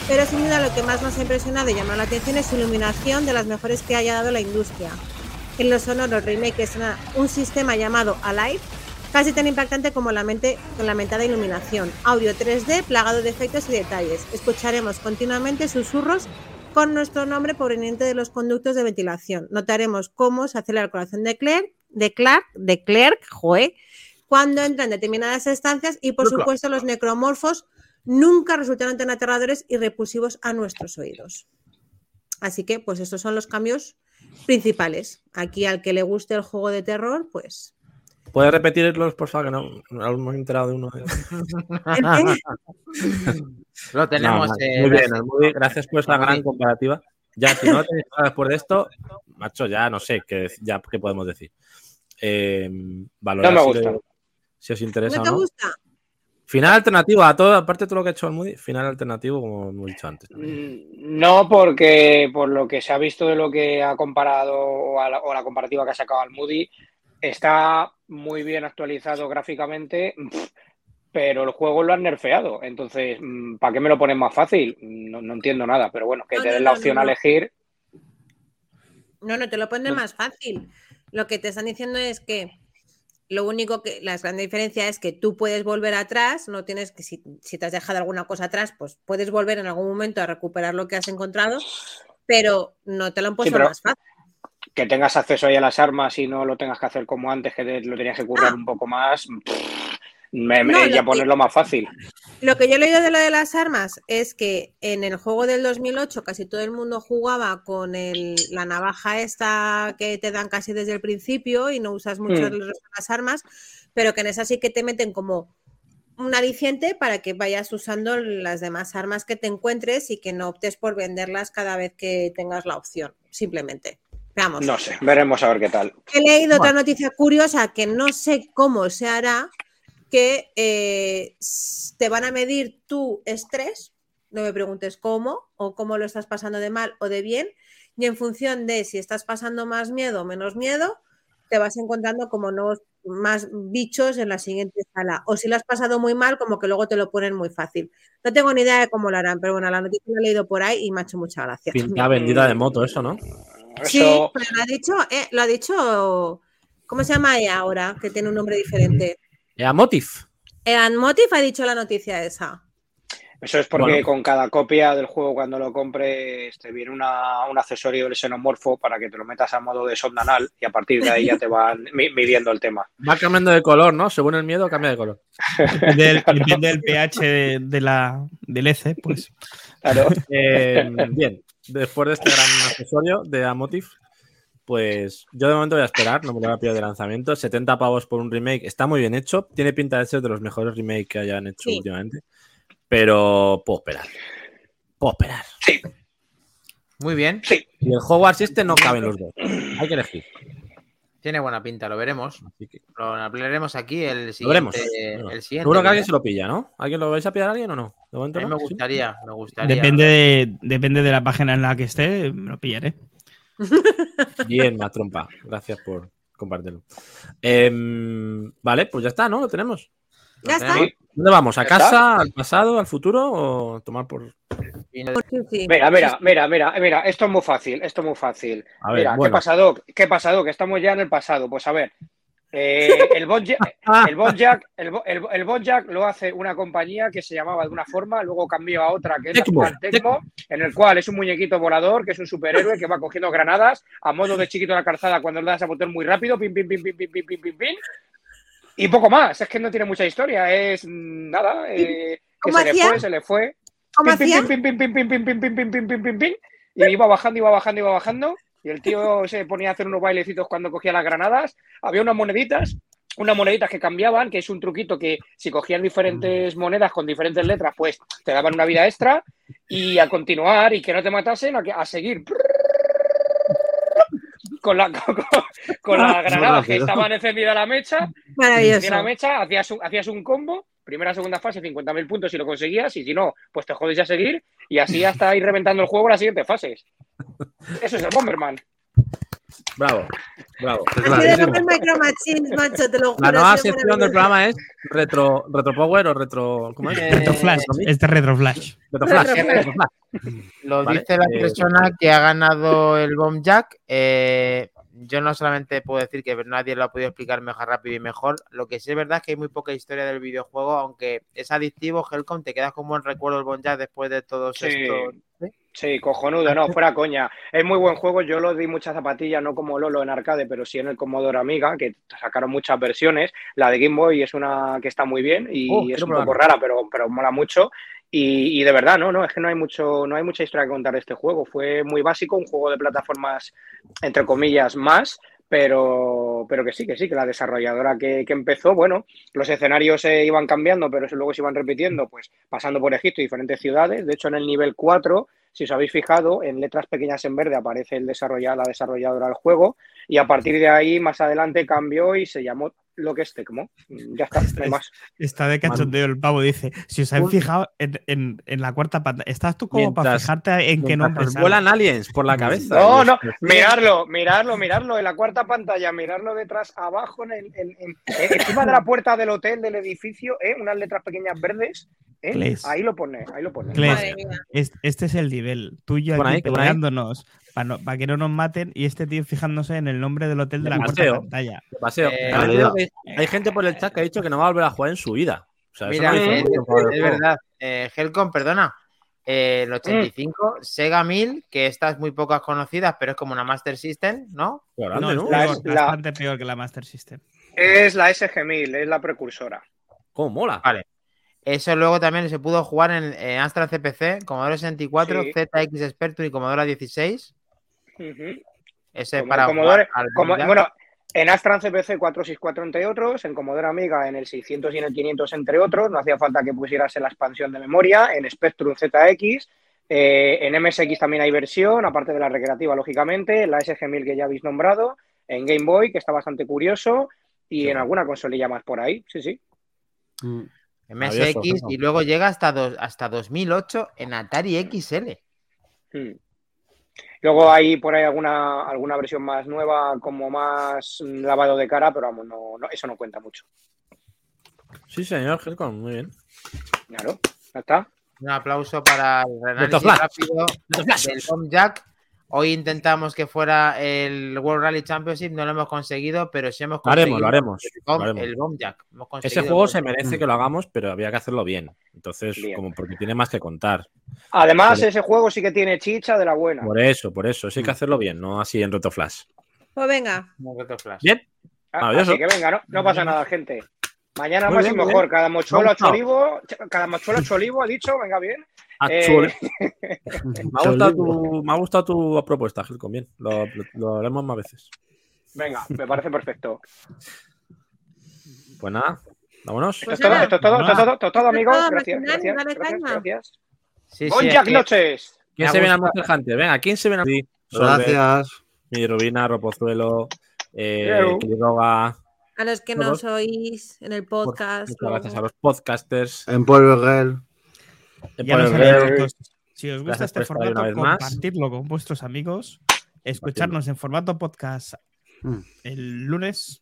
Pero sin duda lo que más nos ha impresionado y llamado la atención es su iluminación de las mejores que haya dado la industria. En los sonoros remake es un sistema llamado Alive, casi tan impactante como la mente con la mentada iluminación. Audio 3D plagado de efectos y detalles. Escucharemos continuamente susurros con nuestro nombre proveniente de los conductos de ventilación. Notaremos cómo se acelera el corazón de Claire, de Clark, de Clerk, joe, cuando entra en determinadas estancias y por supuesto los necromorfos nunca resultaron tan aterradores y repulsivos a nuestros oídos. Así que, pues estos son los cambios principales. Aquí al que le guste el juego de terror, pues ¿Puedes repetirlos, por favor? Que no, no hemos enterado de uno. [laughs] Lo tenemos. No, eh, muy bien, muy- gracias por esta gran comparativa. Ya, si no tenéis nada después de esto, macho, ya no sé qué, ya, qué podemos decir. Eh, valorar No me gusta. si os interesa ¿no o te no. gusta? Final alternativo, a todo, aparte de todo lo que ha hecho el Moody, final alternativo, como hemos dicho antes. Mm, No, porque por lo que se ha visto de lo que ha comparado o, a la, o la comparativa que ha sacado al Moody, está muy bien actualizado gráficamente, pero el juego lo han nerfeado. Entonces, mm, ¿para qué me lo ponen más fácil? No, no entiendo nada, pero bueno, que No, te den la no, opción a elegir. No, no, te lo pone más fácil. Lo que te están diciendo es que lo único que, la gran diferencia es que tú puedes volver atrás, no tienes que, si, si te has dejado alguna cosa atrás, pues puedes volver en algún momento a recuperar lo que has encontrado, pero no te lo han puesto pero- más fácil. Que tengas acceso ahí a las armas y no lo tengas que hacer como antes, que te- lo tenías que currar Ah. un poco más. me- me- No, ya lo que- ponerlo más fácil. Lo que yo he leído de lo de las armas es que en el juego del 2008 casi todo el mundo jugaba con el- la navaja esta que te dan casi desde el principio y no usas mucho Mm. las armas, pero que en esa sí que te meten como un aliciente para que vayas usando las demás armas que te encuentres y que no optes por venderlas cada vez que tengas la opción, simplemente. Vamos. No sé, veremos a ver qué tal. He leído otra noticia curiosa que no sé cómo se hará, que eh, te van a medir tu estrés, no me preguntes cómo, o cómo lo estás pasando de mal o de bien, y en función de si estás pasando más miedo o menos miedo, te vas encontrando como nuevos más bichos en la siguiente sala. O si lo has pasado muy mal, como que luego te lo ponen muy fácil. No tengo ni idea de cómo lo harán, pero bueno, la noticia la he leído por ahí y me ha hecho mucha gracia. Pinta vendida de moto, eso, ¿no? Sí, Eso, pero lo ha dicho, eh, lo ha dicho, ¿cómo se llama ella ahora? Que tiene un nombre diferente. Era Motif. Eran Motif ha dicho la noticia esa. eso es porque Bueno. con cada copia del juego, cuando lo compres, te viene una- un accesorio del xenomorfo para que te lo metas a modo de sonda anal y a partir de ahí ya te van mi- midiendo el tema. Va cambiando de color, ¿no? Según el miedo, cambia de color. [laughs] Depende del, depende del pH de, de la, del EC, pues. Claro. Eh, bien, después de este gran accesorio de Amotif, pues yo de momento voy a esperar, no me lo voy a pillar de lanzamiento. 70 pavos por un remake, está muy bien hecho. Tiene pinta de ser de los mejores remakes que hayan hecho Sí. últimamente. Pero puedo esperar. Puedo esperar. Muy bien. Y el Hogwarts este no caben los dos. Hay que elegir. Tiene buena pinta, lo veremos. Así que, Lo hablaremos aquí el Lo veremos. siguiente. Bueno, el siguiente seguro que alguien se lo pilla, ¿no? ¿Alguien lo vais a pillar a alguien o no? De momento A mí no. me ¿Sí? gustaría, me gustaría. Depende de, depende de la página en la que esté, me lo pillaré. [laughs] Bien, más trompa. Gracias por compartirlo. Em, vale, pues ya está, ¿no? Lo tenemos. Ya está. Sí. ¿Dónde vamos? ¿A ¿Ya casa, al pasado, al futuro o tomar por.? Mira, mira, mira, mira, mira, esto es muy fácil, esto es muy fácil. A ver, Mira, bueno. ¿qué pasado? ¿Qué pasado? Que estamos ya en el pasado. Pues a ver, eh, el Bon Jack, el el, lo hace una compañía que se llamaba de una forma, luego cambió a otra que es Tecmo, la Tecmo, en el cual es un muñequito volador, que es un superhéroe que va cogiendo granadas a modo de chiquito en la calzada cuando le das a botón muy rápido, pim, pim, pim, pim, pim, pim, pim, pim, pim. Y poco más, es que no tiene mucha historia, es nada, eh, se le fue, se le fue. Y iba bajando, iba bajando, iba bajando. Y el tío se ponía a hacer unos bailecitos cuando cogía las granadas. Había unas moneditas, unas moneditas que cambiaban, que es un truquito que si cogían diferentes monedas con diferentes letras, pues te daban una vida extra. Y a continuar y que no te matasen, a, seguir. Con, la, [laughs] con, con las granadas que estaban encendidas la mecha, Maravilloso. La mecha, hacías un, hacías un combo, primera, segunda fase, 50.000 puntos si lo conseguías, y si no, pues te jodes a seguir, y así hasta ir reventando el juego en las siguientes fases. Eso es el Bomberman. Bravo, bravo. La nueva sección del programa es retro, retro Power o retro. ¿Cómo es? Eh, Retroflash, este Retroflash. Retro Flash. Retro Retro Flash. Lo Vale, dice la eh, persona que ha ganado el Bomb Jack. Eh, yo no solamente puedo decir que nadie lo ha podido explicar mejor, rápido y mejor. Lo que sí es verdad es que hay muy poca historia del videojuego, aunque es adictivo, Helcom, te quedas con buen recuerdo el Jack después de todos Sí. estos. ¿sí? Sí, cojonudo, no, fuera coña. Es muy buen juego, yo lo di muchas zapatillas, no como Lolo en arcade, pero sí en el Commodore Amiga, que sacaron muchas versiones. La de Game Boy es una que está muy bien y Oh, es un poco rara, pero, pero mola mucho. Y, y de verdad, no, no, es que no hay mucho, no hay mucha historia que contar de este juego. Fue muy básico, un juego de plataformas, entre comillas, más, pero, pero que sí, que sí, que la desarrolladora que, que empezó, bueno, los escenarios se iban cambiando, pero luego se iban repitiendo, pues pasando por Egipto y diferentes ciudades. De hecho, en el nivel 4, si os habéis fijado, en letras pequeñas en verde aparece el desarrollar, la desarrolladora del juego, y a partir de ahí, más adelante, cambió y se llamó lo que es Tecmo. Ya está, no hay más. Está de cachondeo el pavo, dice. Si os habéis fijado en, en- en la cuarta pantalla, estás tú como para fijarte en qué nombre vuelan aliens por la cabeza. No, no, mirarlo, mirarlo, mirarlo en la cuarta pantalla, mirarlo detrás, abajo, en el, en- en- eh, encima de la puerta del hotel, del edificio, ¿eh? unas letras pequeñas verdes. ¿eh? Ahí lo pone, ahí lo pone. Este es el nivel. Tú y yo Pon aquí ahí, peleándonos para que no nos maten y este tío fijándose en el nombre del hotel de la cuarta Paseo. pantalla. de paseo. Eh, hay gente por el chat que ha dicho que no va a volver a jugar en su vida. O sea, eso Mira, no dice eh, es verdad. Eh, Helcom, perdona. Eh, el 85, Sega 1000, que estas muy pocas conocidas, pero es como una Master System, ¿no? No, es ¿no? La- peor, la- bastante peor que la Master System. Es la SG-1000, es la precursora. ¿Cómo mola? Vale. Eso luego también se pudo jugar en, en Astra CPC, Commodore 64, Sí. ZX Spectrum y Commodore 16. Ujú. Ese Como- para Commodore- como- bueno, en Astra CPC 464 entre otros, en Commodore Amiga en el 600 y en el 500 entre otros, no hacía falta que pusieras la expansión de memoria, en Spectrum ZX, eh, en MSX también hay versión, aparte de la recreativa, lógicamente, en la SG-1000 que ya habéis nombrado, en Game Boy, que está bastante curioso, y en alguna consolilla más por ahí, sí, sí. MSX y luego llega hasta, dos- hasta 2008 en Atari XL. Hmm. Luego hay por ahí alguna, alguna versión más nueva, como más lavado de cara, pero vamos, no, no- eso no cuenta mucho. Sí, señor, Helcom, muy bien. Claro, ya está. Un aplauso para el análisis Flash. rápido del Bomb Jack. Hoy intentamos que fuera el World Rally Championship, no lo hemos conseguido, pero sí hemos Lo haremos, conseguido lo haremos. el Bomb, lo haremos. el Bomb Jack. Hemos Ese juego el se merece que lo hagamos, pero había que hacerlo bien. Entonces, Bien. como porque tiene más que contar. Además, ese juego sí que tiene chicha de la buena. Por eso, por eso. Sí hay que hacerlo bien, no así en Rotoflash. Pues venga. Flash. Bien. Ah, Maravilloso. Así que venga, no, no pasa nada, gente. Mañana Muy más bien, y mejor. bien. Cada mochuelo Me ha ocho gustado. olivo, cada mochuelo ocho olivo, ha dicho, venga bien. Actual. Eh, [laughs] Me ha gustado tu, me ha gustado tu propuesta, Helcom. Bien, lo, lo, lo haremos más veces. venga, me parece perfecto. Pues nada, vámonos. Esto es Pues todo, esto es todo, esto es todo, esto es todo, amigos. Gracias, gracias, gracias, gracias. Sí, sí, Jack noches. ¿Quién se viene al gustado. Monster Hunter? Venga, ¿quién se viene al Gracias. Mi Rubina, Ropozuelo, eh. A los que nos Todos. oís en el podcast. Muchas gracias a los podcasters. En Polvo Girl. Ya. Si os gusta Gracias este formato, compartidlo con vuestros amigos. Escucharnos en formato podcast Mm. el lunes.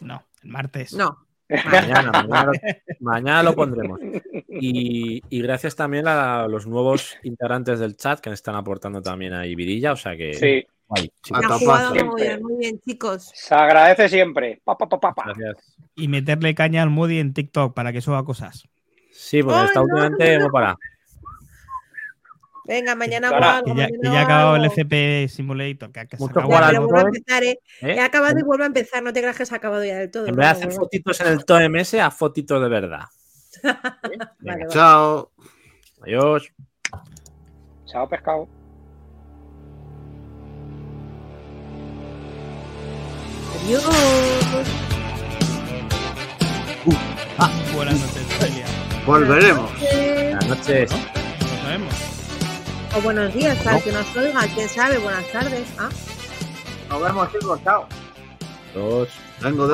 No, el martes. No. Mañana, [laughs] mañana, lo, mañana lo pondremos. Y, y gracias también a los nuevos integrantes del chat que están aportando también ahí vidilla. O sea que. Sí, guay, chicos, A Me ha tapazo. jugado muy bien, muy bien, chicos. se agradece siempre. Pa, pa, pa, pa, pa. gracias. Y meterle caña al Moody en TikTok para que suba cosas. Sí, porque Ay, está no, últimamente no, no. muy para. Venga, mañana. Que ya, mañana que ya ha acabado el FP Simulator. Que, que se Mucho acabó. Ya, jugar pero al vuelvo a Android, empezar, ¿eh? ¿eh? He acabado y vuelvo a empezar. No te creas que se ha acabado ya del todo. En vez de hacer vuelvo. fotitos en el TOMS, a fotitos de verdad. [laughs] Vale, Venga, vale. Chao. Adiós. Chao, pescado. Adiós. Buenas noches, familia. Volveremos. Buenas noches. Nos vemos. O buenos días, para el que nos oiga. Quién sabe, buenas tardes. Ah. Nos vemos, chicos. Chao. Adiós. Vengo de